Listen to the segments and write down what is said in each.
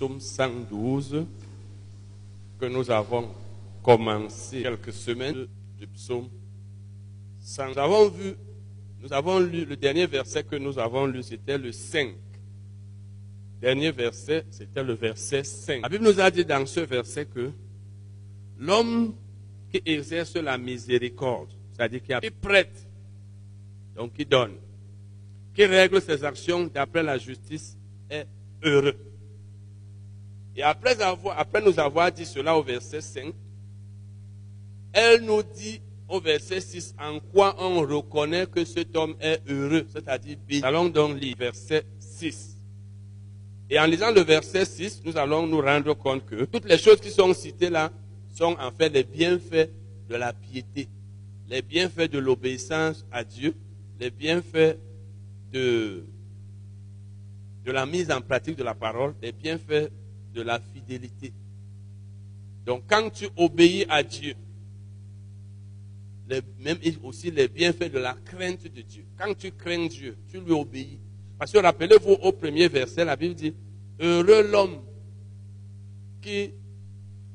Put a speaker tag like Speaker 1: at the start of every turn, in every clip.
Speaker 1: psaume 112 que nous avons commencé quelques semaines du psaume 100. Nous avons vu, nous avons lu le dernier verset que nous avons lu, c'était le 5. Dernier verset, c'était le verset 5. La Bible nous a dit dans ce verset que l'homme qui exerce la miséricorde, c'est-à-dire qui prête, donc qui donne, qui règle ses actions d'après la justice, est heureux. Et après, nous avoir dit cela au verset 5, elle nous dit au verset 6 en quoi on reconnaît que cet homme est heureux, c'est-à-dire béni. Allons donc lire verset 6. Et en lisant le verset 6, nous allons nous rendre compte que toutes les choses qui sont citées là sont en fait les bienfaits de la piété, les bienfaits de l'obéissance à Dieu, les bienfaits de, de la mise en pratique de la parole, les bienfaits de la fidélité. Donc quand tu obéis à Dieu, même aussi les bienfaits de la crainte de Dieu. Quand tu crains Dieu, tu lui obéis. Parce que rappelez-vous au premier verset, la Bible dit, heureux l'homme qui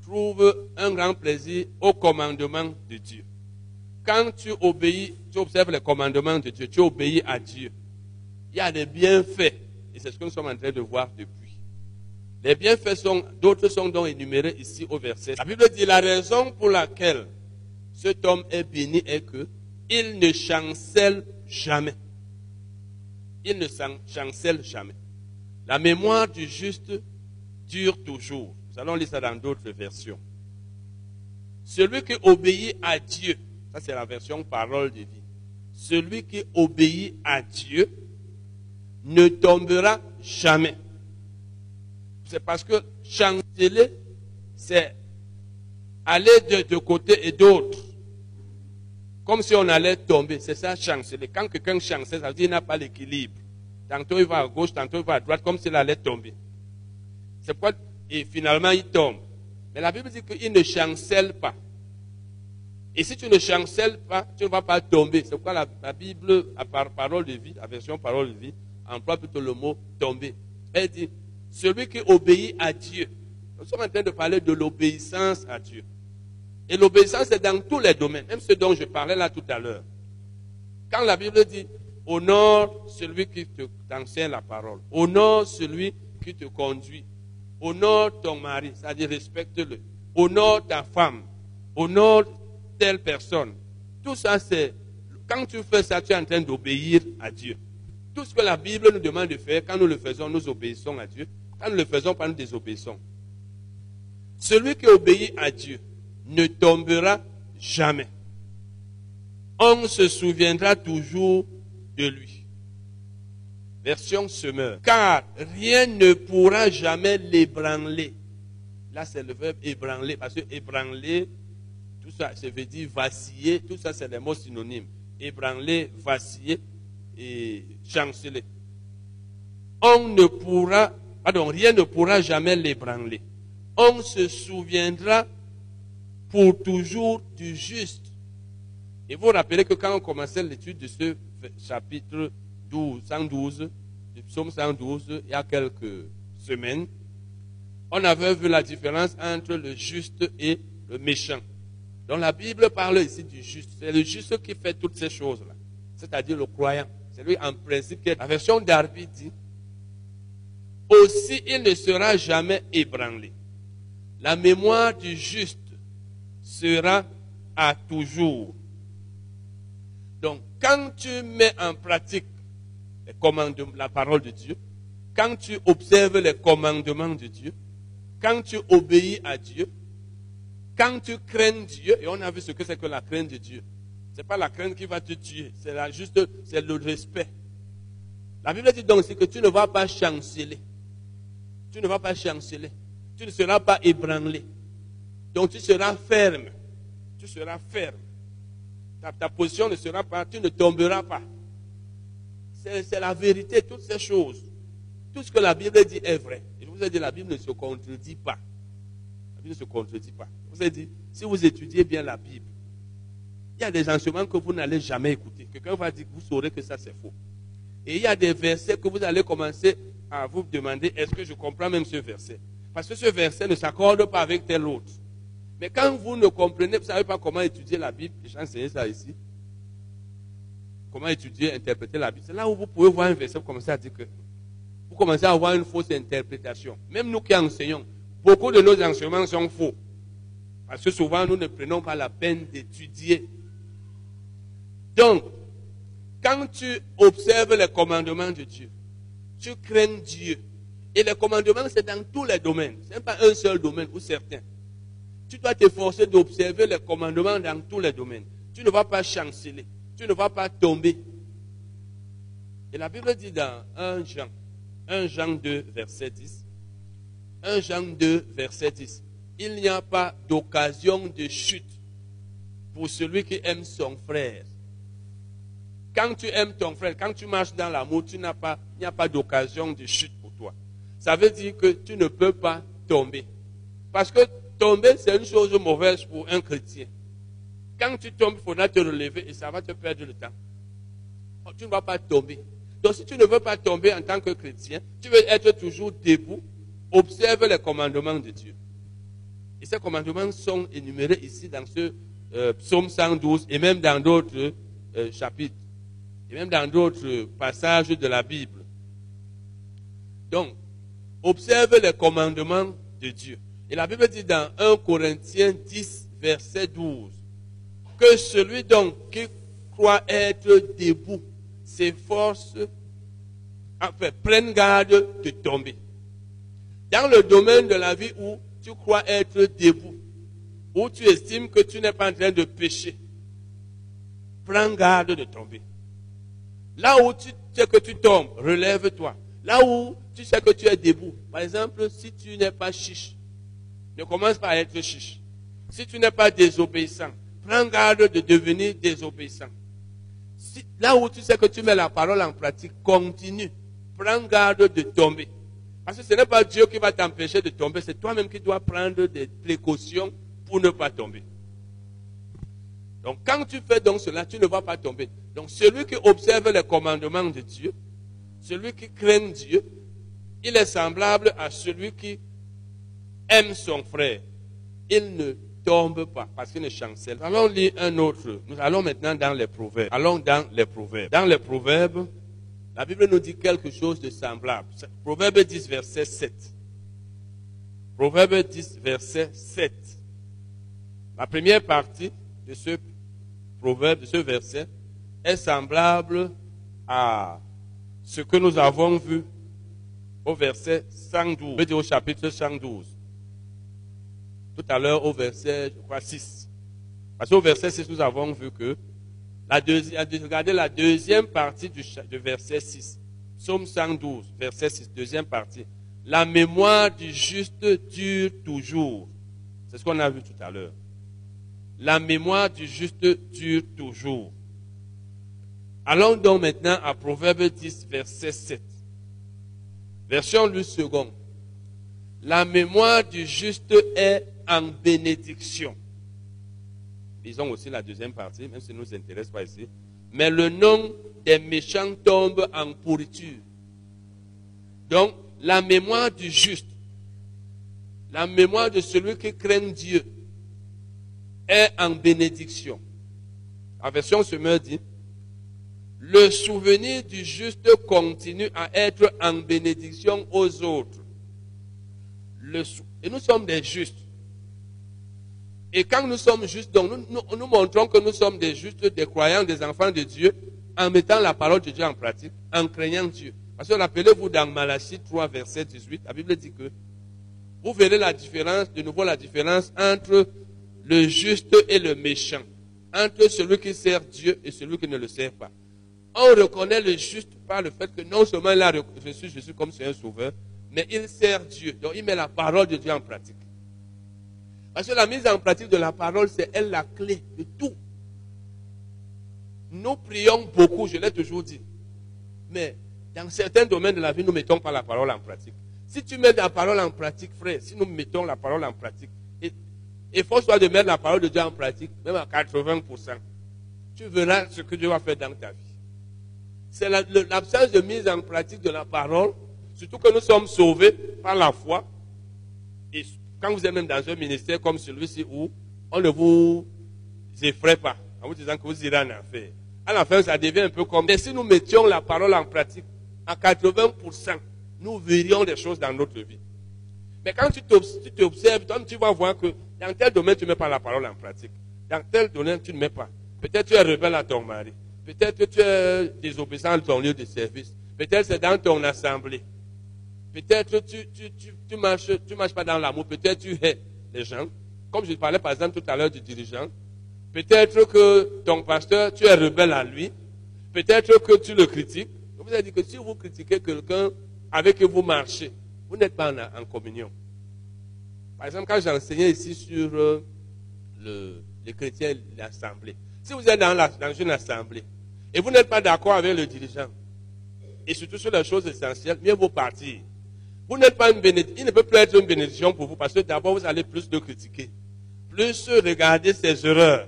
Speaker 1: trouve un grand plaisir au commandement de Dieu. Quand tu obéis, tu observes les commandements de Dieu, tu obéis à Dieu. Il y a des bienfaits. Et c'est ce que nous sommes en train de voir depuis. Les bienfaits sont, d'autres sont donc énumérés ici au verset. La Bible dit la raison pour laquelle cet homme est béni est que il ne chancelle jamais. Il ne chancelle jamais. La mémoire du juste dure toujours. Nous allons lire ça dans d'autres versions. Celui qui obéit à Dieu, ça c'est la version parole de vie. Celui qui obéit à Dieu ne tombera jamais. C'est parce que chanceler, c'est aller de, côté et d'autre. Comme si on allait tomber. C'est ça chanceler. Quand quelqu'un chancelle, ça veut dire qu'il n'a pas l'équilibre. Tantôt il va à gauche, tantôt il va à droite, comme s'il allait tomber. C'est pourquoi, et finalement il tombe. Mais la Bible dit qu'il ne chancelle pas. Et si tu ne chancelles pas, tu ne vas pas tomber. C'est pourquoi la, la Bible, à par, parole de vie, la version parole de vie, emploie plutôt le mot tomber. Elle dit, celui qui obéit à Dieu. Nous sommes en train de parler de l'obéissance à Dieu. Et l'obéissance est dans tous les domaines, même ce dont je parlais là tout à l'heure. Quand la Bible dit, honore celui qui t'enseigne la parole, honore celui qui te conduit, honore ton mari, c'est-à-dire respecte-le, honore ta femme, honore telle personne. Tout ça, c'est, quand tu fais ça, tu es en train d'obéir à Dieu. Tout ce que la Bible nous demande de faire, quand nous le faisons, nous obéissons à Dieu. Quand nous le faisons pas, nous désobéissons. Celui qui obéit à Dieu ne tombera jamais. On se souviendra toujours de lui. Version semeur. Car rien ne pourra jamais l'ébranler. Là, c'est le verbe ébranler, parce que ébranler, tout ça, ça veut dire vaciller, tout ça, c'est des mots synonymes. Ébranler, vaciller et chanceler. On ne pourra, pardon, rien ne pourra jamais l'ébranler. On se souviendra pour toujours du juste. Et vous rappelez que quand on commençait l'étude de ce chapitre 12, 112, du psaume 112, il y a quelques semaines, on avait vu la différence entre le juste et le méchant. Donc la Bible parle ici du juste. C'est le juste qui fait toutes ces choses-là. C'est-à-dire le croyant. C'est lui en principe qui est. La version d'Arbi dit, aussi il ne sera jamais ébranlé. La mémoire du juste sera à toujours. Donc, quand tu mets en pratique la parole de Dieu, quand tu observes les commandements de Dieu, quand tu obéis à Dieu, quand tu crains Dieu, et on a vu ce que c'est que la crainte de Dieu. Ce n'est pas la crainte qui va te tuer, c'est c'est le respect. La Bible dit donc que tu ne vas pas chanceler. Tu ne vas pas chanceler. Tu ne seras pas ébranlé. Donc tu seras ferme. Tu seras ferme. Ta, position ne sera pas, tu ne tomberas pas. C'est la vérité, toutes ces choses. Tout ce que la Bible dit est vrai. Je vous ai dit, la Bible ne se contredit pas. La Bible ne se contredit pas. Je vous ai dit, si vous étudiez bien la Bible, il y a des enseignements que vous n'allez jamais écouter. Quelqu'un va dire, vous saurez que ça c'est faux. Et il y a des versets que vous allez commencer à vous demander, est-ce que je comprends même ce verset? Parce que ce verset ne s'accorde pas avec tel autre. Mais quand vous ne comprenez, vous ne savez pas comment étudier la Bible, j'ai enseigné ça ici. Comment étudier, interpréter la Bible. C'est là où vous pouvez voir un verset, vous commencez à dire que vous commencez à avoir une fausse interprétation. Même nous qui enseignons, beaucoup de nos enseignements sont faux. Parce que souvent, nous ne prenons pas la peine d'étudier. Donc, quand tu observes les commandements de Dieu, tu crains Dieu. Et les commandements, c'est dans tous les domaines. Ce n'est pas un seul domaine ou certains. Tu dois t'efforcer d'observer les commandements dans tous les domaines. Tu ne vas pas chanceler. Tu ne vas pas tomber. Et la Bible dit dans 1 Jean, 1 Jean 2, verset 10, 1 Jean 2, verset 10, il n'y a pas d'occasion de chute pour celui qui aime son frère. Quand tu aimes ton frère, quand tu marches dans l'amour, tu n'as pas, il n'y a pas d'occasion de chute pour toi. Ça veut dire que tu ne peux pas tomber. Parce que tomber, c'est une chose mauvaise pour un chrétien. Quand tu tombes, il faudra te relever et ça va te perdre le temps. Oh, tu ne vas pas tomber. Donc si tu ne veux pas tomber en tant que chrétien, tu veux être toujours debout, observe les commandements de Dieu. Et ces commandements sont énumérés ici dans ce euh, psaume 112 et même dans d'autres euh, chapitres, et même dans d'autres passages de la Bible. Donc, observe les commandements de Dieu. Et la Bible dit dans 1 Corinthiens 10, verset 12, que celui donc qui croit être debout s'efforce, enfin, prenne garde de tomber. Dans le domaine de la vie où tu crois être debout, où tu estimes que tu n'es pas en train de pécher, prends garde de tomber. Là où tu sais que tu tombes, relève-toi. Là où tu sais que tu es debout, par exemple, si tu n'es pas chiche, ne commence pas à être chiche. Si tu n'es pas désobéissant, prends garde de devenir désobéissant. là où tu sais que tu mets la parole en pratique, continue. Prends garde de tomber. Parce que ce n'est pas Dieu qui va t'empêcher de tomber, c'est toi-même qui dois prendre des précautions pour ne pas tomber. Donc quand tu fais donc cela, tu ne vas pas tomber. Donc celui qui observe les commandements de Dieu, celui qui craint Dieu, il est semblable à celui qui aime son frère. Il ne tombe pas parce qu'il ne chancelle. Allons lire un autre. Nous allons maintenant dans les proverbes. Allons dans les proverbes. Dans les proverbes, la Bible nous dit quelque chose de semblable. Proverbe 10, verset 7. Proverbe 10, verset 7. La première partie de ce proverbe, ce verset, est semblable à ce que nous avons vu au verset 112, au chapitre 112 tout à l'heure au verset, je crois, 6. Parce qu'au verset 6, nous avons vu que, la deuxième, regardez la deuxième partie du, verset 6. Psaume 112, verset 6, deuxième partie. La mémoire du juste dure toujours. C'est ce qu'on a vu tout à l'heure. La mémoire du juste dure toujours. Allons donc maintenant à Proverbe 10, verset 7. Version lu second. La mémoire du juste est en bénédiction. Disons aussi la deuxième partie, même si ça ne nous intéresse pas ici. Mais le nom des méchants tombe en pourriture. Donc, la mémoire du juste, la mémoire de celui qui craint Dieu, est en bénédiction. La version me dit, le souvenir du juste continue à être en bénédiction aux autres. et nous sommes des justes. Et quand nous sommes justes, donc nous, nous, montrons que nous sommes des justes, des croyants, des enfants de Dieu, en mettant la parole de Dieu en pratique, en craignant Dieu. Parce que rappelez-vous dans Malachie 3, verset 18, la Bible dit que vous verrez la différence, de nouveau la différence entre le juste et le méchant, entre celui qui sert Dieu et celui qui ne le sert pas. On reconnaît le juste par le fait que non seulement il a reçu Jésus comme un sauveur, mais il sert Dieu. Donc il met la parole de Dieu en pratique. Parce que la mise en pratique de la parole, c'est elle la clé de tout. Nous prions beaucoup, je l'ai toujours dit. Mais dans certains domaines de la vie, nous ne mettons pas la parole en pratique. Si tu mets la parole en pratique, frère, si nous mettons la parole en pratique, et force-toi de mettre la parole de Dieu en pratique, même à 80%, tu verras ce que Dieu va faire dans ta vie. C'est l'absence de mise en pratique de la parole, surtout que nous sommes sauvés par la foi, Et quand vous êtes même dans un ministère comme celui-ci où on ne vous effraie pas en vous disant que vous irez en enfer. À la fin, ça devient un peu comme... Mais si nous mettions la parole en pratique, à 80%, nous verrions des choses dans notre vie. Mais quand tu t'observes, tu vas voir que dans tel domaine, tu ne mets pas la parole en pratique. Dans tel domaine, tu ne mets pas. Peut-être tu es rebelle à ton mari. Peut-être tu es désobéissant à ton lieu de service. Peut-être c'est dans ton assemblée. Peut-être tu, tu, tu, tu marches, tu marches pas dans l'amour. Peut-être tu hais les gens. Comme je parlais par exemple tout à l'heure du dirigeant. Peut-être que ton pasteur, tu es rebelle à lui. Peut-être que tu le critiques. Je vous ai dit que si vous critiquez quelqu'un avec qui vous marchez, vous n'êtes pas en, communion. Par exemple, quand j'enseignais ici sur euh, le, les chrétiens, l'assemblée. Si vous êtes dans, une assemblée et vous n'êtes pas d'accord avec le dirigeant, et surtout sur les choses essentielles, mieux vaut partir. Vous n'êtes pas une bénédiction, il ne peut plus être une bénédiction pour vous parce que d'abord vous allez plus le critiquer, plus regarder ses erreurs.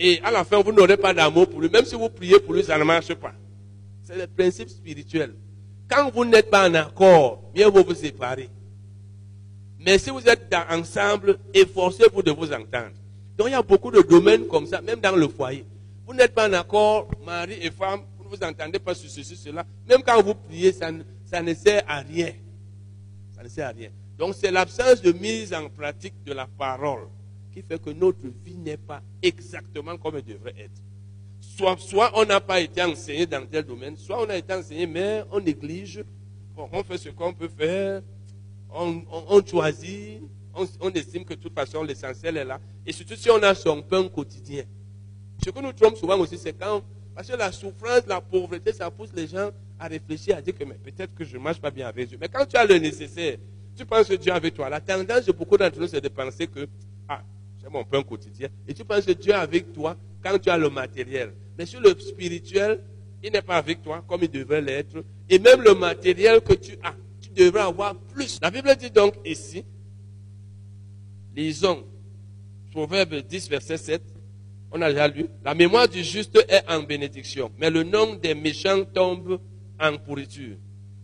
Speaker 1: Et à la fin, vous n'aurez pas d'amour pour lui. Même si vous priez pour lui, ça ne marche pas. C'est le principe spirituel. Quand vous n'êtes pas en accord, mieux vaut vous séparer. Mais si vous êtes ensemble, efforcez-vous de vous entendre. Donc il y a beaucoup de domaines comme ça, même dans le foyer. Vous n'êtes pas en accord, mari et femme, vous ne vous entendez pas sur ceci, cela. Même quand vous priez, ça, ça ne sert à rien. Ça ne sert à rien. Donc c'est l'absence de mise en pratique de la parole qui fait que notre vie n'est pas exactement comme elle devrait être. Soit, soit on n'a pas été enseigné dans tel domaine, soit on a été enseigné, mais on néglige. on fait ce qu'on peut faire, on, choisit, on, estime que de toute façon l'essentiel est là. Et surtout si on a son pain quotidien. Ce que nous trompons souvent aussi, c'est quand, parce que la souffrance, la pauvreté, ça pousse les gens à réfléchir, à dire que peut-être que je ne marche pas bien avec Dieu. Mais quand tu as le nécessaire, tu penses que Dieu est avec toi. La tendance de beaucoup d'entre nous, c'est de penser que, ah, c'est mon pain quotidien. Et tu penses que Dieu est avec toi quand tu as le matériel. Mais sur le spirituel, il n'est pas avec toi comme il devrait l'être. Et même le matériel que tu as, tu devrais avoir plus. La Bible dit donc ici, lisons Proverbe 10, verset 7. On a déjà lu. La mémoire du juste est en bénédiction, mais le nom des méchants tombe en pourriture.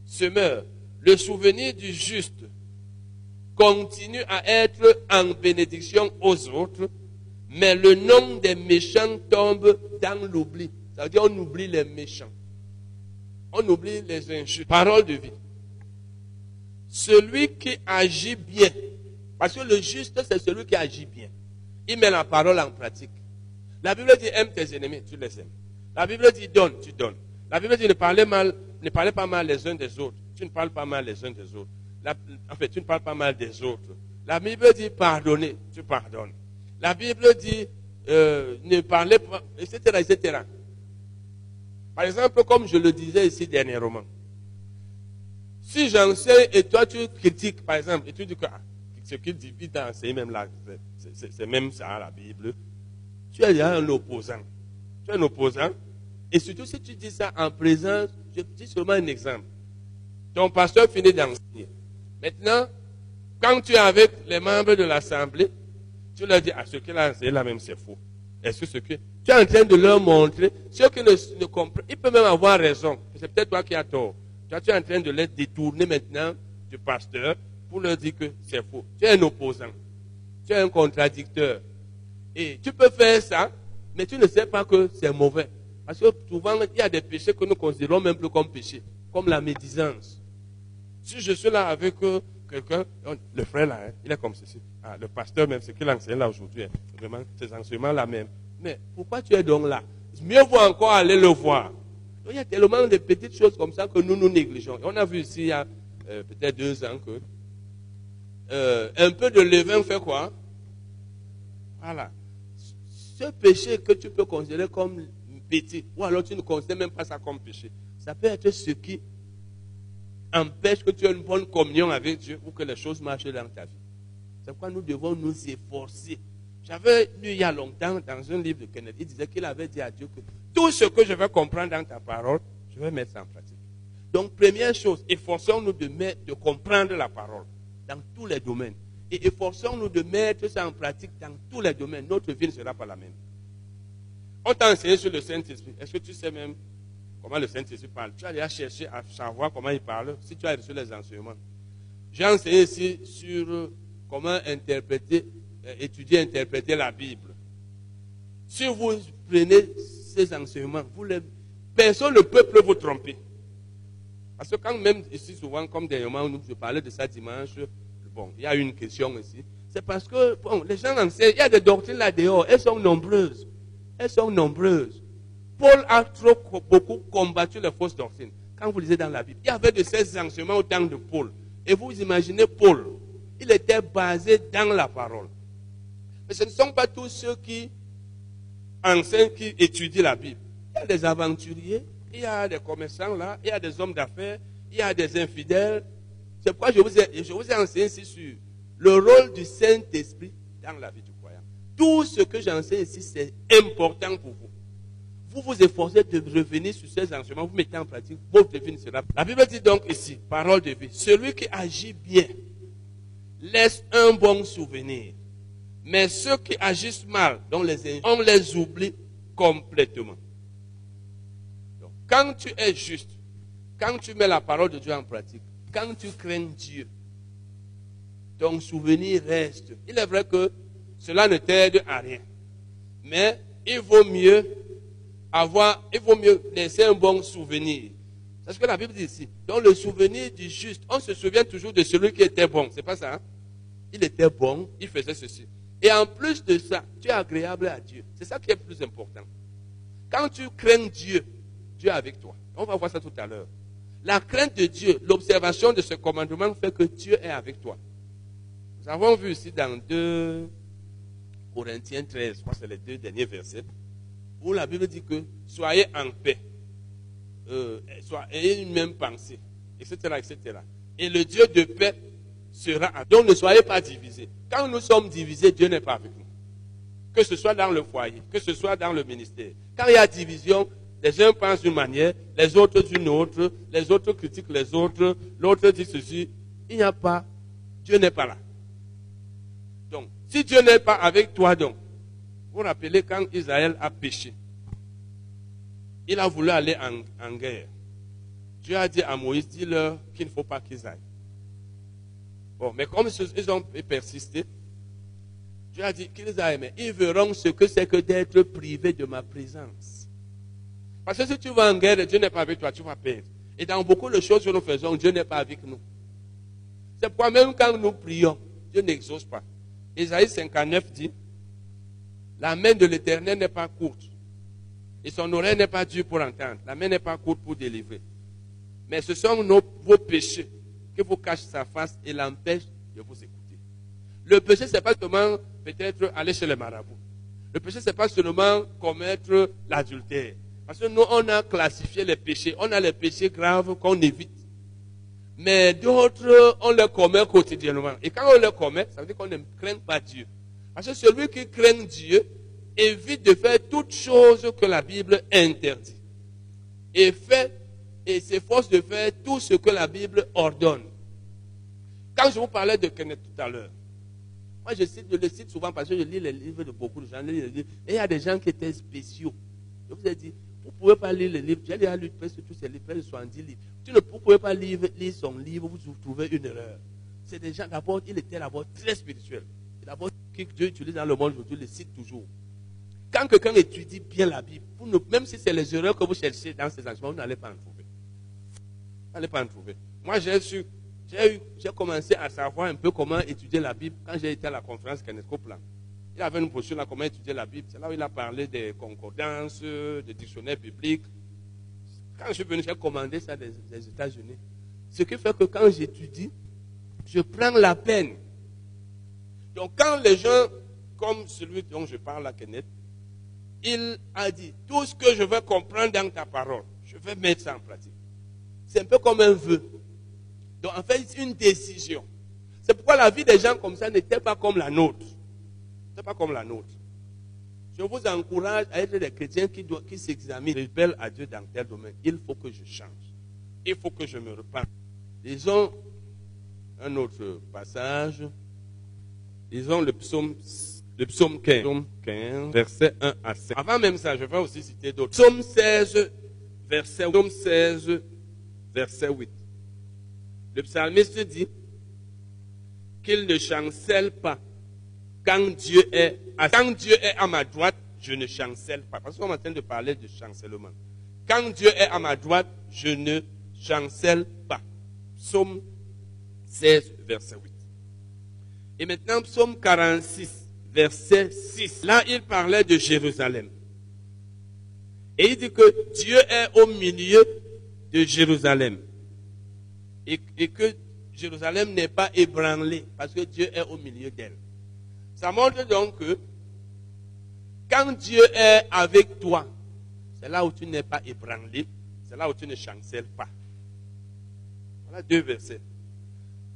Speaker 1: Se meurt. Le souvenir du juste continue à être en bénédiction aux autres, mais le nom des méchants tombe dans l'oubli. Ça veut dire on oublie les méchants. On oublie les injustes. Parole de vie. Celui qui agit bien, parce que le juste, c'est celui qui agit bien. Il met la parole en pratique. La Bible dit aime tes ennemis, tu les aimes. La Bible dit donne, tu donnes. La Bible dit ne parlez, mal, ne parlez pas mal les uns des autres. Tu ne parles pas mal les uns des autres en fait, tu ne parles pas mal des autres. La Bible dit pardonner, tu pardonnes. La Bible dit euh, ne parlez pas, etc., etc. Par exemple, comme je le disais ici dernièrement, si j'enseigne et toi tu critiques, par exemple, et tu dis que ah, ce qu'il dit vite c'est même là, c'est même ça la Bible, tu es un opposant. Tu es un opposant. Et surtout si tu dis ça en présence, je dis seulement un exemple. Ton pasteur finit d'enseigner. Maintenant, quand tu es avec les membres de l'Assemblée, tu leur dis, ah, ce qu'il a enseigné là même, c'est faux. Est-ce que ce que tu es en train de leur montrer, ceux qui ne, comprennent, ils peuvent même avoir raison. C'est peut-être toi qui as tort. Tu es en train de les détourner maintenant du pasteur pour leur dire que c'est faux. Tu es un opposant. Tu es un contradicteur. Et tu peux faire ça, mais tu ne sais pas que c'est mauvais. Parce que souvent, il y a des péchés que nous considérons même plus comme péchés, comme la médisance. Si je suis là avec euh, quelqu'un, le frère là, hein, il est comme ceci. Ah, le pasteur même, ce qu'il enseigne là aujourd'hui, hein, vraiment, ces enseignements là même. Mais pourquoi tu es donc là? Mieux vaut encore aller le voir. Il y a tellement de petites choses comme ça que nous nous négligeons. on a vu ici il y a euh, peut-être deux ans que euh, un peu de levain fait quoi? Voilà. Ce péché que tu peux considérer comme petit, ou alors tu ne considères même pas ça comme péché, ça peut être ce qui empêche que tu aies une bonne communion avec Dieu ou que les choses marchent dans ta vie. C'est pourquoi nous devons nous efforcer. J'avais lu il y a longtemps dans un livre de Kennedy, il disait qu'il avait dit à Dieu que tout ce que je vais comprendre dans ta parole, je vais mettre ça en pratique. Donc, première chose, efforçons-nous de, de comprendre la parole dans tous les domaines. Et efforçons-nous de mettre ça en pratique dans tous les domaines. Notre vie ne sera pas la même. On t'a enseigné sur le Saint-Esprit. Est-ce que tu sais même comment le Saint-Esprit parle? Tu as déjà cherché à savoir comment il parle si tu as reçu les enseignements. J'ai enseigné ici sur comment interpréter, étudier, interpréter la Bible. Si vous prenez ces enseignements, vous les, personne ne peut vous tromper. Parce que quand même ici, souvent, comme dernièrement, nous, je parlais de ça dimanche, bon, il y a une question ici. C'est parce que, les gens enseignent, il y a des doctrines là dehors, elles sont nombreuses. Elles sont nombreuses. Paul a trop, beaucoup combattu les fausses doctrines. Quand vous lisez dans la Bible, il y avait de ces enseignements au temps de Paul. Et vous imaginez Paul, il était basé dans la parole. Mais ce ne sont pas tous ceux qui enseignent, qui étudient la Bible. Il y a des aventuriers, il y a des commerçants là, il y a des hommes d'affaires, il y a des infidèles. C'est pourquoi je vous ai, je vous ai enseigné ici sur le rôle du Saint-Esprit dans la vie du croyant. Tout ce que j'enseigne ici, c'est important pour vous. Vous vous efforcez de revenir sur ces enseignements, vous mettez en pratique, votre vie sera. La Bible dit donc ici, parole de vie, celui qui agit bien laisse un bon souvenir. Mais ceux qui agissent mal, dont les, on les oublie complètement. Donc, quand tu es juste, quand tu mets la parole de Dieu en pratique, quand tu crains Dieu, ton souvenir reste. Il est vrai que cela ne t'aide à rien. Mais il vaut mieux avoir, il vaut mieux laisser un bon souvenir. C'est ce que la Bible dit ici. Dans le souvenir du juste, on se souvient toujours de celui qui était bon. C'est pas ça. Hein? Il était bon, il faisait ceci. Et en plus de ça, tu es agréable à Dieu. C'est ça qui est plus important. Quand tu crains Dieu, Dieu est avec toi. On va voir ça tout à l'heure. La crainte de Dieu, l'observation de ce commandement fait que Dieu est avec toi. Nous avons vu ici dans 2 Corinthiens 13, je crois que c'est les deux derniers versets, où la Bible dit que soyez en paix, euh, ayez une même pensée, etc., etc. Et le Dieu de paix Donc ne soyez pas divisés. Quand nous sommes divisés, Dieu n'est pas avec nous. Que ce soit dans le foyer, que ce soit dans le ministère. Quand il y a division, les uns pensent d'une manière, les autres d'une autre, les autres critiquent les autres, l'autre dit ceci. Il n'y a pas, Dieu n'est pas là. Donc, si Dieu n'est pas avec toi, donc, vous vous rappelez quand Israël a péché, il a voulu aller en, guerre. Dieu a dit à Moïse, dis-leur qu'il ne faut pas qu'ils aillent. Bon, mais comme ils ont persisté, Dieu a dit qu'ils aillent, mais ils verront ce que c'est que d'être privé de ma présence. Parce que si tu vas en guerre Dieu n'est pas avec toi, tu vas perdre. Et dans beaucoup de choses que nous faisons, Dieu n'est pas avec nous. C'est pourquoi même quand nous prions, Dieu n'exauce pas. Isaïe 59 dit, la main de l'Éternel n'est pas courte et son oreille n'est pas dure pour entendre. La main n'est pas courte pour délivrer. Mais ce sont nos, vos péchés vous cachent sa face et l'empêchent de vous écouter. Le péché, ce n'est pas seulement peut-être aller chez les marabouts. Le péché, ce n'est pas seulement commettre l'adultère. Parce que nous, on a classifié les péchés. On a les péchés graves qu'on évite. Mais d'autres, on les commet quotidiennement. Et quand on les commet, ça veut dire qu'on ne craint pas Dieu. Parce que celui qui craint Dieu évite de faire toutes choses que la Bible interdit. Et fait et s'efforce de faire tout ce que la Bible ordonne. Quand je vous parlais de Kenneth tout à l'heure, moi je, cite, je le cite souvent parce que je lis les livres de beaucoup de gens. Et il y a des gens qui étaient spéciaux. Je vous ai dit, vous ne pouvez pas lire les livres. J'ai déjà lu presque tous ces livres, presque 70 livres. Tu ne pouvez pas lire, son livre, vous trouvez une erreur. C'est des gens, d'abord, il était d'abord très spirituel. D'abord, que Dieu utilise dans le monde aujourd'hui, le cite toujours. Quand quelqu'un étudie bien la Bible, même si c'est les erreurs que vous cherchez dans ces enseignements, vous n'allez pas en trouver. Vous n'allez pas en trouver. Moi, j'ai j'ai commencé à savoir un peu comment étudier la Bible quand j'ai été à la conférence Kenneth Copeland. Il avait une brochure là, comment étudier la Bible. C'est là où il a parlé des concordances, des dictionnaires bibliques. Quand je suis venu, j'ai commandé ça des, États-Unis. Ce qui fait que quand j'étudie, je prends la peine. Donc quand les gens, comme celui dont je parle à Kenneth, il a dit, tout ce que je veux comprendre dans ta parole, je vais mettre ça en pratique. C'est un peu comme un vœu. Donc en fait, c'est une décision. C'est pourquoi la vie des gens comme ça n'était pas comme la nôtre. C'est pas comme la nôtre. Je vous encourage à être des chrétiens qui, qui s'examinent, rebellent à Dieu dans tel domaine. Il faut que je change. Il faut que je me reparte. Disons un autre passage. Disons le psaume, le psaume 15, psaume 15, verset 1 à 7. Avant même ça, je vais aussi citer d'autres. Psaume 16, verset, psaume 16, verset 8. Le psalmiste dit, qu'il ne chancelle pas. Quand Dieu est à, quand Dieu est à ma droite, je ne chancelle pas. Parce qu'on est en train de parler de chancellement. Quand Dieu est à ma droite, je ne chancelle pas. Psaume 16, verset 8. Et maintenant, psaume 46, verset 6. Là, il parlait de Jérusalem. Et il dit que Dieu est au milieu de Jérusalem. Et, que Jérusalem n'est pas ébranlée parce que Dieu est au milieu d'elle. Ça montre donc que quand Dieu est avec toi, c'est là où tu n'es pas ébranlé, c'est là où tu ne chancelles pas. Voilà deux versets.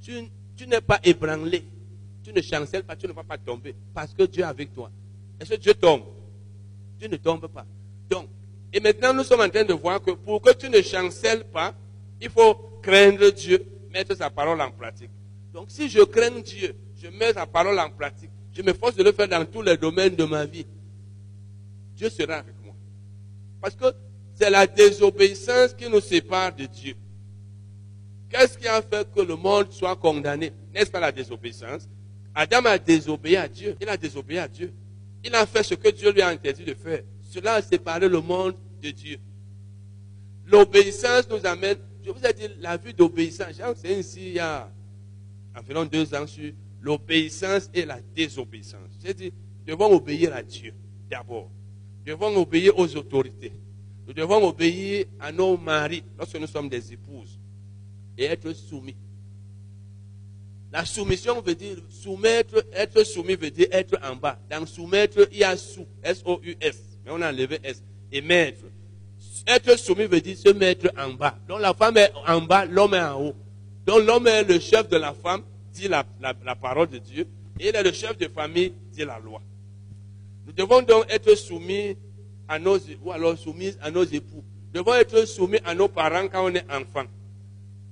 Speaker 1: Tu, tu n'es pas ébranlé, tu ne chancelles pas, tu ne vas pas tomber parce que Dieu est avec toi. Est-ce que Dieu tombe? Dieu ne tombe pas. Donc, et maintenant nous sommes en train de voir que pour que tu ne chancelles pas, il faut craindre Dieu, mettre sa parole en pratique. Donc si je crains Dieu, je mets sa parole en pratique, je m'efforce de le faire dans tous les domaines de ma vie, Dieu sera avec moi. Parce que c'est la désobéissance qui nous sépare de Dieu. Qu'est-ce qui a fait que le monde soit condamné? N'est-ce pas la désobéissance? Adam a désobéi à Dieu. Il a désobéi à Dieu. Il a fait ce que Dieu lui a interdit de faire. Cela a séparé le monde de Dieu. L'obéissance nous amène, je vous ai dit la vue d'obéissance. J'ai enseigné il y a environ deux ans sur l'obéissance et la désobéissance. J'ai dit, nous devons obéir à Dieu d'abord. Nous devons obéir aux autorités. Nous devons obéir à nos maris lorsque nous sommes des épouses et être soumis. La soumission veut dire soumettre, être soumis veut dire être en bas. Dans soumettre, il y a sous, S-O-U-S, mais on a enlevé S, et mettre. Être soumis veut dire se mettre en bas. Donc la femme est en bas, l'homme est en haut. Donc l'homme est le chef de la femme, dit la, la parole de Dieu, et il est le chef de famille, dit la loi. Nous devons donc être soumis à nos, ou alors soumis à nos époux. Nous devons être soumis à nos parents quand on est enfant.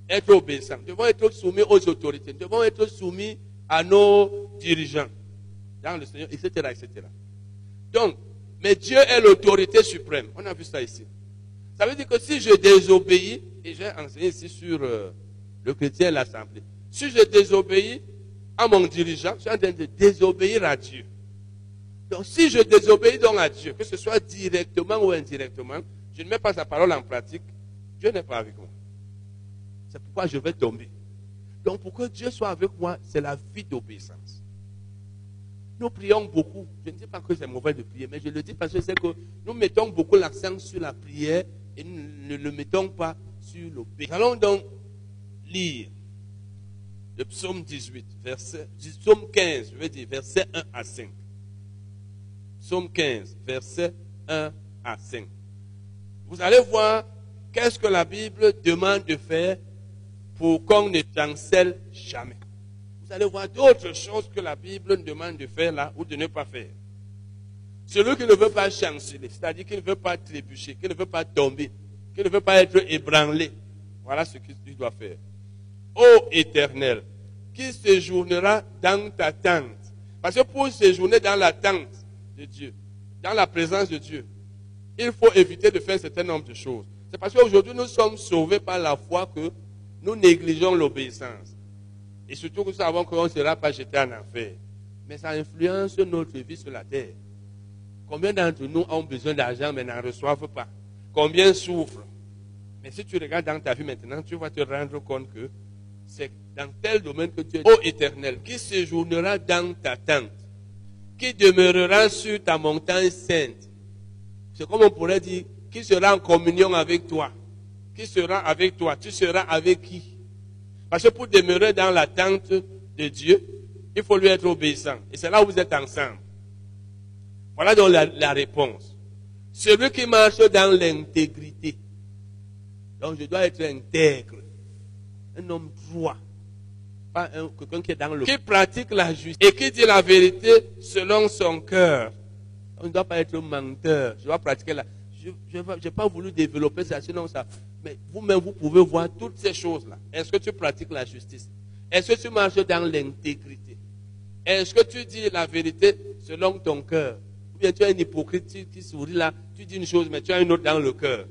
Speaker 1: Être obéissant. Nous devons être soumis aux autorités. Nous devons être soumis à nos dirigeants. Dans le Seigneur, etc., etc. Donc, mais Dieu est l'autorité suprême. On a vu ça ici. Ça veut dire que si je désobéis, et j'ai enseigné ici sur euh, le chrétien et l'assemblée, si je désobéis à mon dirigeant, je suis en train de désobéir à Dieu. Donc si je désobéis donc à Dieu, que ce soit directement ou indirectement, je ne mets pas sa parole en pratique, Dieu n'est pas avec moi. C'est pourquoi je vais tomber. Donc pour que Dieu soit avec moi, c'est la vie d'obéissance. Nous prions beaucoup. Je ne dis pas que c'est mauvais de prier, mais je le dis parce que c'est que nous mettons beaucoup l'accent sur la prière et ne le mettons pas sur l'obéissance. Allons donc lire le psaume 18, verset, psaume 15, je veux dire, verset 1 à 5. Psaume 15, verset 1 à 5. Vous allez voir qu'est-ce que la Bible demande de faire pour qu'on ne chancelle jamais. Vous allez voir d'autres choses que la Bible demande de faire là ou de ne pas faire. Celui qui ne veut pas chanceler, c'est-à-dire qui ne veut pas trébucher, qui ne veut pas tomber, qui ne veut pas être ébranlé, voilà ce qu'il doit faire. Ô éternel, qui séjournera dans ta tente? Parce que pour séjourner dans la tente de Dieu, dans la présence de Dieu, il faut éviter de faire un certain nombre de choses. C'est parce qu'aujourd'hui, nous sommes sauvés par la foi que nous négligeons l'obéissance. Et surtout que nous savons qu'on ne sera pas jeté en enfer. Mais ça influence notre vie sur la terre. Combien d'entre nous ont besoin d'argent mais n'en reçoivent pas? Combien souffrent? Mais si tu regardes dans ta vie maintenant, tu vas te rendre compte que c'est dans tel domaine que tu es, ô éternel, qui séjournera dans ta tente, qui demeurera sur ta montagne sainte? C'est comme on pourrait dire, qui sera en communion avec toi? Qui sera avec toi? Tu seras avec qui? Parce que pour demeurer dans la tente de Dieu, il faut lui être obéissant. Et c'est là où vous êtes ensemble. Voilà donc la, la réponse. Celui qui marche dans l'intégrité. Donc je dois être intègre. Un homme droit. Pas quelqu'un qui est dans le... Qui pratique la justice et qui dit la vérité selon son cœur. On ne doit pas être menteur. Je dois pratiquer la... Je n'ai pas voulu développer ça, sinon ça... Mais vous-même, vous pouvez voir toutes ces choses-là. Est-ce que tu pratiques la justice? Est-ce que tu marches dans l'intégrité? Est-ce que tu dis la vérité selon ton cœur? Ou bien tu es un hypocrite qui sourit là, tu dis une chose, mais tu as une autre dans le cœur.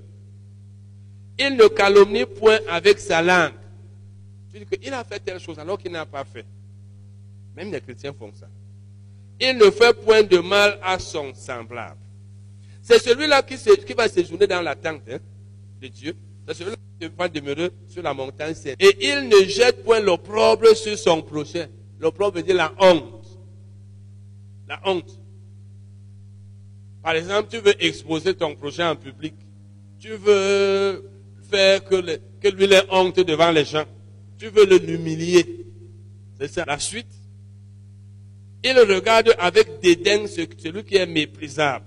Speaker 1: Il ne calomnie point avec sa langue. Tu dis qu'il a fait telle chose alors qu'il n'a pas fait. Même les chrétiens font ça. Il ne fait point de mal à son semblable. C'est celui-là qui, qui, va séjourner dans la tente hein, de Dieu. C'est celui-là qui va demeurer sur la montagne sainte. Et il ne jette point l'opprobre sur son prochain. L'opprobre veut dire la honte. La honte. Par exemple, tu veux exposer ton prochain en public. Tu veux faire que, lui ait honte devant les gens. Tu veux l'humilier. C'est ça. La suite. Il regarde avec dédain celui qui est méprisable.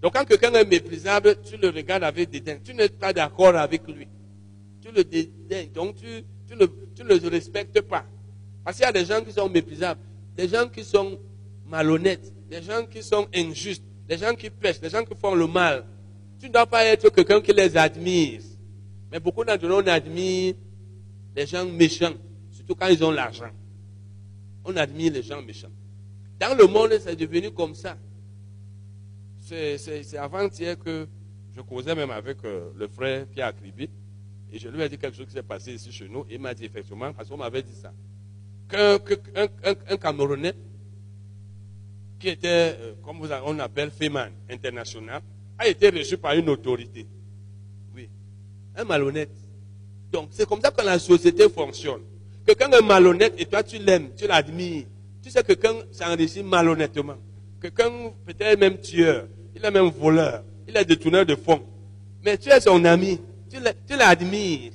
Speaker 1: Donc quand quelqu'un est méprisable, tu le regardes avec dédain. Tu n'es pas d'accord avec lui. Tu le dédaignes. Donc tu, tu, tu le respectes pas. Parce qu'il y a des gens qui sont méprisables, des gens qui sont malhonnêtes, des gens qui sont injustes, des gens qui pêchent, des gens qui font le mal. Tu ne dois pas être quelqu'un qui les admire. Mais beaucoup d'entre nous, on admire les gens méchants, surtout quand ils ont l'argent. On admire les gens méchants. Dans le monde, c'est devenu comme ça. C'est avant-hier que je causais même avec euh, le frère Pierre Acribi. Et je lui ai dit quelque chose qui s'est passé ici chez nous. il m'a dit effectivement, parce qu'on m'avait dit ça. Qu'un un, Camerounais qui était, euh, comme on appelle, Feman international, a été reçu par une autorité. Oui. Un malhonnête. Donc, c'est comme ça que la société fonctionne. Quelqu'un est malhonnête et toi tu l'aimes, tu l'admires. Tu sais que quelqu'un s'enrichit malhonnêtement. Quelqu'un peut-être même tueur, il est même voleur, il est détourneur de fonds. Mais tu es son ami, tu l'admires.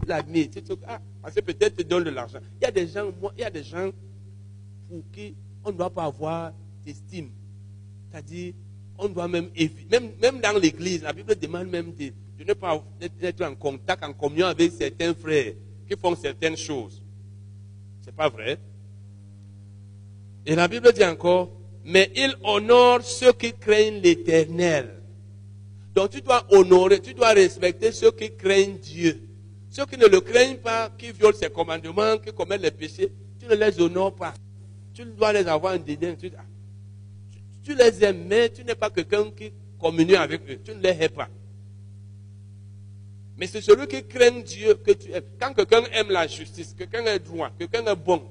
Speaker 1: Tu l'admires. Ah, parce que peut-être tu donnes de l'argent. Il y a des gens, moi, il y a des gens pour qui on ne doit pas avoir d'estime. C'est-à-dire, on doit même même, même dans l'église, la Bible demande même de, ne pas être en contact, en communion avec certains frères qui font certaines choses. Ce n'est pas vrai? Et la Bible dit encore, mais il honore ceux qui craignent l'éternel. Donc tu dois honorer, tu dois respecter ceux qui craignent Dieu. Ceux qui ne le craignent pas, qui violent ses commandements, qui commettent les péchés, tu ne les honores pas. Tu dois les avoir en dédain. Tu les aimes, mais tu n'es pas quelqu'un qui communie avec eux. Tu ne les hais pas. Mais c'est celui qui craint Dieu que tu aimes. Quand quelqu'un aime la justice, quelqu'un est droit, quelqu'un est bon,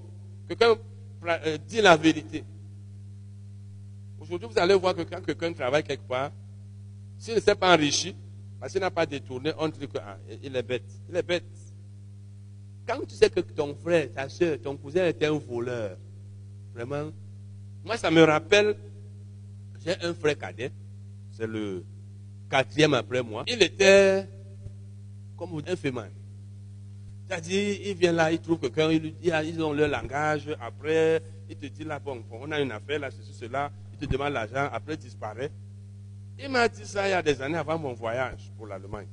Speaker 1: quelqu'un euh, dit la vérité. Aujourd'hui, vous allez voir que quand quelqu'un travaille quelque part, s'il ne s'est pas enrichi, parce qu'il n'a pas détourné, on dit qu'il ah, est bête. Il est bête. Quand tu sais que ton frère, ta soeur, ton cousin est un voleur, vraiment, moi ça me rappelle, j'ai un frère cadet, c'est le quatrième après moi. Il était comme un féminin. C'est-à-dire, il vient là, il trouve quelqu'un, il lui dit, ah, ils ont leur langage, après, il te dit là, bon, on a une affaire, là, ceci, cela, il te demande l'argent, après, il disparaît. Il m'a dit ça il y a des années avant mon voyage pour l'Allemagne.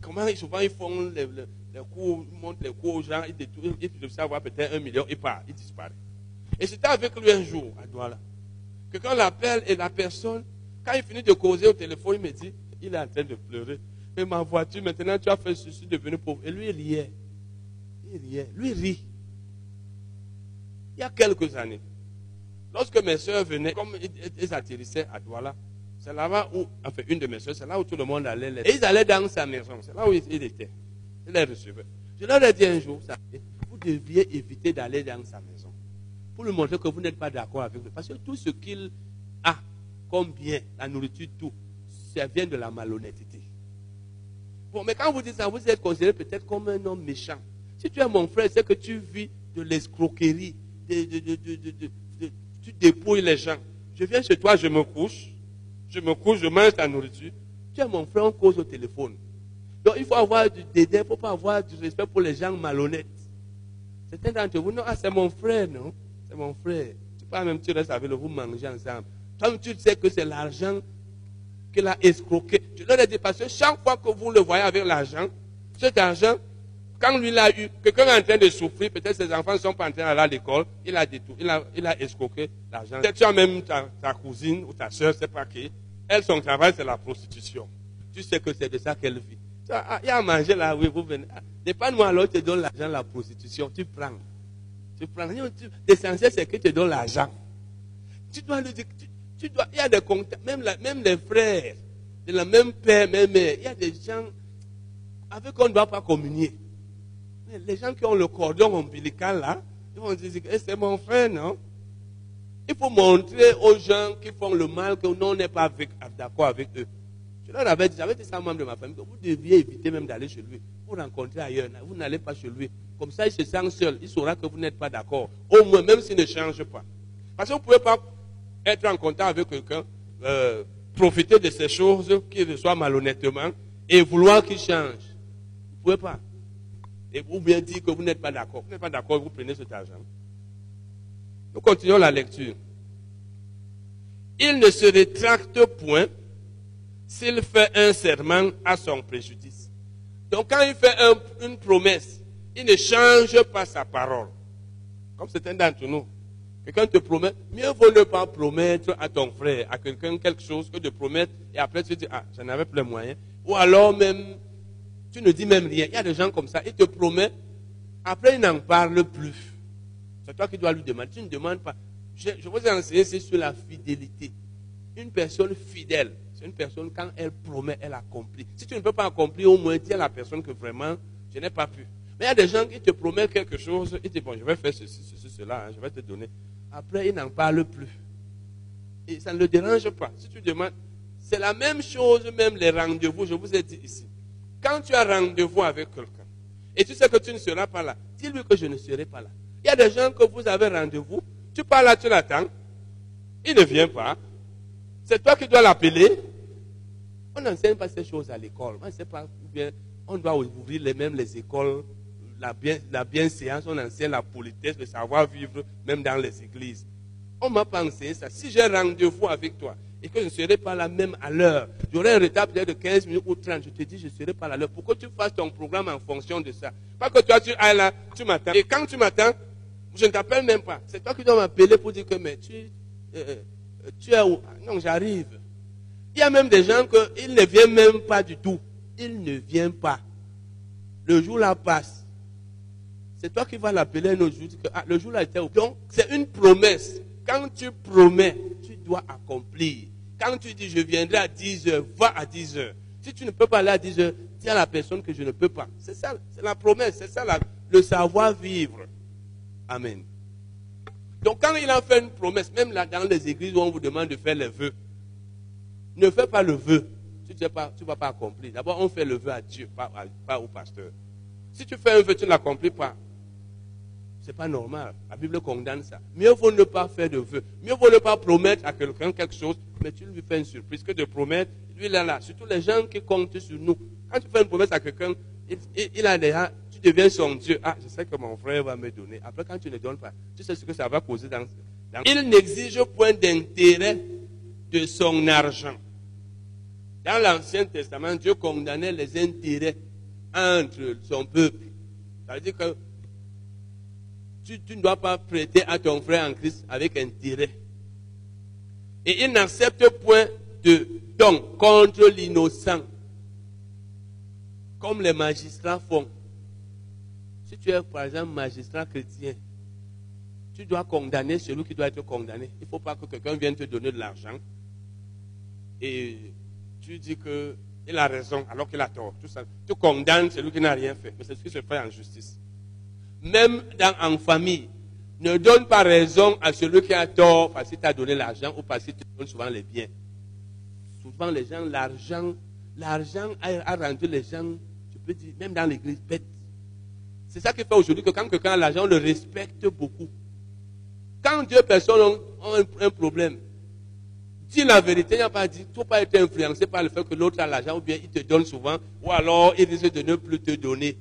Speaker 1: Comment souvent ils font les, cours, ils montent les cours aux gens, ils détournent, ils doivent savoir peut-être un million, il part, il disparaît. Et c'était avec lui un jour, à Douala. Quelqu'un l'appelle et la personne, quand il finit de causer au téléphone, il me dit, il est en train de pleurer ma voiture, maintenant tu as fait ceci, devenu pauvre. Et lui, il riait. Il riait. Lui, il rit. Il y a quelques années, lorsque mes soeurs venaient, comme ils atterrissaient à Douala, c'est là-bas où, enfin, une de mes soeurs, c'est là où tout le monde allait. Et ils allaient dans sa maison. C'est là où il était. Il les recevait. Je leur ai dit un jour, vous deviez éviter d'aller dans sa maison. Pour lui montrer que vous n'êtes pas d'accord avec lui. Parce que tout ce qu'il a comme bien, la nourriture, tout, ça vient de la malhonnêteté. Bon, mais quand vous dites ça, vous êtes considéré peut-être comme un homme méchant. Si tu es mon frère, c'est que tu vis de l'escroquerie, tu dépouilles les gens. Je viens chez toi, je me couche, je me couche, je mange ta nourriture. Tu es mon frère, on cause au téléphone. Donc il faut avoir du dédain, il ne faut pas avoir du respect pour les gens malhonnêtes. Certains d'entre vous, non, ah, c'est mon frère, non C'est mon frère. Tu pas même, tu restes avec le vous mangez ensemble. Toi, tu sais que c'est l'argent qu'il a escroqué. Je leur ai dit, parce que chaque fois que vous le voyez avec l'argent, cet argent, quand lui l'a eu, quelqu'un est en train de souffrir, peut-être ses enfants ne sont pas en train d'aller à l'école, il a détourné, il a, il a escroqué l'argent. Peut-être tu as même ta, cousine ou ta soeur, c'est pas qui. Elle, son travail, c'est la prostitution. Tu sais que c'est de ça qu'elle vit. Ah, il y a à manger là, oui, vous venez. Ah, moi alors, tu te donnes l'argent, la prostitution, tu prends. Tu prends. L'essentiel, c'est que tu donnes l'argent. Tu dois le dire, il y a des contacts, même, même les frères, de la même père, même mère, il y a des gens avec qui on ne doit pas communier. Les gens qui ont le cordon ombilical là, Ils vont dire, eh, c'est mon frère, non? Il faut montrer aux gens qui font le mal que nous, on n'est pas d'accord avec eux. Je leur avais dit, j'avais dit ça à un membre de ma famille, que vous deviez éviter même d'aller chez lui. Vous rencontrer ailleurs, vous n'allez pas chez lui. Comme ça, il se sent seul. Il saura que vous n'êtes pas d'accord. Au moins, même s'il ne change pas. Parce que vous ne pouvez pas être en contact avec quelqu'un, euh, profiter de ces choses qu'il reçoit malhonnêtement et vouloir qu'il change. Vous ne pouvez pas. Et vous bien dire que vous n'êtes pas d'accord. Vous n'êtes pas d'accord, vous prenez cet argent. Nous continuons la lecture. Il ne se rétracte point s'il fait un serment à son préjudice. Donc quand il fait une promesse, il ne change pas sa parole. Comme un d'entre nous. Quelqu'un te promet, mieux vaut ne pas promettre à ton frère, à quelqu'un quelque chose que de promettre et après tu dis, ah, j'en avais plus moyen. Ou alors même, tu ne dis même rien. Il y a des gens comme ça, ils te promettent, après ils n'en parlent plus. C'est toi qui dois lui demander. Tu ne demandes pas. Je, je vous ai enseigné, c'est sur la fidélité. Une personne fidèle, c'est une personne, quand elle promet, elle accomplit. Si tu ne peux pas accomplir, au moins dis à la personne que vraiment, je n'ai pas pu. Mais il y a des gens qui te promettent quelque chose, ils te disent, bon, je vais faire ceci, ceci, cela, hein, je vais te donner. Après, ils n'en parlent plus. Et ça ne le dérange pas. Si tu demandes, c'est la même chose, même les rendez-vous, je vous ai dit ici. Quand tu as rendez-vous avec quelqu'un, et tu sais que tu ne seras pas là, dis-lui que je ne serai pas là. Il y a des gens que vous avez rendez-vous, tu parles là, tu l'attends, il ne vient pas. C'est toi qui dois l'appeler. On n'enseigne pas ces choses à l'école. On ne sait pas bien. On doit ouvrir les mêmes les écoles la, bien, la bienséance, on enseigne la politesse, le savoir-vivre, même dans les églises. On m'a pensé ça. Si j'ai rendez-vous avec toi et que je ne serai pas là même à l'heure, j'aurai un retard peut-être de 15 minutes ou 30, je te dis, je ne serai pas là à l'heure. Pourquoi tu fasses ton programme en fonction de ça Pas que toi, tu ailles là, tu m'attends. Et quand tu m'attends, je ne t'appelle même pas. C'est toi qui dois m'appeler pour dire que, mais tu, euh, euh, tu es où? Non, j'arrive. Il y a même des gens qu'ils ne viennent même pas du tout. Ils ne viennent pas. Le jour là passe. C'est toi qui vas l'appeler un autre jour. Ah, le jour là était Donc, c'est une promesse. Quand tu promets, tu dois accomplir. Quand tu dis je viendrai à 10 heures, va à 10 heures. Si tu ne peux pas aller à 10 heures, dis à la personne que je ne peux pas. C'est ça, c'est la promesse, c'est ça le savoir-vivre. Amen. Donc quand il a fait une promesse, même là dans les églises où on vous demande de faire les vœux, ne fais pas le vœu. Tu ne vas pas accomplir. D'abord, on fait le vœu à Dieu, pas au pasteur. Si tu fais un vœu, tu ne l'accomplis pas. C'est pas normal. La Bible condamne ça. Mieux vaut ne pas faire de vœux. Mieux vaut ne pas promettre à quelqu'un quelque chose, mais tu lui fais une surprise que de promettre. Lui, là, là. Surtout les gens qui comptent sur nous. Quand tu fais une promesse à quelqu'un, il, a déjà, tu deviens son Dieu. Ah, je sais que mon frère va me donner. Après, quand tu ne donnes pas, tu sais ce que ça va causer dans, dans... Il n'exige point d'intérêt de son argent. Dans l'Ancien Testament, Dieu condamnait les intérêts entre son peuple. Ça veut dire que tu, ne dois pas prêter à ton frère en Christ avec intérêt. Et il n'accepte point de don contre l'innocent, comme les magistrats font. Si tu es, par exemple, magistrat chrétien, tu dois condamner celui qui doit être condamné. Il ne faut pas que quelqu'un vienne te donner de l'argent et tu dis qu'il a raison alors qu'il a tort. Tu condamnes celui qui n'a rien fait. Mais c'est ce qui se fait en justice même dans, en famille, ne donne pas raison à celui qui a tort parce qu'il t'a donné l'argent ou parce qu'il te donne souvent les biens. Souvent, les gens, l'argent, l'argent a, rendu les gens, je peux dire, même dans l'église, bêtes. C'est ça qui fait aujourd'hui que quand quelqu'un a l'argent, on le respecte beaucoup. Quand deux personnes ont, un, problème, dis la vérité, il n'y a pas dit, faut pas être influencé par le fait que l'autre a l'argent ou bien il te donne souvent, ou alors il risque de ne plus te donner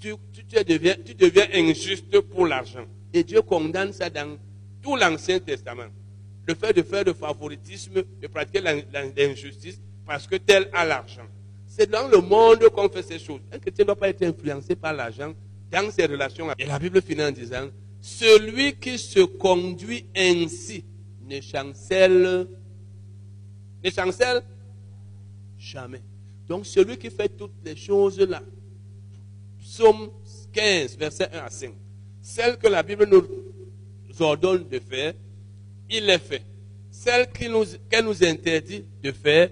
Speaker 1: tu, deviens, tu deviens injuste pour l'argent. Et Dieu condamne ça dans tout l'Ancien Testament. Le fait de faire le favoritisme, de pratiquer l'injustice parce que tel a l'argent. C'est dans le monde qu'on fait ces choses. Un chrétien ne doit pas être influencé par l'argent dans ses relations. Et la Bible finit en disant, celui qui se conduit ainsi ne chancelle, ne chancelle jamais. Donc celui qui fait toutes les choses là, Psaume 15, verset 1 à 5. Celle que la Bible nous ordonne de faire, il les fait. Celle qu'elle nous, interdit de faire,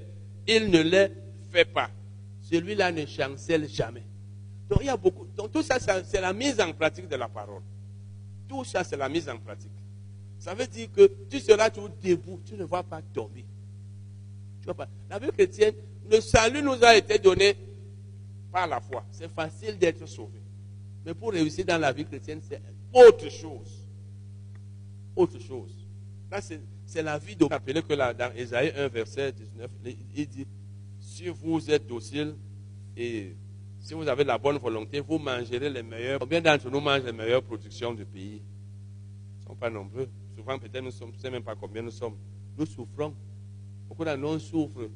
Speaker 1: il ne les fait pas. Celui-là ne chancelle jamais. Donc il y a beaucoup. Donc tout ça, c'est la mise en pratique de la parole. Tout ça, c'est la mise en pratique. Ça veut dire que tu seras toujours debout, tu ne vas pas tomber. Tu vois pas. La vie chrétienne, le salut nous a été donné par la foi. C'est facile d'être sauvé. Mais pour réussir dans la vie chrétienne, c'est autre chose. Autre chose. Là, c'est la vie de. Rappelez que là, dans Ésaïe 1, verset 19, il dit Si vous êtes docile et si vous avez la bonne volonté, vous mangerez les meilleurs. Combien d'entre nous mangent les meilleures productions du pays? Ils ne sont pas nombreux. Souvent, peut-être, nous sommes, je ne sais même pas combien nous sommes. Nous souffrons. Beaucoup d'entre nous souffrent.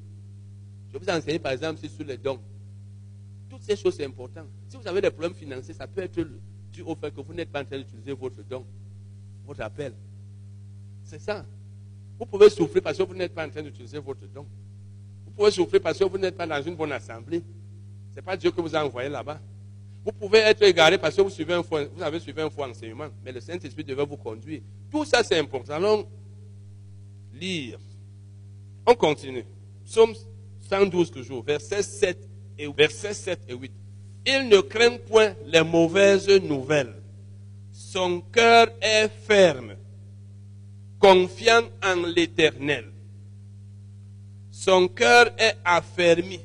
Speaker 1: Je vous enseigner, par exemple, sur les dons. Ces choses, c'est important. Si vous avez des problèmes financiers, ça peut être dû au fait que vous n'êtes pas en train d'utiliser votre don, votre appel. C'est ça. Vous pouvez souffrir parce que vous n'êtes pas en train d'utiliser votre don. Vous pouvez souffrir parce que vous n'êtes pas dans une bonne assemblée. Ce n'est pas Dieu que vous a envoyé là-bas. Vous pouvez être égaré parce que vous, suivez un vous avez suivi un faux enseignement, mais le Saint-Esprit devait vous conduire. Tout ça, c'est important. Allons lire. On continue. Psaume 112 toujours, versets 7 et, versets 7 et 8. Il ne craint point les mauvaises nouvelles. Son cœur est ferme, confiant en l'Éternel. Son cœur est affermi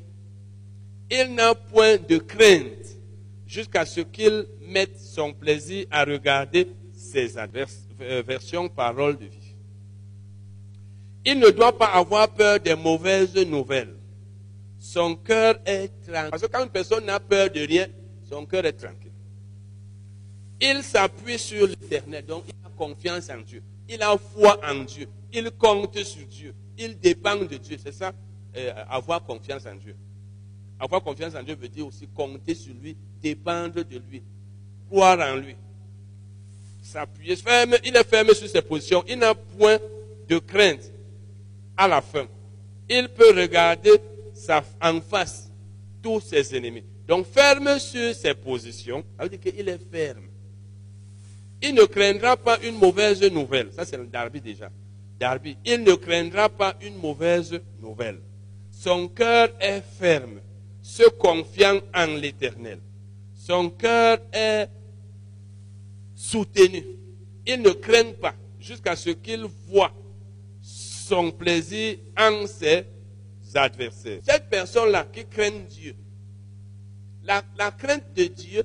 Speaker 1: il n'a point de crainte jusqu'à ce qu'il mette son plaisir à regarder ses euh, versions paroles de vie. Il ne doit pas avoir peur des mauvaises nouvelles. Son cœur est tranquille. Parce que quand une personne n'a peur de rien, son cœur est tranquille. Il s'appuie sur l'éternel, donc il a confiance en Dieu. Il a foi en Dieu. Il compte sur Dieu. Il dépend de Dieu. C'est ça, euh, avoir confiance en Dieu. Avoir confiance en Dieu veut dire aussi compter sur lui, dépendre de lui, croire en lui. S'appuyer il est ferme sur ses positions, il n'a point de crainte à la fin. Il peut regarder en face tous ses ennemis. Donc ferme sur ses positions, ça veut dire qu'il est ferme. Il ne craindra pas une mauvaise nouvelle. Ça, c'est le Darby déjà. Darby. Il ne craindra pas une mauvaise nouvelle. Son cœur est ferme se confiant en l'Éternel. Son cœur est soutenu. Il ne craint pas jusqu'à ce qu'il voit son plaisir en ses adversaires. Cette personne-là qui craint Dieu, la, la crainte de Dieu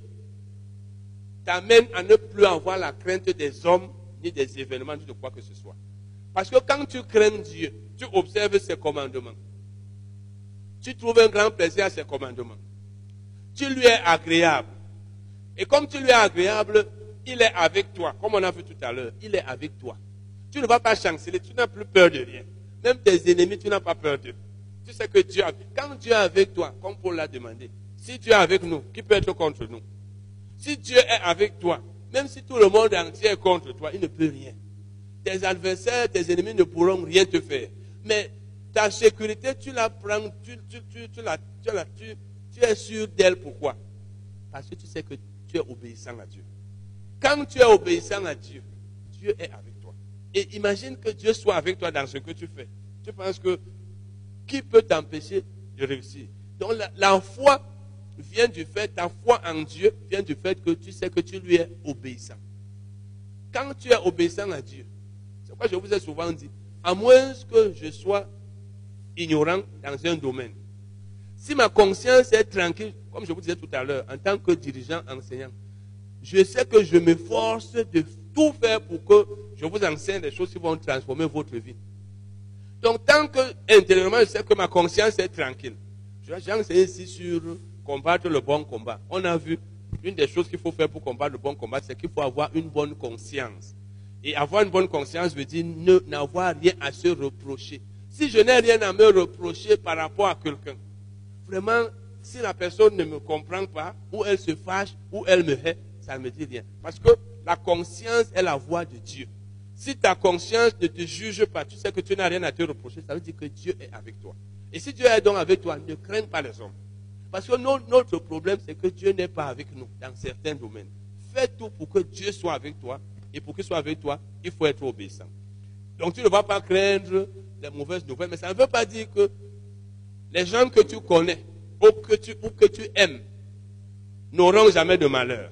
Speaker 1: t'amène à ne plus avoir la crainte des hommes, ni des événements, ni de quoi que ce soit. Parce que quand tu crains Dieu, tu observes ses commandements tu trouves un grand plaisir à ses commandements. Tu lui es agréable. Et comme tu lui es agréable, il est avec toi. Comme on a vu tout à l'heure, il est avec toi. Tu ne vas pas chanceler, tu n'as plus peur de rien. Même tes ennemis, tu n'as pas peur d'eux. Tu sais que Dieu, quand Dieu est avec toi, comme Paul l'a demandé, si Dieu est avec nous, qui peut être contre nous? Si Dieu est avec toi, même si tout le monde entier est contre toi, il ne peut rien. Tes adversaires, tes ennemis ne pourront rien te faire. Mais ta sécurité, tu la prends, tu, es sûr d'elle. Pourquoi? Parce que tu sais que tu es obéissant à Dieu. Quand tu es obéissant à Dieu, Dieu est avec toi. Et imagine que Dieu soit avec toi dans ce que tu fais. Tu penses que qui peut t'empêcher de réussir Donc la, foi vient du fait, ta foi en Dieu vient du fait que tu sais que tu lui es obéissant. Quand tu es obéissant à Dieu, c'est pourquoi je vous ai souvent dit, à moins que je sois ignorant dans un domaine. Si ma conscience est tranquille, comme je vous disais tout à l'heure, en tant que dirigeant enseignant, je sais que je me force de tout faire pour que je vous enseigne des choses qui vont transformer votre vie. Donc, tant que intérieurement, je sais que ma conscience est tranquille. J'ai enseigné ici sur combattre le bon combat. On a vu une des choses qu'il faut faire pour combattre le bon combat, c'est qu'il faut avoir une bonne conscience. Et avoir une bonne conscience veut dire n'avoir rien à se reprocher. Si je n'ai rien à me reprocher par rapport à quelqu'un, vraiment, si la personne ne me comprend pas, ou elle se fâche, ou elle me hait, ça ne me dit rien. Parce que la conscience est la voix de Dieu. Si ta conscience ne te juge pas, tu sais que tu n'as rien à te reprocher, ça veut dire que Dieu est avec toi. Et si Dieu est donc avec toi, ne crains pas les hommes. Parce que notre problème, c'est que Dieu n'est pas avec nous dans certains domaines. Fais tout pour que Dieu soit avec toi. Et pour qu'il soit avec toi, il faut être obéissant. Donc tu ne vas pas craindre les mauvaises nouvelles, mais ça ne veut pas dire que les gens que tu connais ou que tu aimes n'auront jamais de malheur.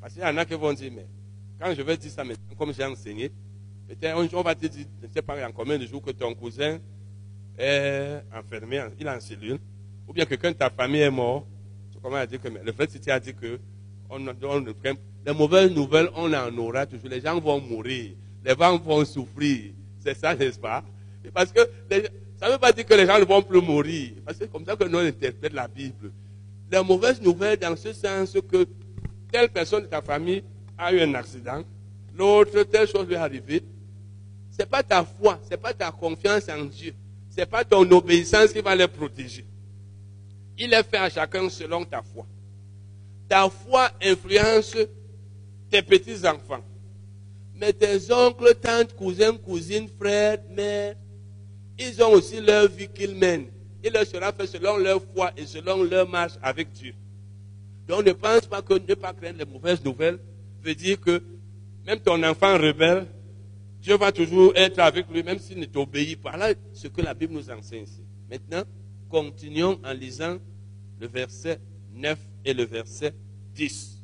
Speaker 1: Parce qu'il y en a qui vont dire, mais quand je vais dire ça maintenant, comme j'ai enseigné, peut-être on va te dire, je ne sais pas en combien de jours que ton cousin est enfermé, il est en cellule, ou bien quelqu'un de ta famille est mort. Comment a que le fait tu as dit que les mauvaises nouvelles, on en aura toujours. Les gens vont mourir, les gens vont souffrir. C'est ça, n'est-ce pas? Parce que ça ne veut pas dire que les gens ne vont plus mourir. Parce que c'est comme ça que nous interprétons la Bible. Les mauvaises nouvelles dans ce sens que telle personne de ta famille a eu un accident, l'autre, telle chose lui est arrivée. Ce n'est pas ta foi, ce n'est pas ta confiance en Dieu, ce n'est pas ton obéissance qui va les protéger. Il est fait à chacun selon ta foi. Ta foi influence tes petits-enfants. Mais tes oncles, tantes, cousins, cousines, frères, mères, ils ont aussi leur vie qu'ils mènent. Il leur sera fait selon leur foi et selon leur marche avec Dieu. Donc ne pense pas que ne pas craindre les mauvaises nouvelles veut dire que même ton enfant rebelle, Dieu va toujours être avec lui, même s'il ne t'obéit pas. Là, ce que la Bible nous enseigne ici. Maintenant, continuons en lisant le verset 9 et le verset 10.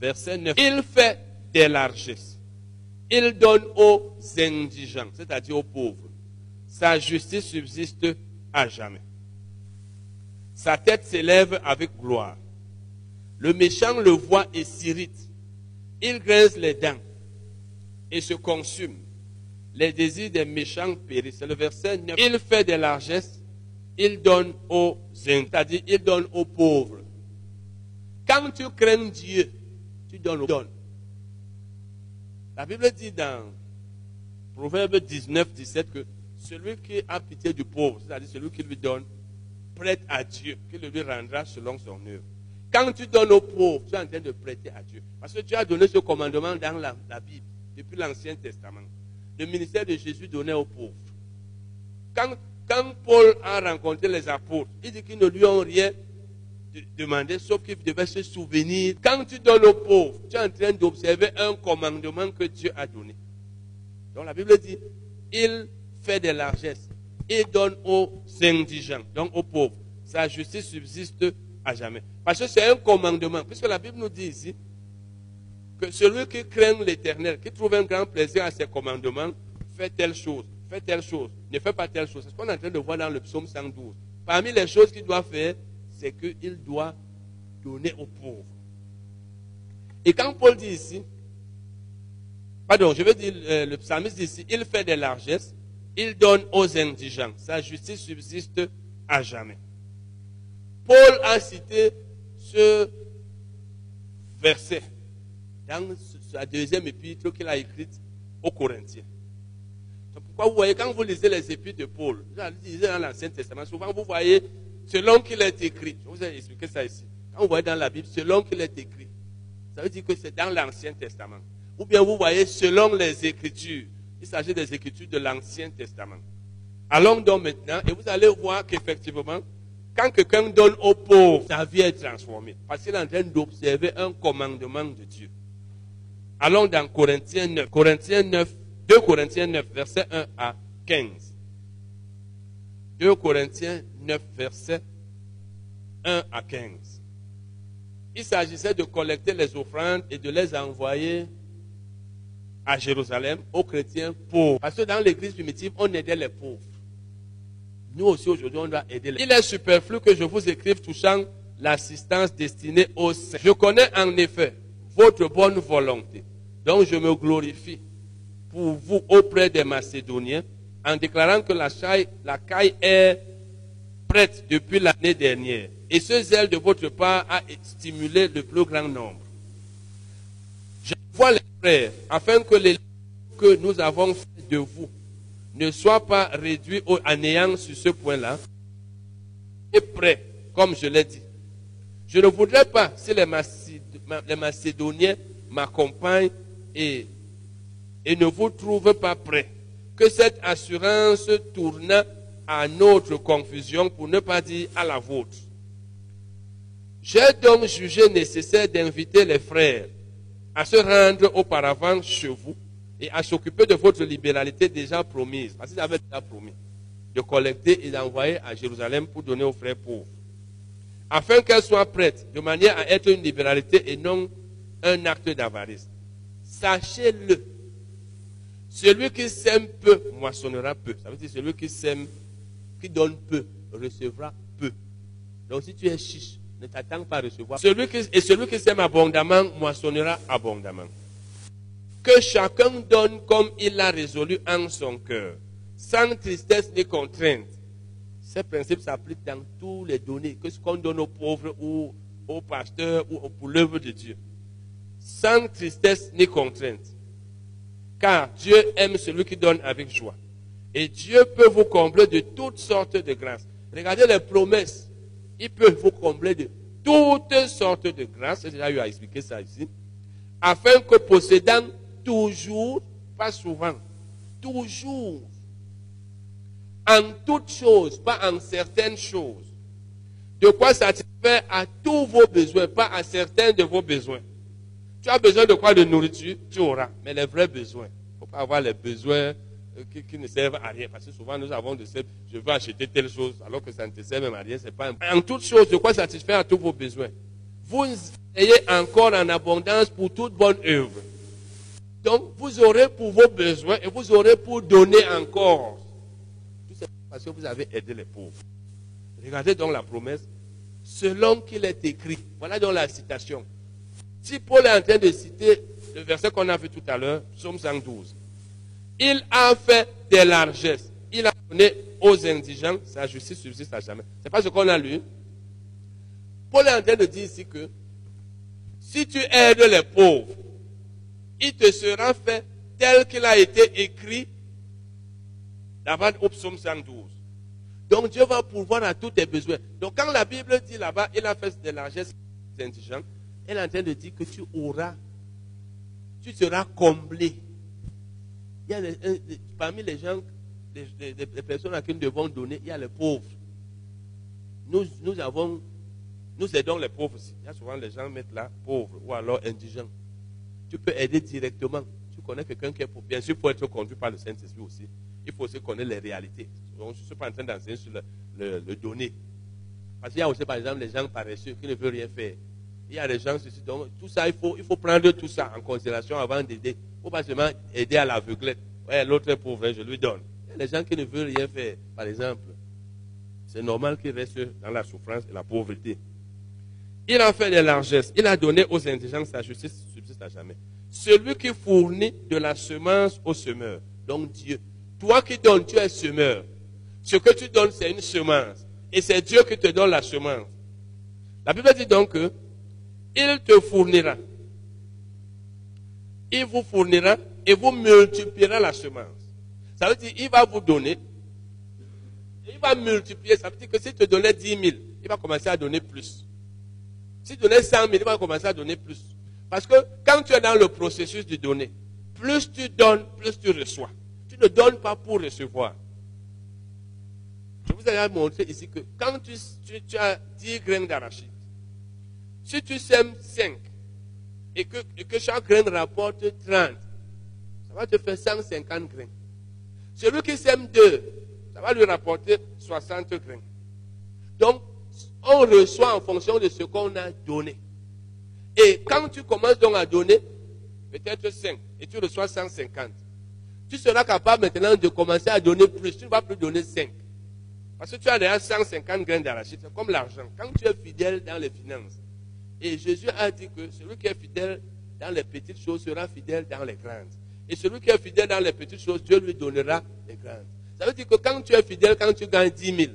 Speaker 1: Verset 9. Il fait des largesses. Il donne aux indigents, c'est-à-dire aux pauvres. Sa justice subsiste à jamais. Sa tête s'élève avec gloire. Le méchant le voit et s'irrite. Il grince les dents et se consume. Les désirs des méchants périssent. C'est le verset 9. Il fait des largesses. Il donne aux c'est-à-dire il donne aux pauvres. Quand tu crains Dieu, tu donnes aux pauvres. La Bible dit dans Proverbe 19, 17 que celui qui a pitié du pauvre, c'est-à-dire celui qui lui donne, prête à Dieu, qui le lui rendra selon son œuvre. Quand tu donnes aux pauvres, tu es en train de prêter à Dieu. Parce que Dieu a donné ce commandement dans la, Bible, depuis l'Ancien Testament. Le ministère de Jésus donnait aux pauvres. Quand, Paul a rencontré les apôtres, il dit qu'ils ne lui ont rien demandé, sauf qu'il devait se souvenir. Quand tu donnes aux pauvres, tu es en train d'observer un commandement que Dieu a donné. Donc la Bible dit, il fait des largesses. Il donne aux indigents, donc aux pauvres. Sa justice subsiste à jamais. Parce que c'est un commandement. Puisque la Bible nous dit ici que celui qui craint l'éternel, qui trouve un grand plaisir à ses commandements, fait telle chose, fait telle chose, ne fait pas telle chose. C'est ce qu'on est en train de voir dans le psaume 112. Parmi les choses qu'il doit faire, c'est qu'il doit donner aux pauvres. Et quand Paul dit ici, pardon, je veux dire, euh, le psalmiste dit ici, il fait des largesses, il donne aux indigents. Sa justice subsiste à jamais. Paul a cité verset dans sa deuxième épître qu'il a écrite aux Corinthiens. C'est pourquoi vous voyez, quand vous lisez les épîtres de Paul, vous lisez dans l'Ancien Testament, souvent vous voyez selon qu'il est écrit. Je vous ai expliqué ça ici. Quand vous voyez dans la Bible, selon qu'il est écrit, ça veut dire que c'est dans l'Ancien Testament. Ou bien vous voyez selon les Écritures. Il s'agit des Écritures de l'Ancien Testament. Allons donc maintenant et vous allez voir qu'effectivement, quand quelqu'un donne aux pauvres, sa vie est transformée. Parce qu'il est en train d'observer un commandement de Dieu. Allons dans Corinthiens 9. Corinthiens 9, 2 Corinthiens 9, verset 1 à 15. 2 Corinthiens 9, verset 1 à 15. Il s'agissait de collecter les offrandes et de les envoyer à Jérusalem aux chrétiens pauvres. Parce que dans l'église primitive, on aidait les pauvres. Nous aussi aujourd'hui, on doit aider les Il est superflu que je vous écrive touchant l'assistance destinée aux saints. Je connais en effet votre bonne volonté. Donc je me glorifie pour vous auprès des Macédoniens en déclarant que la, la caille est prête depuis l'année dernière. Et ce zèle de votre part a stimulé le plus grand nombre. Je vois les frères afin que les que nous avons fait de vous ne soit pas réduit au, à néant sur ce point-là, et prêt, comme je l'ai dit. Je ne voudrais pas, si les, Macédoniens m'accompagnent et, et ne vous trouvent pas prêt, que cette assurance tourne à notre confusion, pour ne pas dire à la vôtre. J'ai donc jugé nécessaire d'inviter les frères à se rendre auparavant chez vous et à s'occuper de votre libéralité déjà promise. Parce qu'ils avaient déjà promis de collecter et d'envoyer à Jérusalem pour donner aux frères pauvres. Afin qu'elle soit prête, de manière à être une libéralité et non un acte d'avarice. Sachez-le. Celui qui sème peu moissonnera peu. Ça veut dire celui qui sème, qui donne peu, recevra peu. Donc si tu es chiche, ne t'attends pas à recevoir. Celui qui, et celui qui sème abondamment moissonnera abondamment. Que chacun donne comme il l'a résolu en son cœur, sans tristesse ni contrainte. Ces principes s'appliquent dans tous les données, que ce qu'on donne aux pauvres ou aux pasteurs ou pour l'œuvre de Dieu. Sans tristesse ni contrainte. Car Dieu aime celui qui donne avec joie. Et Dieu peut vous combler de toutes sortes de grâces. Regardez les promesses. Il peut vous combler de toutes sortes de grâces. J'ai déjà eu à expliquer ça ici. Afin que possédant toujours, pas souvent, toujours, en toutes choses, pas en certaines choses, de quoi satisfaire à tous vos besoins, pas à certains de vos besoins. Tu as besoin de quoi de nourriture? Tu auras, mais les vrais besoins. Il ne faut pas avoir les besoins euh, qui, ne servent à rien. Parce que souvent, nous avons de ces, je veux acheter telle chose, alors que ça ne te sert même à rien. C'est pas En toutes choses, de quoi satisfaire à tous vos besoins? Vous ayez encore en abondance pour toute bonne œuvre. Donc, vous aurez pour vos besoins et vous aurez pour donner encore. Tout ça parce que vous avez aidé les pauvres. Regardez donc la promesse. Selon qu'il est écrit. Voilà donc la citation. Si Paul est en train de citer le verset qu'on a vu tout à l'heure, Psaume 112. Il a fait des largesses. Il a donné aux indigents. Sa justice subsiste à jamais. C'est pas ce qu'on a lu. Paul est en train de dire ici que si tu aides les pauvres, il te sera fait tel qu'il a été écrit là-bas au psaume 112. Donc Dieu va pourvoir à tous tes besoins. Donc quand la Bible dit là-bas, il a fait des largesses indigents, elle est en train de dire que tu auras, tu seras comblé. Il y a parmi les gens, les, personnes à qui nous devons donner, il y a les pauvres. Nous, nous avons, nous aidons les pauvres aussi. Il y a souvent les gens mettent là pauvres ou alors indigents tu peux aider directement. Tu connais quelqu'un qui est pour. Bien sûr, faut être conduit par le Saint-Esprit aussi. Il faut aussi connaître les réalités. Donc, je ne suis pas en train d'enseigner sur le, donner. Parce qu'il y a aussi, par exemple, les gens paresseux qui ne veulent rien faire. Il y a des gens, donc, tout ça, il faut, il faut prendre tout ça en considération avant d'aider. Il ne faut pas seulement aider à l'aveuglette. Ouais, l'autre est pauvre, je lui donne. Il y a gens qui ne veulent rien faire, par exemple. C'est normal qu'ils restent dans la souffrance et la pauvreté. Il a fait des largesses. Il a donné aux indigents sa justice jamais. Celui qui fournit de la semence au semeur, donc Dieu. Toi qui donnes, tu es semeur. Ce que tu donnes, c'est une semence. Et c'est Dieu qui te donne la semence. La Bible dit donc que il te fournira. Il vous fournira et vous multipliera la semence. Ça veut dire il va vous donner. Il va multiplier. Ça veut dire que si tu te donnais 10 000, il va commencer à donner plus. Si tu donnais 100 000, il va commencer à donner plus. Parce que quand tu es dans le processus de donner, plus tu donnes, plus tu reçois. Tu ne donnes pas pour recevoir. Je vous ai montré ici que quand tu, as 10 graines d'arachide, si tu sèmes 5 et que, et que chaque graine rapporte 30, ça va te faire 150 graines. Celui qui sème 2, ça va lui rapporter 60 graines. Donc, on reçoit en fonction de ce qu'on a donné. Et quand tu commences donc à donner, peut-être 5, et tu reçois 150, tu seras capable maintenant de commencer à donner plus. Tu ne vas plus donner 5. Parce que tu as déjà 150 graines d'arachide. C'est comme l'argent. Quand tu es fidèle dans les finances, et Jésus a dit que celui qui est fidèle dans les petites choses sera fidèle dans les grandes. Et celui qui est fidèle dans les petites choses, Dieu lui donnera les grandes. Ça veut dire que quand tu es fidèle, quand tu gagnes 10 000,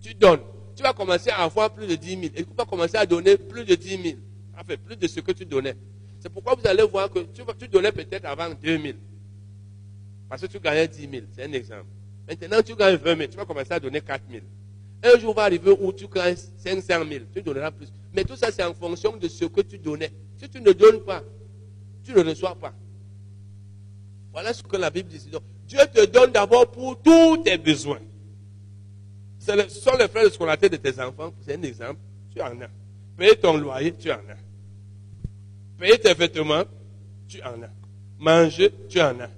Speaker 1: tu donnes tu vas commencer à avoir plus de 10 000. Et tu vas commencer à donner plus de 10 000. Enfin, plus de ce que tu donnais. C'est pourquoi vous allez voir que tu, donnais peut-être avant 2 000. Parce que tu gagnais 10 000. C'est un exemple. Maintenant, tu gagnes 20 000. Tu vas commencer à donner 4 000. Un jour va arriver où tu gagnes 500 000. Tu donneras plus. Mais tout ça, c'est en fonction de ce que tu donnais. Si tu ne donnes pas, tu ne reçois pas. Voilà ce que la Bible dit. Dieu te donne d'abord pour tous tes besoins ce sont les frères de scolarité de tes enfants, c'est un exemple, tu en as. Payer ton loyer, tu en as. Payer tes vêtements, tu en as. Manger, tu en as.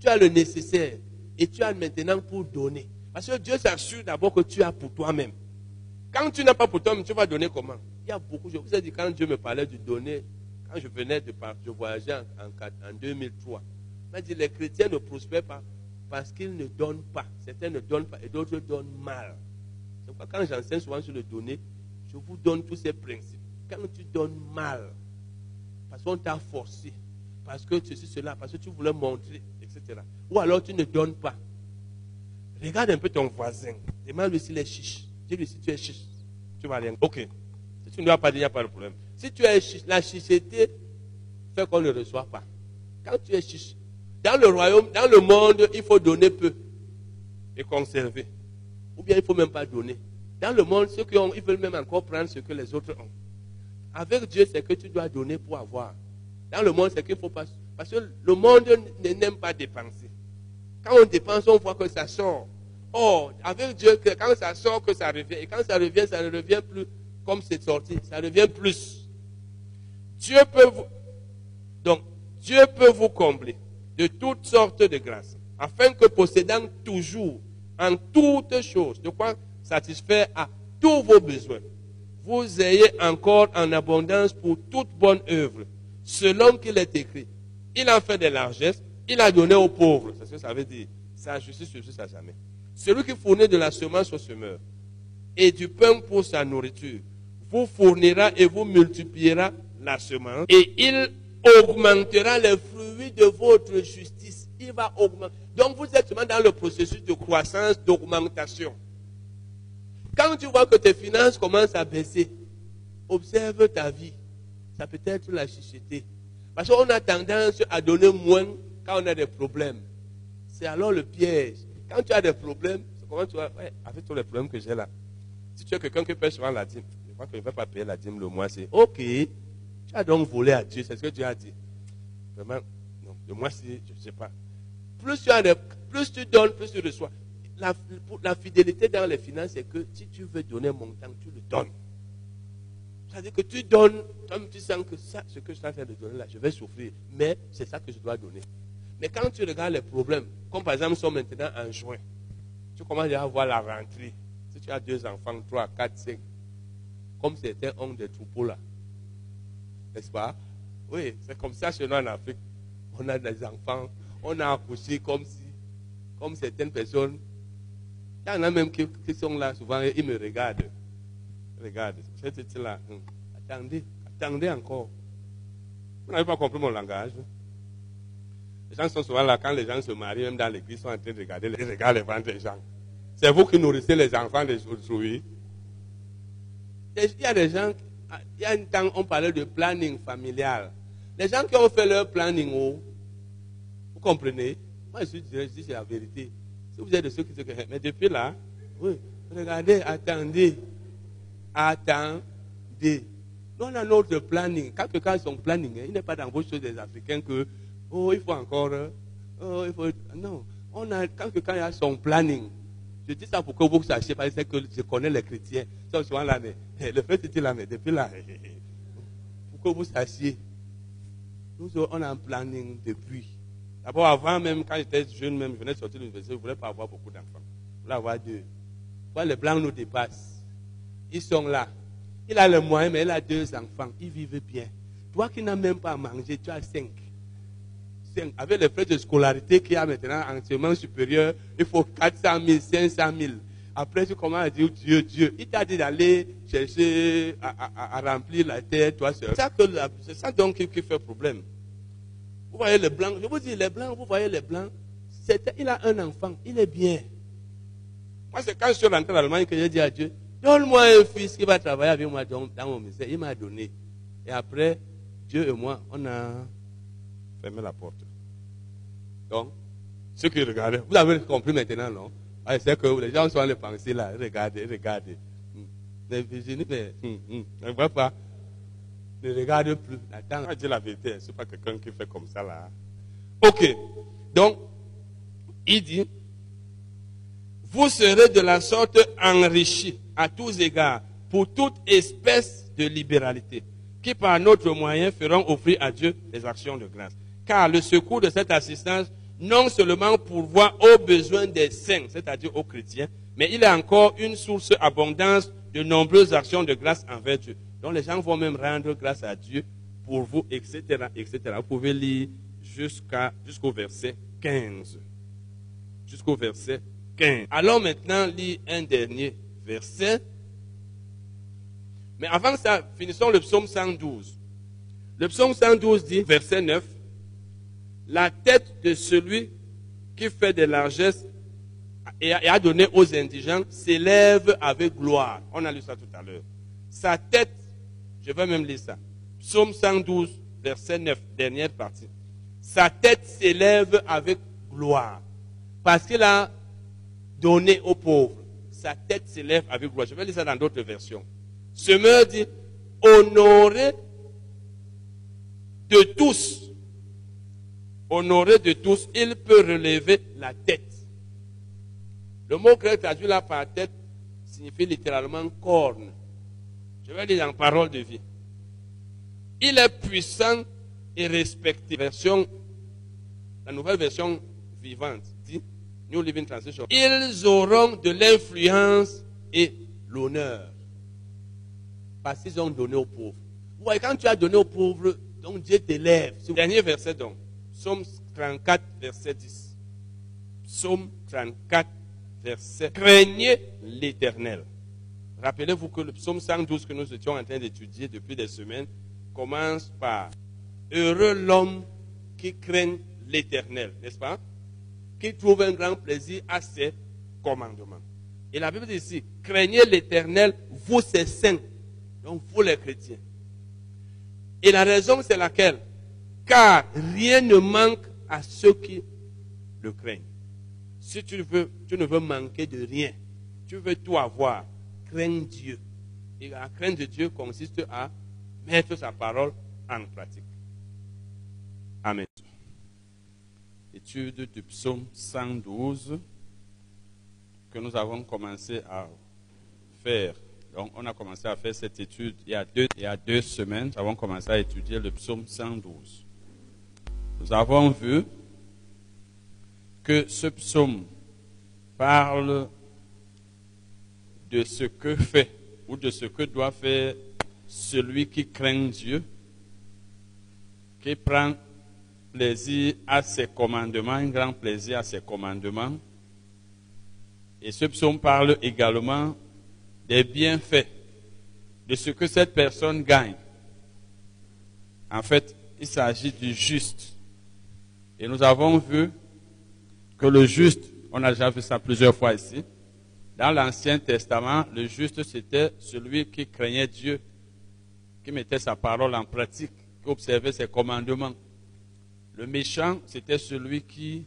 Speaker 1: Tu as le nécessaire. Et tu as maintenant pour donner. Parce que Dieu s'assure d'abord que tu as pour toi-même. Quand tu n'as pas pour toi-même, tu vas donner comment? Il y a beaucoup. Je vous ai dit, quand Dieu me parlait de donner quand je venais de partir, je voyageais en, en, en 2003. Il m'a dit les chrétiens ne prospèrent pas parce qu'ils ne donnent pas. Certains ne donnent pas et d'autres donnent mal. C'est pourquoi quand j'enseigne souvent sur le donner, je vous donne tous ces principes. Quand tu donnes mal, parce qu'on t'a forcé, parce que ceci, cela, parce que tu voulais montrer, etc. Ou alors tu ne donnes pas. Regarde un peu ton voisin. Demande-lui s'il est chiche. Dis-lui si tu es chiche. Tu vas rien. Ok. Si tu ne dois pas dire, il n'y a pas de problème. Si tu es chiche, la chicheté fait qu'on ne reçoit pas. Quand tu es chiche, dans le royaume, dans le monde, il faut donner peu et conserver. Ou bien il ne faut même pas donner. Dans le monde, ceux qui ont, ils veulent même encore prendre ce que les autres ont. Avec Dieu, c'est que tu dois donner pour avoir. Dans le monde, c'est qu'il faut pas. Parce que le monde n'aime pas dépenser. Quand on dépense, on voit que ça sort. Or, avec Dieu, quand ça sort, que ça revient. Et quand ça revient, ça ne revient plus comme c'est sorti. Ça revient plus. Dieu peut vous. Donc, Dieu peut vous combler de toutes sortes de grâces, afin que possédant toujours, en toutes choses, de quoi satisfaire à tous vos besoins, vous ayez encore en abondance pour toute bonne œuvre, selon qu'il est écrit. Il a fait des largesses, il a donné aux pauvres. C'est ce que ça veut dire. Sa justice sur à jamais. Celui qui fournit de la semence au semeur et du pain pour sa nourriture, vous fournira et vous multipliera la semence et il augmentera les fruits de votre justice. Il va augmenter. Donc vous êtes seulement dans le processus de croissance, d'augmentation. Quand tu vois que tes finances commencent à baisser, observe ta vie. Ça peut être la chicheté. Parce qu'on a tendance à donner moins quand on a des problèmes. C'est alors le piège. Quand tu as des problèmes, comment tu vas, avec tous les problèmes que j'ai là, si tu es quelqu'un qui paie souvent la dîme, je crois que je ne vais pas payer la dîme le mois, c'est OK. Tu as donc volé à Dieu, c'est ce que Dieu a dit. Vraiment, non, le mois-ci, je ne sais pas. Plus tu, as plus tu donnes, plus tu reçois. La, la fidélité dans les finances, c'est que si tu veux donner mon temps, tu le donnes. C'est-à-dire que tu donnes, comme tu sens que ça, ce que je suis en train de donner là, je vais souffrir. Mais c'est ça que je dois donner. Mais quand tu regardes les problèmes, comme par exemple, nous sommes maintenant en juin, tu commences à voir la rentrée. Si tu as deux enfants, trois, quatre, cinq, comme c'était un des troupeaux là, n'est-ce pas? Oui, c'est comme ça chez nous en Afrique. On a des enfants, on a accouché comme si, comme certaines personnes. Il y en a même qui, sont là, souvent, ils me regardent. Regarde, c'est là. Hum. Attendez, attendez encore. Vous n'avez pas compris mon langage. Les gens sont souvent là, quand les gens se marient, même dans l'église, ils sont en train de regarder les, regardent les ventres des gens. C'est vous qui nourrissez les enfants des autrui. Il y a des gens, il y a un temps, on parlait de planning familial. Les gens qui ont fait leur planning, oh, vous comprenez? Moi, je dis, c'est la vérité. Vous êtes de ceux qui se mais depuis là, oui, regardez, attendez attendez. Nous, on a notre planning. Quand quelqu'un a son planning, hein, il n'est pas dans vos choses des Africains que, oh, il faut encore, oh, il faut. Non. On a, quand quelqu'un a son planning, je dis ça pour que vous sachiez, parce que je connais les chrétiens. Ça, souvent là, mais, le fait était là, mais depuis là, pour que vous sachiez, nous, on a un planning depuis. D'abord, avant même, quand j'étais jeune, même, je venais de sortir de l'université, je ne voulais pas avoir beaucoup d'enfants. Je voulais avoir deux. les blancs nous dépassent. Ils sont là. Il a le moyen, mais il a deux enfants. Ils vivent bien. Toi qui n'as même pas à manger, tu as cinq. cinq. Avec les frais de scolarité qu'il y a maintenant en enseignement supérieur, il faut 400 000, 500 000. Après, tu commences à dire Dieu, Dieu. Il t'a dit d'aller chercher à, remplir la terre, toi seul. C'est ça, donc qui, fait problème. Vous voyez les blancs, je vous dis, les blancs, vous voyez les blancs, il a un enfant, il est bien. Moi, c'est quand je suis rentré en Allemagne que j'ai dit à Dieu, Donne-moi un fils qui va travailler avec moi dans, mon ministère. Il m'a donné. Et après, Dieu et moi, on a fermé la porte. Donc, ceux qui regardaient, vous avez compris maintenant, non? Ah, C'est que les gens sont allés penser là, regardez, regardez. Mais Virginie, mais, hum, hum, ne voit pas. Ne regarde plus. Attends, je dis la vérité, ce n'est pas quelqu'un qui fait comme ça là. Ok. Donc, il dit, vous serez de la sorte enrichis à tous égards pour toute espèce de libéralité, qui par notre moyen feront offrir à Dieu des actions de grâce. Car le secours de cette assistance non seulement pourvoit aux besoins des saints, c'est-à-dire aux chrétiens, mais il est encore une source abondance de nombreuses actions de grâce envers Dieu. Donc les gens vont même rendre grâce à Dieu pour vous, etc., etc. Vous pouvez lire jusqu'au verset 15. Jusqu'au verset 15. Allons maintenant lire un dernier verset. Mais avant ça, finissons le psaume 112. Le psaume 112 dit, verset 9, La tête de celui qui fait des largesses et a donné aux indigents s'élève avec gloire. On a lu ça tout à l'heure. Sa tête, je vais même lire ça. Psaume 112, verset 9, dernière partie. Sa tête s'élève avec gloire. Parce qu'il a donné aux pauvres. Sa tête s'élève avec gloire. Je vais lire ça dans d'autres versions. Semeur dit, honoré de tous, honoré de tous, il peut relever la tête. Le mot grec traduit là par tête signifie littéralement corne. Je vais lire en parole de vie. Il est puissant et respecté. Version, la nouvelle version vivante dit, New Living Translation. Ils auront de l'influence et l'honneur. Parce qu'ils ont donné aux pauvres. Ouais, quand tu as donné aux pauvres, donc Dieu t'élève. Dernier verset donc. Psaume 34, verset 10. Psaume 34, verset. Craignez l'éternel. Rappelez-vous que le psaume 112 que nous étions en train d'étudier depuis des semaines commence par Heureux l'homme qui craint l'éternel, n'est-ce pas? Qui trouve un grand plaisir à ses commandements. Et la Bible dit ici, craignez l'éternel, vous ces saints, donc vous les chrétiens. Et la raison c'est laquelle? Car rien ne manque à ceux qui le craignent. Si tu, veux, tu ne veux manquer de rien, tu veux tout avoir, crains Dieu. Et la crainte de Dieu consiste à mettre sa parole en pratique. Amen. Étude du psaume 112 que nous avons commencé à faire. Donc, on a commencé à faire cette étude il y a deux, il y a deux semaines. Nous avons commencé à étudier le psaume 112. Nous avons vu que ce psaume parle de ce que fait ou de ce que doit faire celui qui craint Dieu, qui prend plaisir à ses commandements, un grand plaisir à ses commandements. Et ce psaume parle également des bienfaits, de ce que cette personne gagne. En fait, il s'agit du juste. Et nous avons vu que le juste, on a déjà vu ça plusieurs fois ici, dans l'Ancien Testament, le juste, c'était celui qui craignait Dieu, qui mettait sa parole en pratique, qui observait ses commandements. Le méchant, c'était celui qui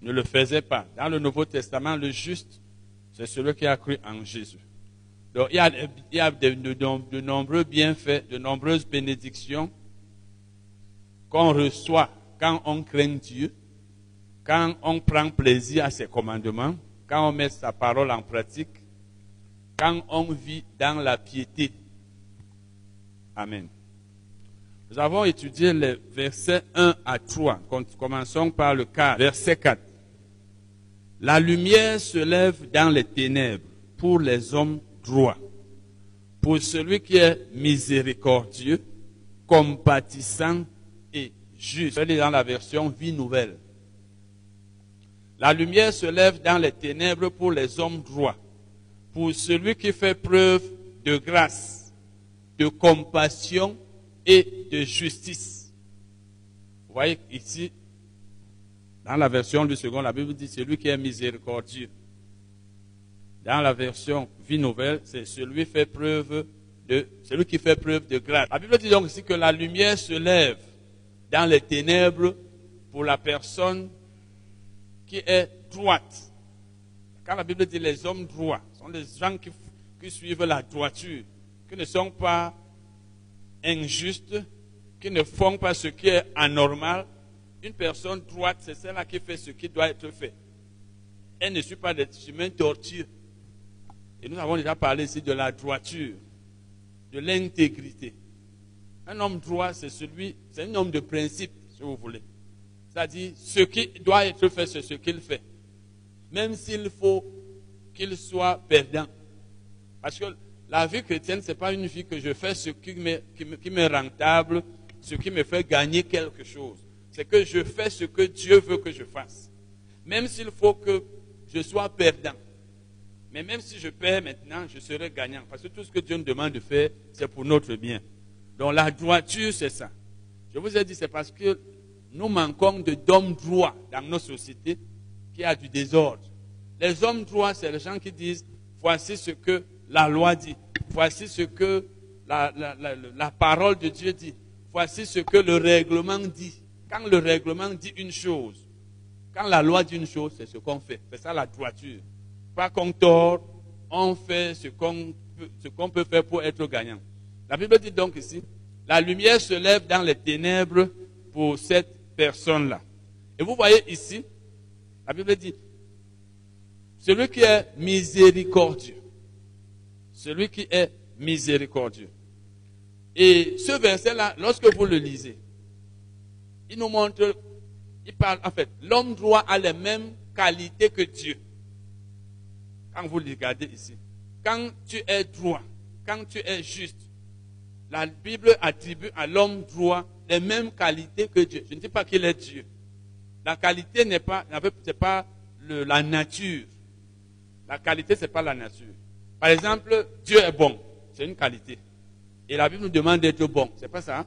Speaker 1: ne le faisait pas. Dans le Nouveau Testament, le juste, c'est celui qui a cru en Jésus. Donc, il y a, de, de nombreux bienfaits, de nombreuses bénédictions qu'on reçoit quand on craint Dieu quand on prend plaisir à ses commandements, quand on met sa parole en pratique, quand on vit dans la piété. Amen. Nous avons étudié les versets 1 à 3. Commençons par le 4. Verset 4. La lumière se lève dans les ténèbres pour les hommes droits, pour celui qui est miséricordieux, compatissant et juste. Je dans la version vie nouvelle. La lumière se lève dans les ténèbres pour les hommes droits, pour celui qui fait preuve de grâce, de compassion et de justice. Vous voyez ici, dans la version du second, la Bible dit celui qui est miséricordieux. Dans la version vie nouvelle, c'est celui, celui qui fait preuve de grâce. La Bible dit donc ici que la lumière se lève dans les ténèbres pour la personne qui est droite. Quand la Bible dit les hommes droits, sont les gens qui, qui suivent la droiture, qui ne sont pas injustes, qui ne font pas ce qui est anormal. Une personne droite, c'est celle-là qui fait ce qui doit être fait. Elle ne suit pas des chemins tortueux. Et nous avons déjà parlé ici de la droiture, de l'intégrité. Un homme droit, c'est celui, c'est un homme de principe, si vous voulez. C'est-à-dire, ce qui doit être fait, c'est ce qu'il fait. Même s'il faut qu'il soit perdant. Parce que la vie chrétienne, ce n'est pas une vie que je fais ce qui m'est, qui, rentable
Speaker 2: ce qui me fait gagner quelque chose. C'est que je fais ce que Dieu veut que je fasse. Même s'il faut que je sois perdant. Mais même si je perds maintenant, je serai gagnant. Parce que tout ce que Dieu nous demande de faire, c'est pour notre bien. Donc la droiture, c'est ça. Je vous ai dit, c'est parce que nous manquons d'hommes droits dans nos sociétés qu'il y a du désordre. Les hommes droits, c'est les gens qui disent, voici ce que la loi dit, voici ce que la, parole de Dieu dit, voici ce que le règlement dit. Quand le règlement dit une chose, quand la loi dit une chose, c'est ce qu'on fait. C'est ça la droiture. Pas qu'on tord, on fait ce qu'on peut faire pour être gagnant. La Bible dit donc ici, la lumière se lève dans les ténèbres pour cette personne-là. Et vous voyez ici, la Bible dit, celui qui est miséricordieux, celui qui est miséricordieux. Et ce verset-là, lorsque vous le lisez, il nous montre, il parle, en fait, l'homme droit a les mêmes qualités que Dieu. Quand vous le regardez ici, quand tu es droit, quand tu es juste, la Bible attribue à l'homme droit les mêmes qualités que Dieu. Je ne dis pas qu'il est Dieu. La qualité n'est pas, c'est pas la nature. La qualité, c'est pas la nature. Par exemple, Dieu est bon. C'est une qualité. Et la Bible nous demande d'être bon. C'est pas ça. Hein?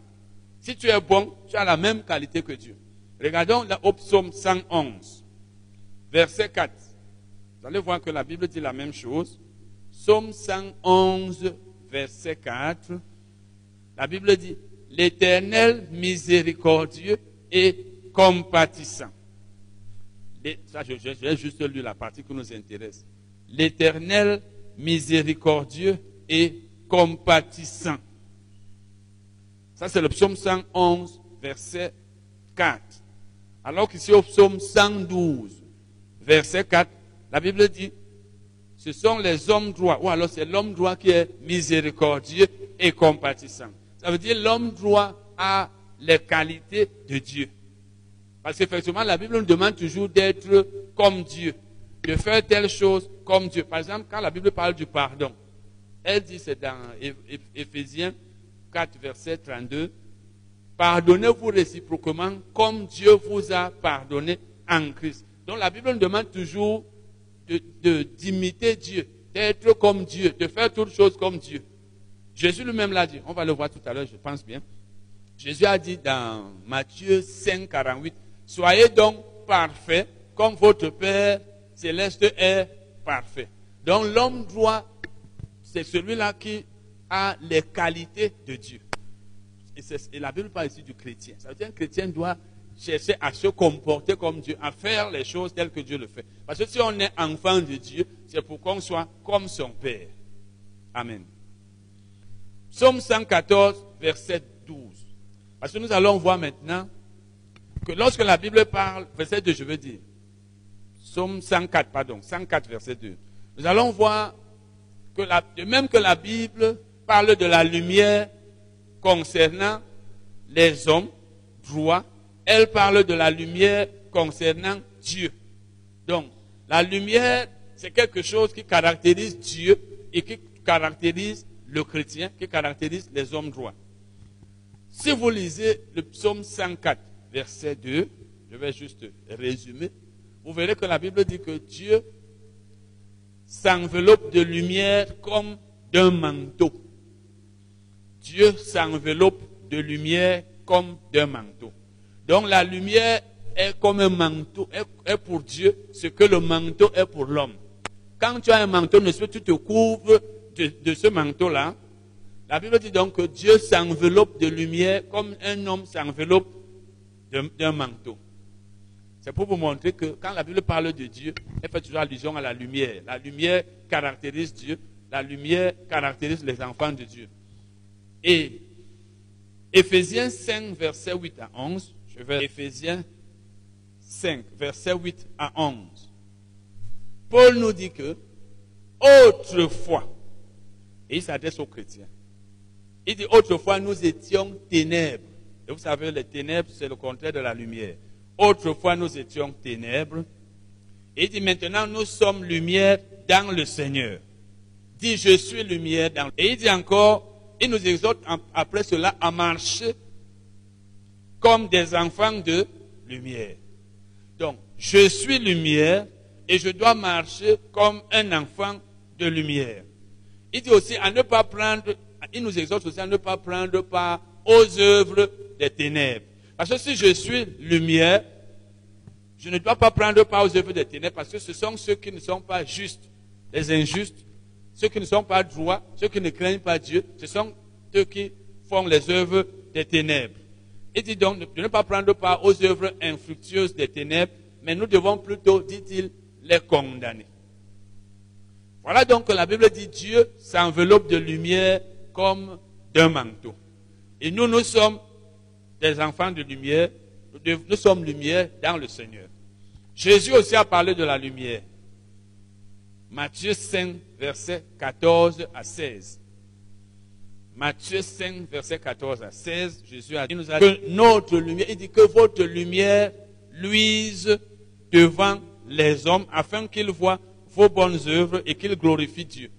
Speaker 2: Si tu es bon, tu as la même qualité que Dieu. Regardons la psaume 111, verset 4. Vous allez voir que la Bible dit la même chose. Psaume 111, verset 4. La Bible dit, l'Éternel miséricordieux et compatissant. ça, je, vais juste lu la partie qui nous intéresse. L'Éternel miséricordieux et compatissant. Ça, c'est le psaume 111, verset 4. Alors qu'ici, au psaume 112, verset 4, la Bible dit, ce sont les hommes droits, ou alors c'est l'homme droit qui est miséricordieux et compatissant. Ça veut dire l'homme droit a les qualités de Dieu. Parce qu'effectivement, la Bible nous demande toujours d'être comme Dieu, de faire telle chose comme Dieu. Par exemple, quand la Bible parle du pardon, elle dit, c'est dans Éphésiens 4, verset 32, Pardonnez-vous réciproquement comme Dieu vous a pardonné en Christ. Donc la Bible nous demande toujours d'imiter Dieu, d'être comme Dieu, de faire toutes choses comme Dieu. Jésus lui-même l'a dit. On va le voir tout à l'heure, je pense bien. Jésus a dit dans Matthieu 5, 48, Soyez donc parfaits comme votre Père céleste est parfait. Donc l'homme droit, c'est celui-là qui a les qualités de Dieu. Et, la Bible parle ici du chrétien. Ça veut dire qu'un chrétien doit chercher à se comporter comme Dieu, à faire les choses telles que Dieu le fait. Parce que si on est enfant de Dieu, c'est pour qu'on soit comme son Père. Amen. Psaume 114, verset 12. Parce que nous allons voir maintenant que lorsque la Bible parle, verset 2, je veux dire, Psaume 104, pardon, 104, verset 2, nous allons voir que de même que la Bible parle de la lumière concernant les hommes droits, elle parle de la lumière concernant Dieu. Donc, la lumière, c'est quelque chose qui caractérise Dieu et qui caractérise le chrétien qui caractérise les hommes droits. Si vous lisez le psaume 104, verset 2, je vais juste résumer, vous verrez que la Bible dit que Dieu s'enveloppe de lumière comme d'un manteau. Dieu s'enveloppe de lumière comme d'un manteau. Donc la lumière est comme un manteau, est, pour Dieu ce que le manteau est pour l'homme. Quand tu as un manteau, ne tu te couvres de, ce manteau-là, la Bible dit donc que Dieu s'enveloppe de lumière comme un homme s'enveloppe d'un manteau. C'est pour vous montrer que quand la Bible parle de Dieu, elle fait toujours allusion à la lumière. La lumière caractérise Dieu, la lumière caractérise les enfants de Dieu. Et Éphésiens 5, verset 8 à 11, je vais Éphésiens 5, verset 8 à 11. Paul nous dit que autrefois, et il s'adresse aux chrétiens. Il dit, autrefois, nous étions ténèbres. Et vous savez, les ténèbres, c'est le contraire de la lumière. Autrefois, nous étions ténèbres. Et il dit, maintenant, nous sommes lumière dans le Seigneur. Il dit, je suis lumière dans... Et il dit encore, il nous exhorte après cela à marcher comme des enfants de lumière. Donc, je suis lumière et je dois marcher comme un enfant de lumière. Il dit aussi à ne pas prendre, il nous exhorte aussi à ne pas prendre part aux œuvres des ténèbres. Parce que si je suis lumière, je ne dois pas prendre part aux œuvres des ténèbres parce que ce sont ceux qui ne sont pas justes, les injustes, ceux qui ne sont pas droits, ceux qui ne craignent pas Dieu, ce sont ceux qui font les œuvres des ténèbres. Il dit donc de ne pas prendre part aux œuvres infructueuses des ténèbres, mais nous devons plutôt, dit-il, les condamner. Voilà donc que la Bible dit Dieu s'enveloppe de lumière comme d'un manteau. Et nous, nous sommes des enfants de lumière, nous sommes lumière dans le Seigneur. Jésus aussi a parlé de la lumière. Matthieu 5, verset 14 à 16. Matthieu 5, verset 14 à 16, Jésus a dit, nous a dit que notre lumière, il dit que votre lumière luise devant les hommes afin qu'ils voient vos bonnes œuvres et qu'ils glorifient Dieu.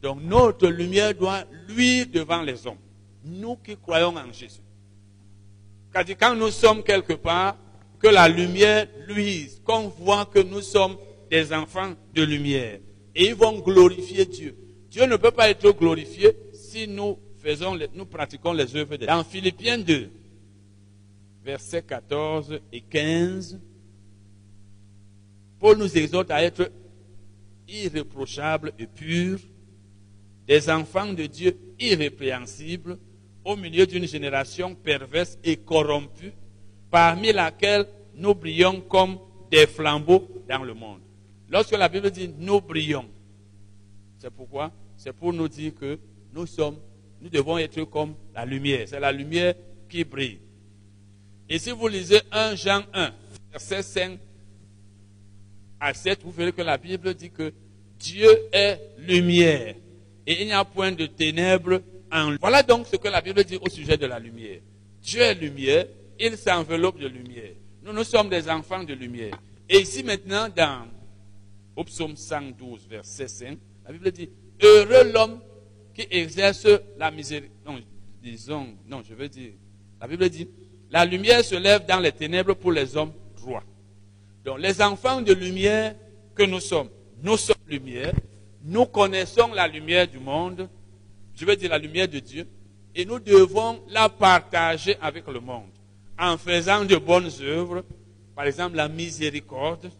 Speaker 2: Donc notre lumière doit luire devant les hommes. Nous qui croyons en Jésus. Quand nous sommes quelque part, que la lumière luise, qu'on voit que nous sommes des enfants de lumière. Et ils vont glorifier Dieu. Dieu ne peut pas être glorifié si nous faisons, nous pratiquons les œuvres de Dans Philippiens 2, versets 14 et 15, Paul nous exhorte à être irréprochables et purs, des enfants de Dieu irrépréhensibles, au milieu d'une génération perverse et corrompue, parmi laquelle nous brillons comme des flambeaux dans le monde. Lorsque la Bible dit nous brillons, c'est pourquoi? C'est pour nous dire que nous sommes, nous devons être comme la lumière. C'est la lumière qui brille. Et si vous lisez 1 Jean 1, verset 5 7, vous verrez que la Bible dit que Dieu est lumière et il n'y a point de ténèbres en lui. Voilà donc ce que la Bible dit au sujet de la lumière. Dieu est lumière, il s'enveloppe de lumière. Nous, nous sommes des enfants de lumière. Et ici maintenant, dans au psaume 112, verset 5, la Bible dit, heureux l'homme qui exerce la miséricorde. Non, disons, non, je veux dire, la Bible dit, la lumière se lève dans les ténèbres pour les hommes droits. Donc les enfants de lumière que nous sommes, nous sommes lumière, nous connaissons la lumière du monde, je veux dire la lumière de Dieu, et nous devons la partager avec le monde en faisant de bonnes œuvres, par exemple la miséricorde,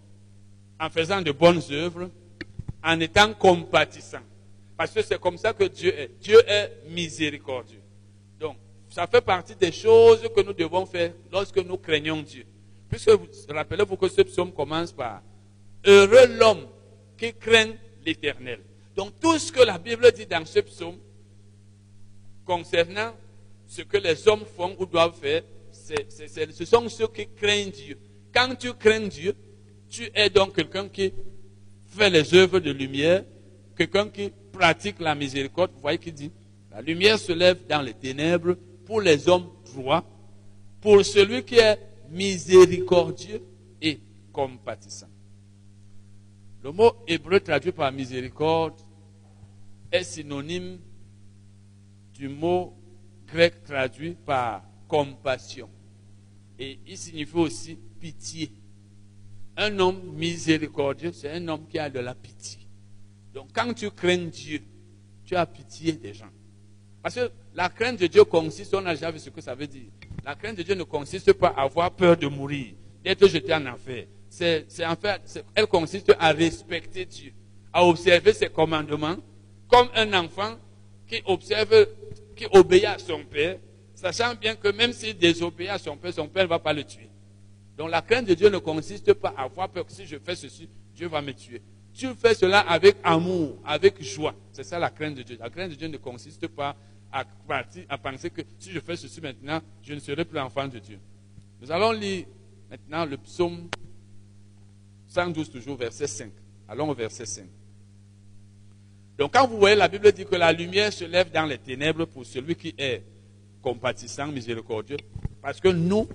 Speaker 2: en faisant de bonnes œuvres, en étant compatissant. Parce que c'est comme ça que Dieu est. Dieu est miséricordieux. Donc, ça fait partie des choses que nous devons faire lorsque nous craignons Dieu. Puisque, rappelez-vous que ce psaume commence par Heureux l'homme qui craint l'éternel. Donc, tout ce que la Bible dit dans ce psaume, concernant ce que les hommes font ou doivent faire, ce sont ceux qui craignent Dieu. Quand tu crains Dieu, tu es donc quelqu'un qui fait les œuvres de lumière, quelqu'un qui pratique la miséricorde. Vous voyez qu'il dit, la lumière se lève dans les ténèbres pour les hommes droits, pour celui qui est miséricordieux et compatissant. Le mot hébreu traduit par miséricorde est synonyme du mot grec traduit par compassion. Et il signifie aussi pitié. Un homme miséricordieux, c'est un homme qui a de la pitié. Donc quand tu crains Dieu, tu as pitié des gens. Parce que la crainte de Dieu consiste, on a déjà vu ce que ça veut dire. La crainte de Dieu ne consiste pas à avoir peur de mourir, d'être jeté en enfer. C'est, en fait, elle consiste à respecter Dieu, à observer ses commandements, comme un enfant qui observe, qui obéit à son père, sachant bien que même s'il désobéit à son père, son père ne va pas le tuer. Donc la crainte de Dieu ne consiste pas à avoir peur que si je fais ceci, Dieu va me tuer. Tu fais cela avec amour, avec joie. C'est ça la crainte de Dieu. La crainte de Dieu ne consiste pas à, partir, penser que si je fais ceci maintenant, je ne serai plus enfant de Dieu. Nous allons lire maintenant le psaume 112, toujours verset 5. Allons au verset 5. Donc quand vous voyez, la Bible dit que la lumière se lève dans les ténèbres pour celui qui est compatissant, miséricordieux, parce que nous,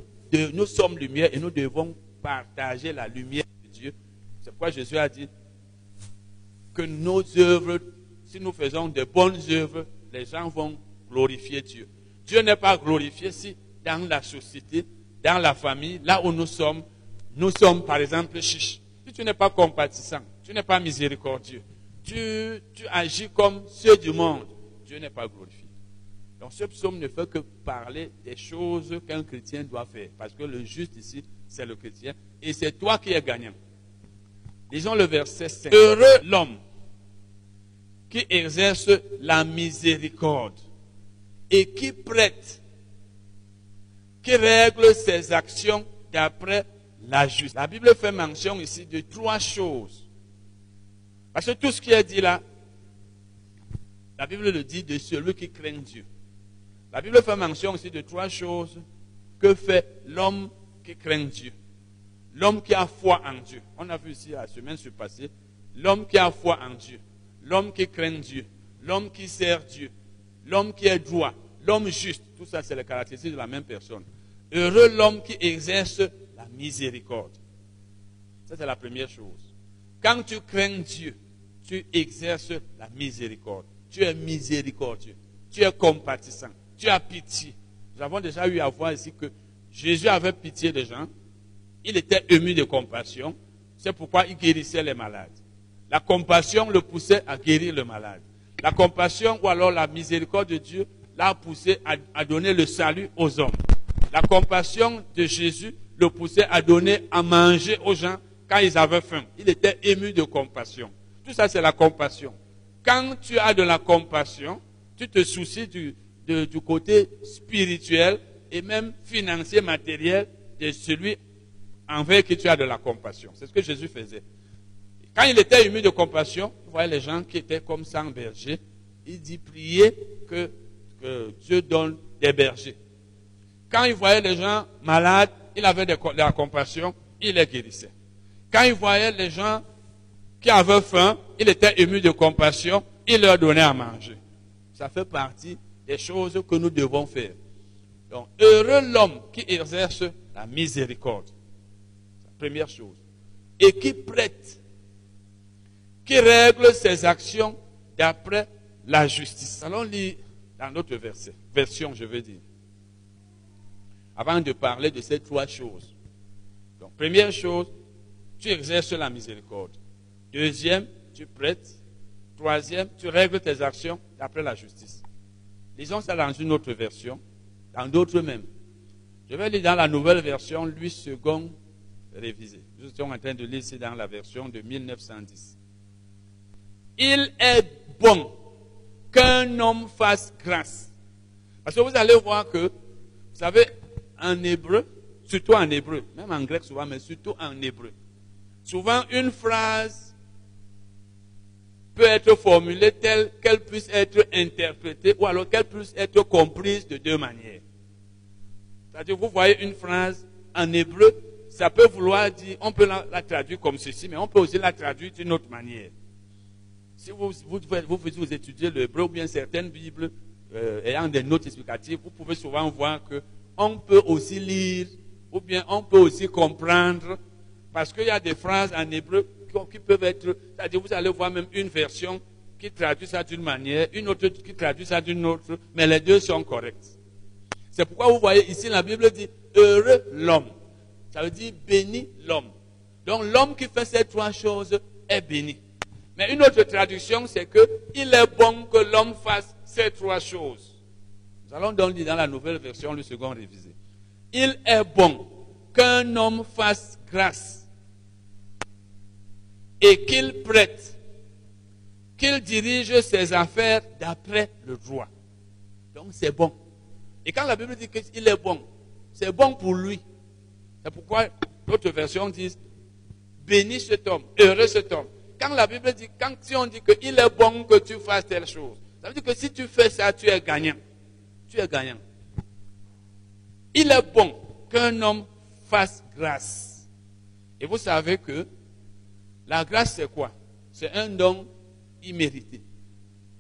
Speaker 2: nous sommes lumière et nous devons partager la lumière de Dieu. C'est pourquoi Jésus a dit que nos œuvres, si nous faisons de bonnes œuvres, les gens vont glorifier Dieu. Dieu n'est pas glorifié si dans la société, dans la famille, là où nous sommes, nous sommes par exemple chiches. Si tu n'es pas compatissant, tu n'es pas miséricordieux, tu, tu agis comme ceux du monde, Dieu n'est pas glorifié. Donc ce psaume ne fait que parler des choses qu'un chrétien doit faire. Parce que le juste ici, c'est le chrétien. Et c'est toi qui es gagnant. Disons le verset 5. Heureux l'homme qui exerce la miséricorde et qui prête, qui règle ses actions d'après la justice. La Bible fait mention ici de trois choses. Parce que tout ce qui est dit là, la Bible le dit de celui qui craint Dieu. La Bible fait mention aussi de trois choses que fait l'homme qui craint Dieu. L'homme qui a foi en Dieu. On a vu ici la semaine passée, l'homme qui a foi en Dieu, l'homme qui craint Dieu, l'homme qui sert Dieu, l'homme qui est droit, l'homme juste. Tout ça, c'est les caractéristiques de la même personne. Heureux l'homme qui exerce la miséricorde. Ça, c'est la première chose. Quand tu crains Dieu, tu exerces la miséricorde. Tu es miséricordieux. Tu es compatissant. Tu as pitié. Nous avons déjà eu à voir ici que Jésus avait pitié des gens. Il était ému de compassion. C'est pourquoi il guérissait les malades. La compassion le poussait à guérir le malade. La compassion ou alors la miséricorde de Dieu l'a poussé à, donner le salut aux hommes. La compassion de Jésus le poussait à donner à manger aux gens quand ils avaient faim. Il était ému de compassion. Tout ça, c'est la compassion. Quand tu as de la compassion, tu te soucies du, du côté spirituel et même financier, matériel de celui envers qui tu as de la compassion. C'est ce que Jésus faisait. Quand il était ému de compassion, il voyait les gens qui étaient comme sans berger. Il dit prier que, Dieu donne des bergers. Quand il voyait les gens malades, il avait de, la compassion, il les guérissait. Quand il voyait les gens qui avaient faim, il était ému de compassion, il leur donnait à manger. Ça fait partie des choses que nous devons faire. Donc, heureux l'homme qui exerce la miséricorde. Première chose. Et qui prête, qui règle ses actions d'après la justice. Allons lire dans notre version, je veux dire. Avant de parler de ces trois choses. Donc, première chose, tu exerces la miséricorde. Deuxième, tu prêtes. Troisième, tu règles tes actions d'après la justice. Lisons ça dans une autre version, dans d'autres même. Je vais lire dans la nouvelle version, Louis II révisé. Nous sommes en train de lire ici dans la version de 1910. Il est bon qu'un homme fasse grâce. Parce que vous allez voir que, vous savez, en hébreu, surtout en hébreu, même en grec souvent, mais surtout en hébreu, souvent une phrase peut être formulée telle qu'elle puisse être interprétée ou alors qu'elle puisse être comprise de deux manières. C'est-à-dire, vous voyez une phrase en hébreu, ça peut vouloir dire, on peut la, la, traduire comme ceci, mais on peut aussi la traduire d'une autre manière. Si vous, vous, vous, vous étudiez l'hébreu ou bien certaines Bibles euh, ayant des notes explicatives, vous pouvez souvent voir que on peut aussi lire ou bien on peut aussi comprendre parce qu'il y a des phrases en hébreu qui peuvent être, c'est-à-dire vous allez voir même une version qui traduit ça d'une manière, une autre qui traduit ça d'une autre, mais les deux sont corrects. C'est pourquoi vous voyez ici la Bible dit heureux l'homme. Ça veut dire béni l'homme. Donc l'homme qui fait ces trois choses est béni. Mais une autre traduction, c'est que il est bon que l'homme fasse ces trois choses. Nous allons donc lire dans la nouvelle version, le second révisé. Il est bon qu'un homme fasse grâce et qu'il prête, qu'il dirige ses affaires d'après le droit. Donc c'est bon. Et quand la Bible dit qu'il est bon, c'est bon pour lui. C'est pourquoi d'autres versions disent bénis cet homme, heureux cet homme. Quand la Bible dit, quand si on dit qu'il est bon que tu fasses telle chose, ça veut dire que si tu fais ça, tu es gagnant. Tu es gagnant. Il est bon qu'un homme fasse grâce. Et vous savez que la grâce, c'est quoi? C'est un don immérité.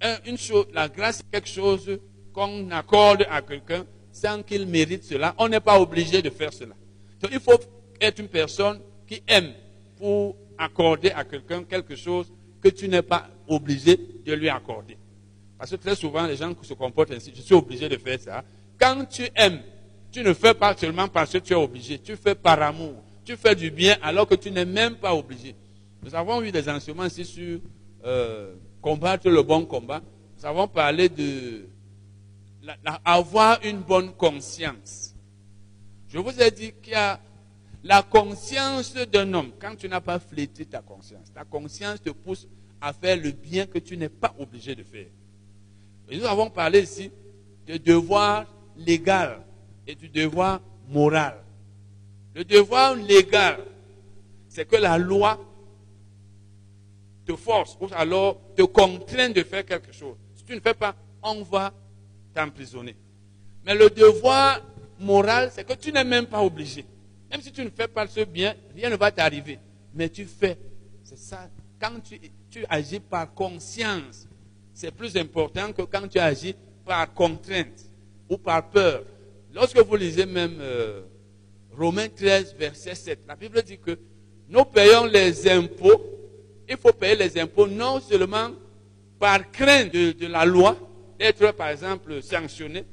Speaker 2: Un, une chose, la grâce, c'est quelque chose qu'on accorde à quelqu'un sans qu'il mérite cela. On n'est pas obligé de faire cela. Donc, il faut être une personne qui aime pour accorder à quelqu'un quelque chose que tu n'es pas obligé de lui accorder. Parce que très souvent, les gens se comportent ainsi. Je suis obligé de faire ça. Quand tu aimes tu ne fais pas seulement parce que tu es obligé, tu fais par amour. Tu fais du bien alors que tu n'es même pas obligé. Nous avons eu des enseignements ici sur euh, combattre le bon combat. Nous avons parlé de avoir une bonne conscience. Je vous ai dit qu'il y a la conscience d'un homme. Quand tu n'as pas flété ta conscience, ta conscience te pousse à faire le bien que tu n'es pas obligé de faire. Nous avons parlé ici du devoir légal et du devoir moral. Le devoir légal, c'est que la loi te force ou alors te contraint de faire quelque chose. Si tu ne fais pas, on va t'emprisonner. Mais le devoir moral, c'est que tu n'es même pas obligé. Même si tu ne fais pas ce bien, rien ne va t'arriver. Mais tu fais. C'est ça. Quand tu, agis par conscience, c'est plus important que quand tu agis par contrainte ou par peur. Lorsque vous lisez même euh, Romains 13, verset 7, la Bible dit que nous payons les impôts. Il faut payer les impôts non seulement par crainte de, la loi, d'être par exemple sanctionné,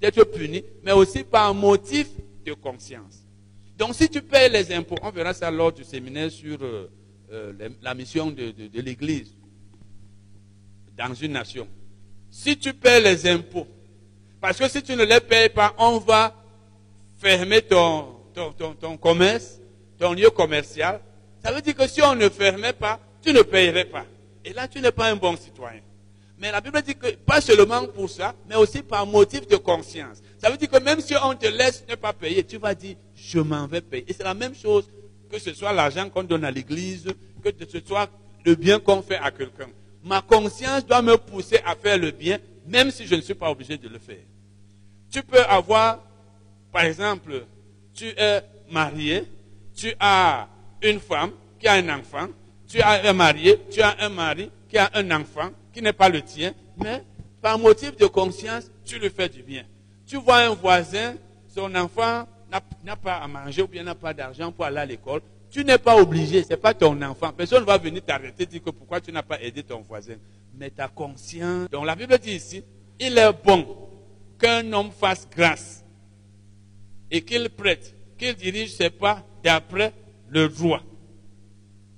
Speaker 2: d'être puni, mais aussi par motif de conscience. Donc si tu payes les impôts, on verra ça lors du séminaire sur euh, euh, la mission de, l'Église dans une nation. Si tu payes les impôts, parce que si tu ne les payes pas, on va fermer ton, ton, commerce, ton lieu commercial. Ça veut dire que si on ne fermait pas, tu ne payerais pas. Et là, tu n'es pas un bon citoyen. Mais la Bible dit que pas seulement pour ça, mais aussi par motif de conscience. Ça veut dire que même si on te laisse ne pas payer, tu vas dire, je m'en vais payer. Et c'est la même chose que ce soit l'argent qu'on donne à l'église, que ce soit le bien qu'on fait à quelqu'un. Ma conscience doit me pousser à faire le bien, même si je ne suis pas obligé de le faire. Tu peux avoir, par exemple, tu es marié, tu as une femme qui a un enfant, tu as un marié, tu as un mari qui a un enfant qui n'est pas le tien, mais par motif de conscience, tu lui fais du bien. Tu vois un voisin, son enfant n'a pas à manger ou bien n'a pas d'argent pour aller à l'école, tu n'es pas obligé, ce n'est pas ton enfant. Personne ne va venir t'arrêter et dire que pourquoi tu n'as pas aidé ton voisin. Mais ta conscience. Donc la Bible dit ici, il est bon qu'un homme fasse grâce et qu'il prête, qu'il dirige ses pas d'après le droit.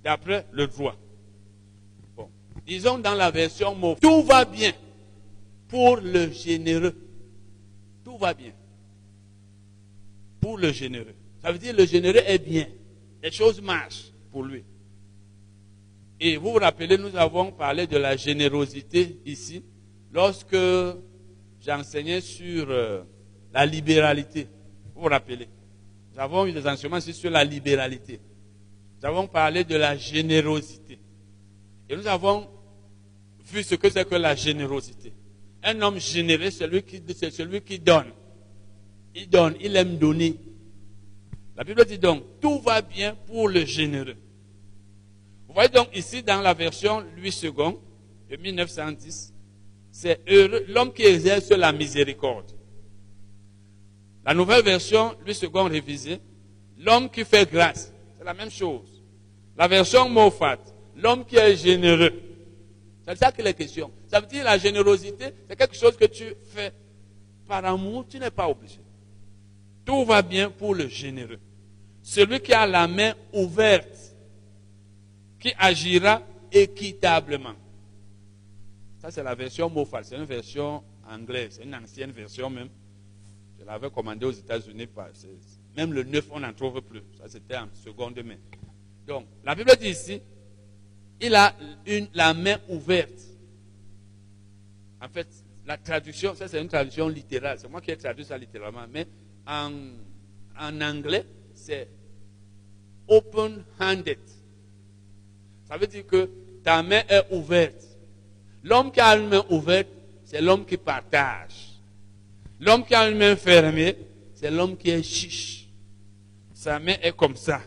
Speaker 2: D'après le droit. Disons dans la version mot, tout va bien pour le généreux. Tout va bien. Pour le généreux. Ça veut dire le généreux est bien. Les choses marchent pour lui. Et vous vous rappelez, nous avons parlé de la générosité ici, lorsque j'enseignais sur euh, la libéralité. Vous vous rappelez Nous avons eu des enseignements sur la libéralité. Nous avons parlé de la générosité. Et nous avons vu ce que c'est que la générosité. Un homme généreux, c'est celui qui, c'est celui qui donne. Il donne, il aime donner. La Bible dit donc, tout va bien pour le généreux. Vous voyez donc ici dans la version Louis II de 1910, c'est heureux l'homme qui exerce la miséricorde. La nouvelle version Louis II révisée, l'homme qui fait grâce. C'est la même chose. La version Moffat, l'homme qui est généreux. C'est ça que est question. Ça veut dire la générosité, c'est quelque chose que tu fais par amour, tu n'es pas obligé. Tout va bien pour le généreux. Celui qui a la main ouverte, qui agira équitablement. Ça, c'est la version Mofal. C'est une version anglaise. C'est une ancienne version même. Je l'avais commandée aux États-Unis. Même le 9, on n'en trouve plus. Ça, c'était en seconde main. Donc, la Bible dit ici, il a une, la main ouverte. En fait, la traduction, ça c'est une traduction littérale. C'est moi qui ai traduit ça littéralement. Mais en, anglais, c'est open-handed. Ça veut dire que ta main est ouverte. L'homme qui a une main ouverte, c'est l'homme qui partage. L'homme qui a une main fermée, c'est l'homme qui est chiche. Sa main est comme ça.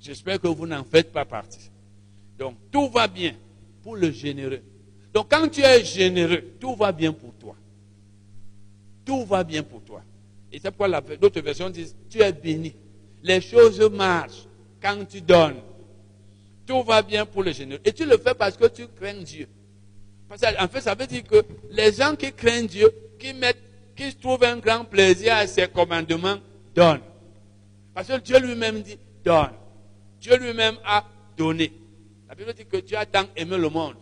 Speaker 2: J'espère que vous n'en faites pas partie. Donc, tout va bien pour le généreux. Donc, quand tu es généreux, tout va bien pour toi. Tout va bien pour toi. Et c'est pourquoi d'autres versions disent, tu es béni. Les choses marchent quand tu donnes. Tout va bien pour le généreux. Et tu le fais parce que tu crains Dieu. Parce en fait, ça veut dire que les gens qui craignent Dieu, qui mettent qui trouve un grand plaisir à ses commandements, donne. Parce que Dieu lui-même dit, donne. Dieu lui-même a donné. La Bible dit que Dieu a tant aimé le monde.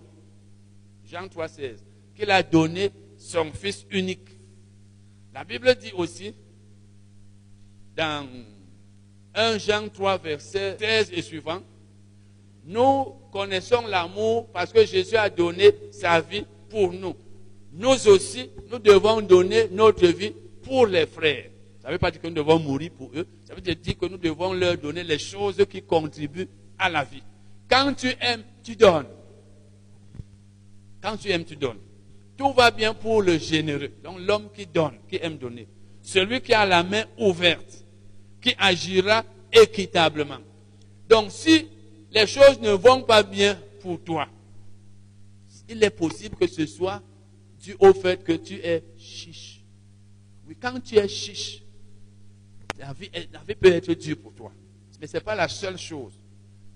Speaker 2: Jean 3, 16. Qu'il a donné son Fils unique. La Bible dit aussi, dans 1 Jean 3, verset 16 et suivant, nous connaissons l'amour parce que Jésus a donné sa vie pour nous. Nous aussi, nous devons donner notre vie pour les frères. Ça ne veut pas dire que nous devons mourir pour eux. Ça veut dire que nous devons leur donner les choses qui contribuent à la vie. Quand tu aimes, tu donnes. Quand tu aimes, tu donnes. Tout va bien pour le généreux. Donc l'homme qui donne, qui aime donner. Celui qui a la main ouverte, qui agira équitablement. Donc si les choses ne vont pas bien pour toi, il est possible que ce soit dû au fait que tu es chiche. Oui, quand tu es chiche, la vie, peut être dure pour toi. Mais ce n'est pas la seule chose.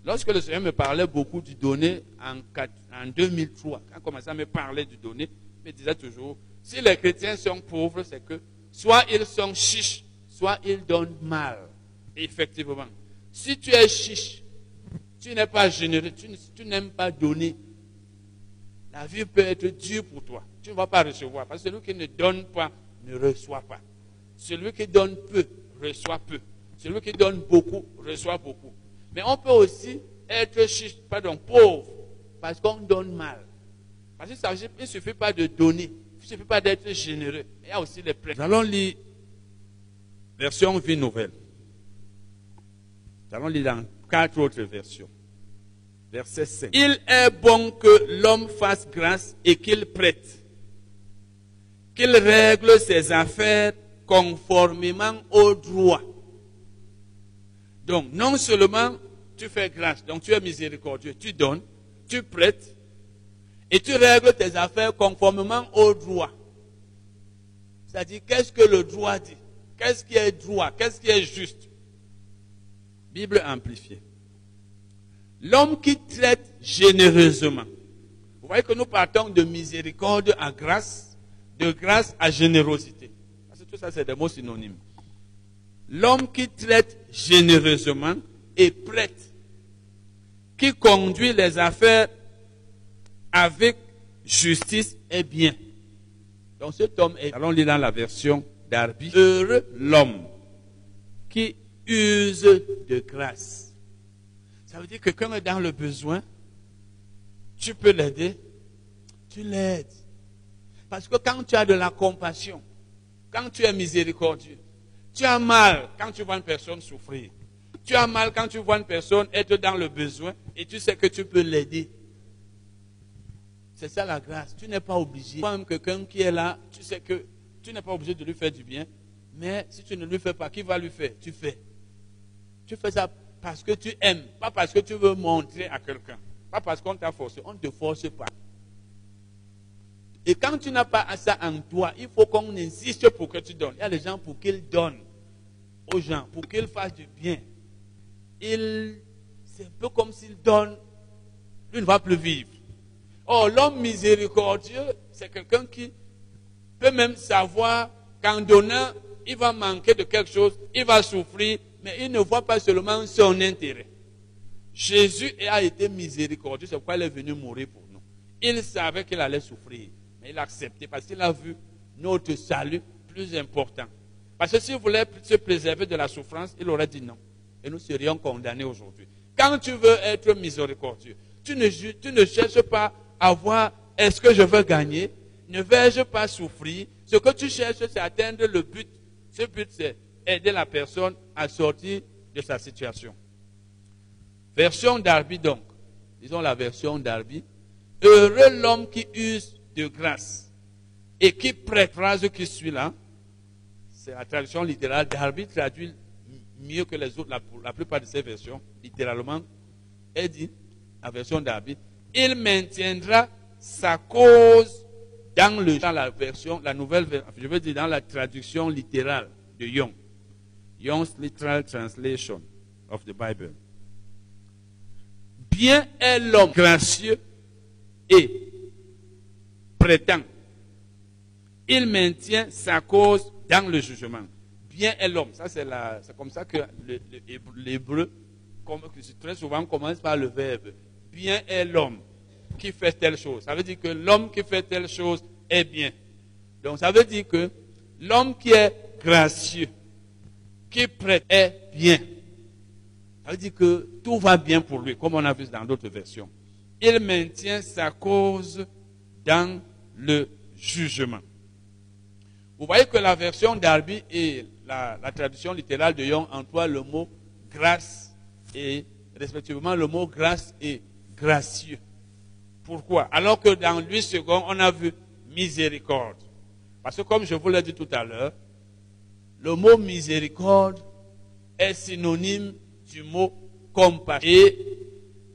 Speaker 2: Lorsque le Seigneur me parlait beaucoup du donner en, en 2003, quand il commençait à me parler du donner, il me disait toujours, si les chrétiens sont pauvres, c'est que soit ils sont chiches, soit ils donnent mal. effectivement, si tu es chiche, tu n'es pas généreux, tu, tu n'aimes pas donner, la vie peut être dure pour toi. Tu ne vas pas recevoir. Parce que celui qui ne donne pas ne reçoit pas. Celui qui donne peu reçoit peu. Celui qui donne beaucoup reçoit beaucoup. Mais on peut aussi être pardon, pauvre parce qu'on donne mal. Parce qu'il ne suffit pas de donner, il ne suffit pas d'être généreux. Il y a aussi les prêts. Nous allons lire version vie nouvelle. Nous allons lire dans quatre autres versions. Verset 5. Il est bon que l'homme fasse grâce et qu'il prête, qu'il règle ses affaires conformément au droit. Donc, non seulement tu fais grâce, donc tu es miséricordieux, tu donnes, tu prêtes, et tu règles tes affaires conformément au droit. C'est-à-dire, qu'est-ce que le droit dit? Qu'est-ce qui est droit? Qu'est-ce qui est juste? Bible amplifiée. L'homme qui traite généreusement. Vous voyez que nous partons de miséricorde à grâce, de grâce à générosité. Parce que tout ça, c'est des mots synonymes. L'homme qui traite généreusement et prête, qui conduit les affaires avec justice et bien. Donc cet homme est, allons lire dans la version d'Arbi, heureux l'homme qui use de grâce. Ça veut dire que quand est dans le besoin, tu peux l'aider, tu l'aides. Parce que quand tu as de la compassion, quand tu es miséricordieux, tu as mal quand tu vois une personne souffrir. Tu as mal quand tu vois une personne être dans le besoin et tu sais que tu peux l'aider. C'est ça la grâce. Tu n'es pas obligé. Même quelqu'un qui est là, tu sais que tu n'es pas obligé de lui faire du bien. Mais si tu ne lui fais pas, qui va lui faire? Tu fais. Tu fais ça parce que tu aimes, pas parce que tu veux montrer à quelqu'un, pas parce qu'on t'a forcé, on ne te force pas. Et quand tu n'as pas ça en toi, il faut qu'on insiste pour que tu donnes. Il y a des gens pour qu'ils donnent aux gens, pour qu'ils fassent du bien. c'est un peu comme s'ils donnent, lui ne va plus vivre. Oh, l'homme miséricordieux, c'est quelqu'un qui peut même savoir qu'en donnant, il va manquer de quelque chose, il va souffrir, mais il ne voit pas seulement son intérêt. Jésus a été miséricordieux, c'est pourquoi il est venu mourir pour nous. Il savait qu'il allait souffrir, mais il a accepté parce qu'il a vu notre salut plus important. Parce que s'il voulait se préserver de la souffrance, il aurait dit non. Et nous serions condamnés aujourd'hui. Quand tu veux être miséricordieux, tu ne, tu ne cherches pas à voir est-ce que je veux gagner, ne vais-je pas souffrir? Ce que tu cherches, c'est atteindre le but. Ce but, c'est aider la personne à sortir de sa situation. Version d'Arby donc. Disons la version d'Arby. Heureux l'homme qui use de grâce et qui prête, phrase qui suit là, c'est la traduction littérale. Darby traduit mieux que les autres, la, plupart de ces versions, littéralement. Elle dit, la version d'Arby, il maintiendra sa cause dans, la version, la nouvelle, je veux dire dans la traduction littérale de Young. Young's Literal Translation of the Bible. Bien est l'homme gracieux et prétend Il maintient sa cause dans le jugement. Bien est l'homme. Ça, c'est, la, c'est comme ça que l'hébreu, très souvent, commence par le verbe. Bien est l'homme qui fait telle chose. Ça veut dire que l'homme qui fait telle chose est bien. Donc, ça veut dire que l'homme qui est gracieux, qui prête, est bien. Ça veut dire que tout va bien pour lui, comme on a vu dans d'autres versions. Il maintient sa cause dans le jugement. Vous voyez que la version d'Arby et la, la traduction littérale de Young emploient le mot grâce et respectivement le mot grâce et gracieux. Pourquoi? Alors que dans lui second, on a vu miséricorde. Parce que comme je vous l'ai dit tout à l'heure, le mot miséricorde est synonyme du mot compassion. Et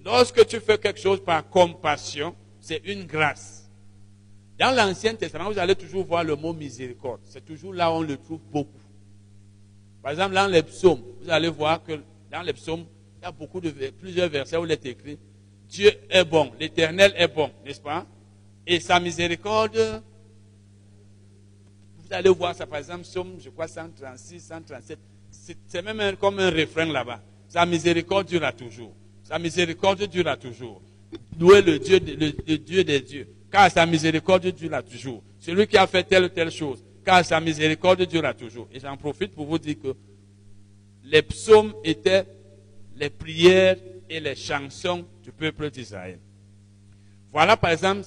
Speaker 2: lorsque tu fais quelque chose par compassion, c'est une grâce. Dans l'Ancien Testament, vous allez toujours voir le mot miséricorde. C'est toujours là où on le trouve beaucoup. Par exemple, dans les psaumes, vous allez voir que dans les psaumes, il y a beaucoup de plusieurs versets où il est écrit Dieu est bon, l'Éternel est bon, n'est-ce pas? Et sa miséricorde, vous allez voir ça par exemple, psaume, je crois 136, 137. C'est même comme un refrain là-bas. Sa miséricorde durera toujours. Sa miséricorde durera toujours. Louez le Dieu, le, le Dieu des dieux. Car sa miséricorde durera toujours. Celui qui a fait telle ou telle chose. Car sa miséricorde durera toujours. Et j'en profite pour vous dire que les psaumes étaient les prières les chansons du peuple d'Israël. Voilà par exemple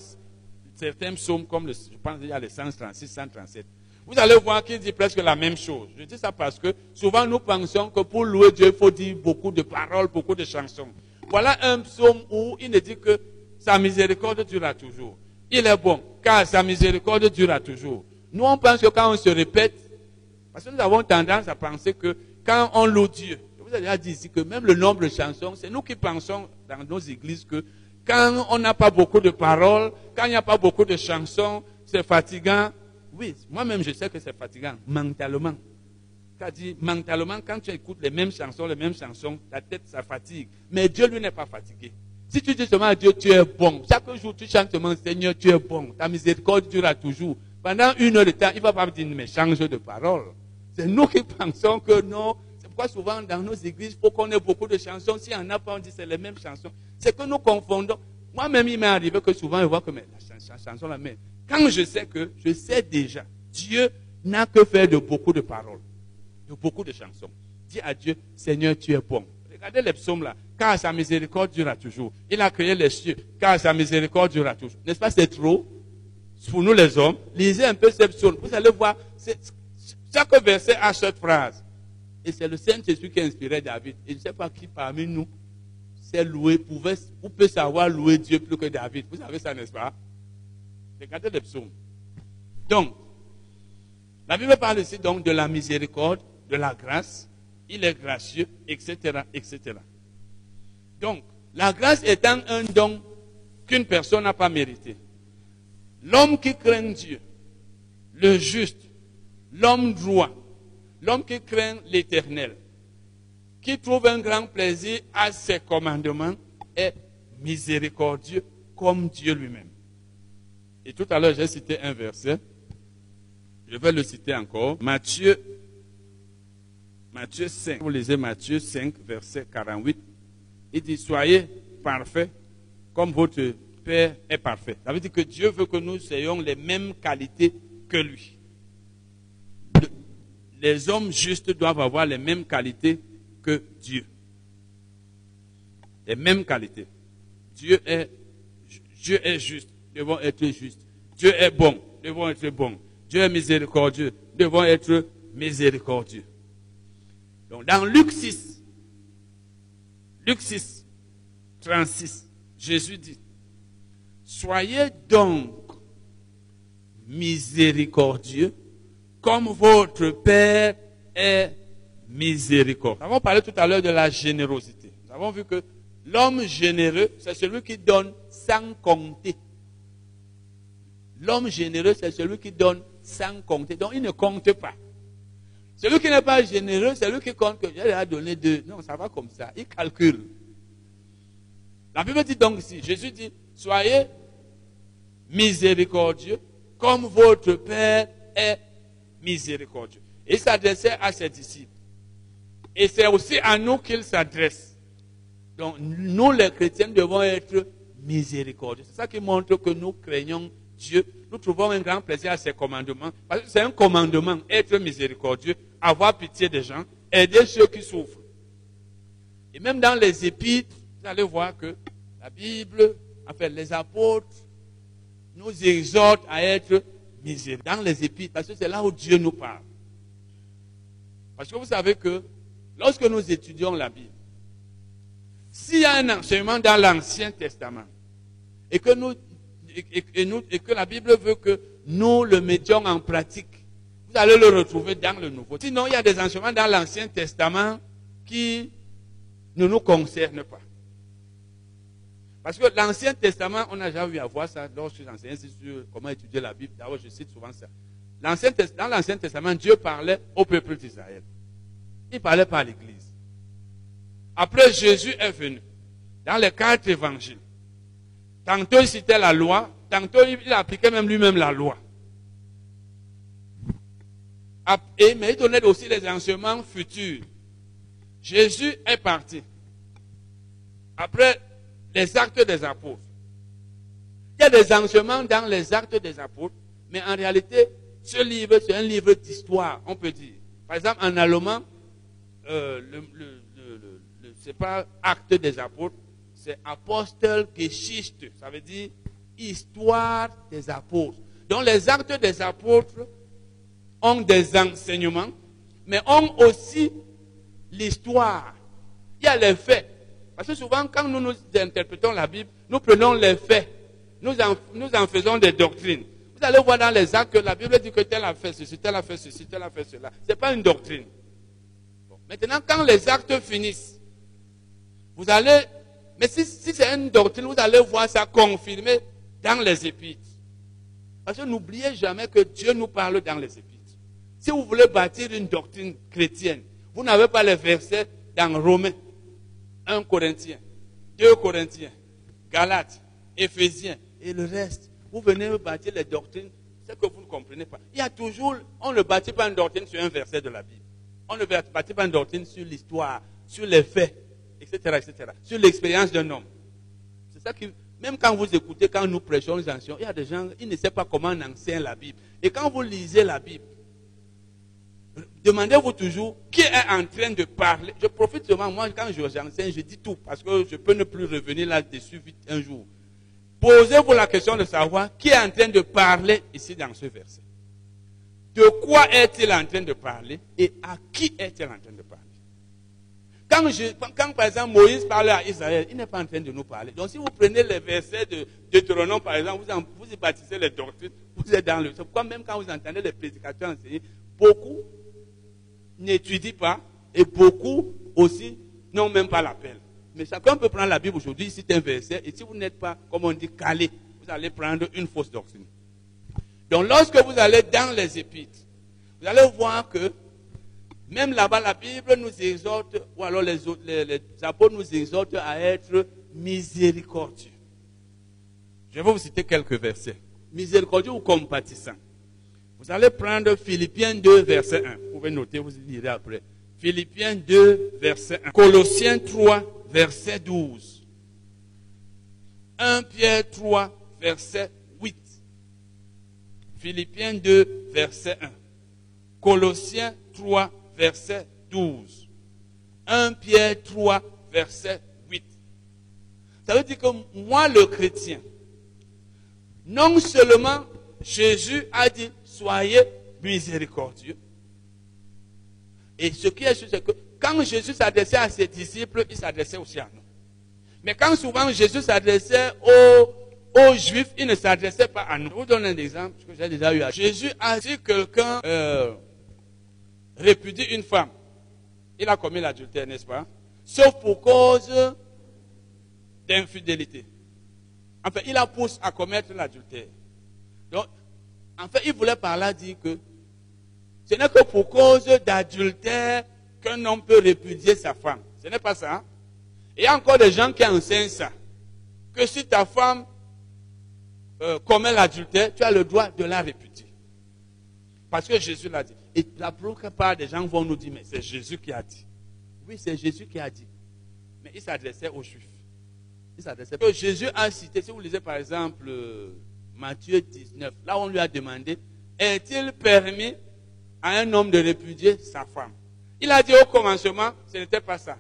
Speaker 2: certains psaumes comme le, je pense qu'il y a les 136, 137. Vous allez voir qu'il dit presque la même chose. Je dis ça parce que souvent nous pensons que pour louer Dieu, il faut dire beaucoup de paroles, beaucoup de chansons. Voilà un psaume où il ne dit que sa miséricorde durera toujours. Il est bon, car sa miséricorde durera toujours. Nous, on pense que quand on se répète, parce que nous avons tendance à penser que quand on loue Dieu, vous ai déjà dit ici que même le nombre de chansons, c'est nous qui pensons dans nos églises que quand on n'a pas beaucoup de paroles, quand il n'y a pas beaucoup de chansons, c'est fatigant. Oui, moi-même je sais que c'est fatigant, mentalement. dit mentalement, quand tu écoutes les mêmes chansons, les mêmes chansons, ta tête, ça fatigue. Mais Dieu, lui, n'est pas fatigué. Si tu dis seulement à Dieu, tu es bon. Chaque jour, tu chantes seulement, Seigneur, tu es bon. Ta miséricorde durera toujours. Pendant une heure de temps, il ne va pas me dire, mais change de parole. C'est nous qui pensons que non. Pourquoi souvent, dans nos églises, il faut qu'on ait beaucoup de chansons. N'y en a pas, on dit c'est les mêmes chansons. C'est que nous confondons. Moi-même, il m'est arrivé que souvent, je vois que la chanson, la même. Quand je sais que, je sais déjà, Dieu n'a que faire de beaucoup de paroles, de beaucoup de chansons. Dis à Dieu, Seigneur, tu es bon. Regardez les psaumes là. Car sa miséricorde durera toujours. Il a créé les cieux. Car sa miséricorde durera toujours. N'est-ce pas, c'est trop? Pour nous les hommes. Lisez un peu ces psaumes. Vous allez voir, chaque verset a cette phrase. Et c'est le Saint-Esprit qui a inspiré David. Et je ne sais pas qui parmi nous s'est loué, pouvait, ou peut savoir louer Dieu plus que David. Vous savez ça, n'est-ce pas? Regardez les psaumes. Donc, la Bible parle ici donc de la miséricorde, de la grâce. Il est gracieux, etc., etc. Donc, la grâce étant un don qu'une personne n'a pas mérité. L'homme qui craint Dieu, le juste, l'homme droit, l'homme qui craint l'éternel, qui trouve un grand plaisir à ses commandements, est miséricordieux comme Dieu lui-même. Et tout à l'heure, j'ai cité un verset. Je vais le citer encore. Matthieu, Matthieu 5. Vous lisez Matthieu 5, verset 48. Il dit, soyez parfaits comme votre Père est parfait. Ça veut dire que Dieu veut que nous ayons les mêmes qualités que lui. Les hommes justes doivent avoir les mêmes qualités que Dieu. Les mêmes qualités. Dieu est, Dieu est juste, devons être justes. Dieu est bon, devons être bons. Dieu est miséricordieux, devons être miséricordieux. Donc dans Luc 6, Luc 6, 36, Jésus dit, Soyez donc miséricordieux comme votre Père est miséricordieux. Nous avons parlé tout à l'heure de la générosité. Nous avons vu que l'homme généreux, c'est celui qui donne sans compter. L'homme généreux, c'est celui qui donne sans compter. Donc il ne compte pas. Celui qui n'est pas généreux, c'est celui qui compte que j'ai déjà donné deux. Non, ça va comme ça. Il calcule. La Bible dit donc ici, Jésus dit, soyez miséricordieux comme votre Père est miséricordieux. Il s'adressait à ses disciples. Et c'est aussi à nous qu'il s'adresse. Donc, nous, les chrétiens, devons être miséricordieux. C'est ça qui montre que nous craignons Dieu. Nous trouvons un grand plaisir à ses commandements. Parce que c'est un commandement, être miséricordieux, avoir pitié des gens, aider ceux qui souffrent. Et même dans les épîtres, vous allez voir que la Bible, enfin les apôtres, nous exhortent à être dans les épîtres, parce que c'est là où Dieu nous parle. Parce que vous savez que lorsque nous étudions la Bible, s'il y a un enseignement dans l'Ancien Testament et que, nous, et, que la Bible veut que nous le mettions en pratique, vous allez le retrouver dans le Nouveau. Sinon, il y a des enseignements dans l'Ancien Testament qui ne nous concernent pas. Parce que l'Ancien Testament, on a déjà vu à voir ça lorsque j'enseignais sur comment étudier la Bible. D'abord, je cite souvent ça. Dans l'Ancien Testament, Dieu parlait au peuple d'Israël. Il parlait pas à l'Église. Après, Jésus est venu dans les quatre évangiles. Tantôt il citait la loi, tantôt il appliquait même lui-même la loi. Et, mais il donnait aussi les enseignements futurs. Jésus est parti. Après les actes des apôtres. Il y a des enseignements dans les actes des apôtres, mais en réalité, ce livre, c'est un livre d'histoire, on peut dire. Par exemple, en allemand, euh, le, pas acte des apôtres, c'est Apostelgeschichte. Ça veut dire histoire des apôtres. Donc les actes des apôtres ont des enseignements, mais ont aussi l'histoire. Il y a les faits. Parce que souvent, quand nous nous interprétons la Bible, nous prenons les faits. Nous en, faisons des doctrines. Vous allez voir dans les actes que la Bible dit que tel a fait ceci, tel a fait ceci, tel a fait cela. Ce n'est pas une doctrine. Maintenant, quand les actes finissent, vous allez, mais si, c'est une doctrine, vous allez voir ça confirmé dans les épîtres. Parce que n'oubliez jamais que Dieu nous parle dans les épîtres. Si vous voulez bâtir une doctrine chrétienne, vous n'avez pas les versets dans Romains, 1 Corinthiens, 2 Corinthiens, Galates, Éphésiens et le reste. Vous venez bâtir les doctrines, c'est que vous ne comprenez pas. Il y a toujours, on ne bâtit pas une doctrine sur un verset de la Bible. On ne bâtit pas une doctrine sur l'histoire, sur les faits, etc., etc., sur l'expérience d'un homme. C'est ça qui, même quand vous écoutez, quand nous prêchons les anciens, il y a des gens, ils ne savent pas comment on enseigne la Bible. Et quand vous lisez la Bible, demandez-vous toujours qui est en train de parler. Je profite seulement, moi, quand j'enseigne, je dis tout, parce que je peux ne plus revenir là-dessus vite un jour. Posez-vous la question de savoir qui est en train de parler ici dans ce verset. De quoi est-il en train de parler et à qui est-il en train de parler? Quand, par exemple Moïse parlait à Israël, il n'est pas en train de nous parler. Donc si vous prenez les versets de Deutéronome par exemple, vous, vous y bâtissez les doctrines, vous êtes dans le... C'est pourquoi même quand vous entendez les prédicateurs enseigner, beaucoup n'étudient pas et beaucoup aussi n'ont même pas l'appel. Mais chacun peut prendre la Bible aujourd'hui, c'est un verset, et si vous n'êtes pas, comme on dit, calé, vous allez prendre une fausse doctrine. Donc lorsque vous allez dans les épîtres, vous allez voir que même là-bas, la Bible nous exhorte, ou alors les, les, apôtres nous exhortent à être miséricordieux. Je vais vous citer quelques versets. Miséricordieux ou compatissant. Vous allez prendre Philippiens 2, verset 1. Vous pouvez noter, vous lirez après. Philippiens 2, verset 1. Colossiens 3, verset 12. 1 Pierre 3, verset Philippiens 2, verset 1. Colossiens 3, verset 12. 1 Pierre 3, verset 8. Ça veut dire que moi, le chrétien, non seulement Jésus a dit, soyez miséricordieux. Et ce qui est sûr, c'est que quand Jésus s'adressait à ses disciples, il s'adressait aussi à nous. Mais quand souvent Jésus s'adressait aux aux Juifs, il ne s'adressait pas à nous. Je vous donne un exemple que j'ai déjà eu. Jésus a dit quelqu'un euh, répudie une femme. Il a commis l'adultère, n'est-ce pas? Sauf pour cause d'infidélité. Enfin, il a poussé à commettre l'adultère. Donc, en fait, il voulait par là dire que ce n'est que pour cause d'adultère qu'un homme peut répudier sa femme. Ce n'est pas ça. Et il y a encore des gens qui enseignent ça. Que si ta femme euh, commet l'adultère, tu as le droit de la répudier. parce que Jésus l'a dit. Et la plupart des gens vont nous dire, mais c'est Jésus qui a dit. Oui, c'est Jésus qui a dit. Mais il s'adressait aux Juifs. Il s'adressait. Que Jésus a cité, si vous lisez par exemple euh, Matthieu 19, là on lui a demandé, est-il permis à un homme de répudier sa femme? Il a dit au commencement, ce n'était pas ça.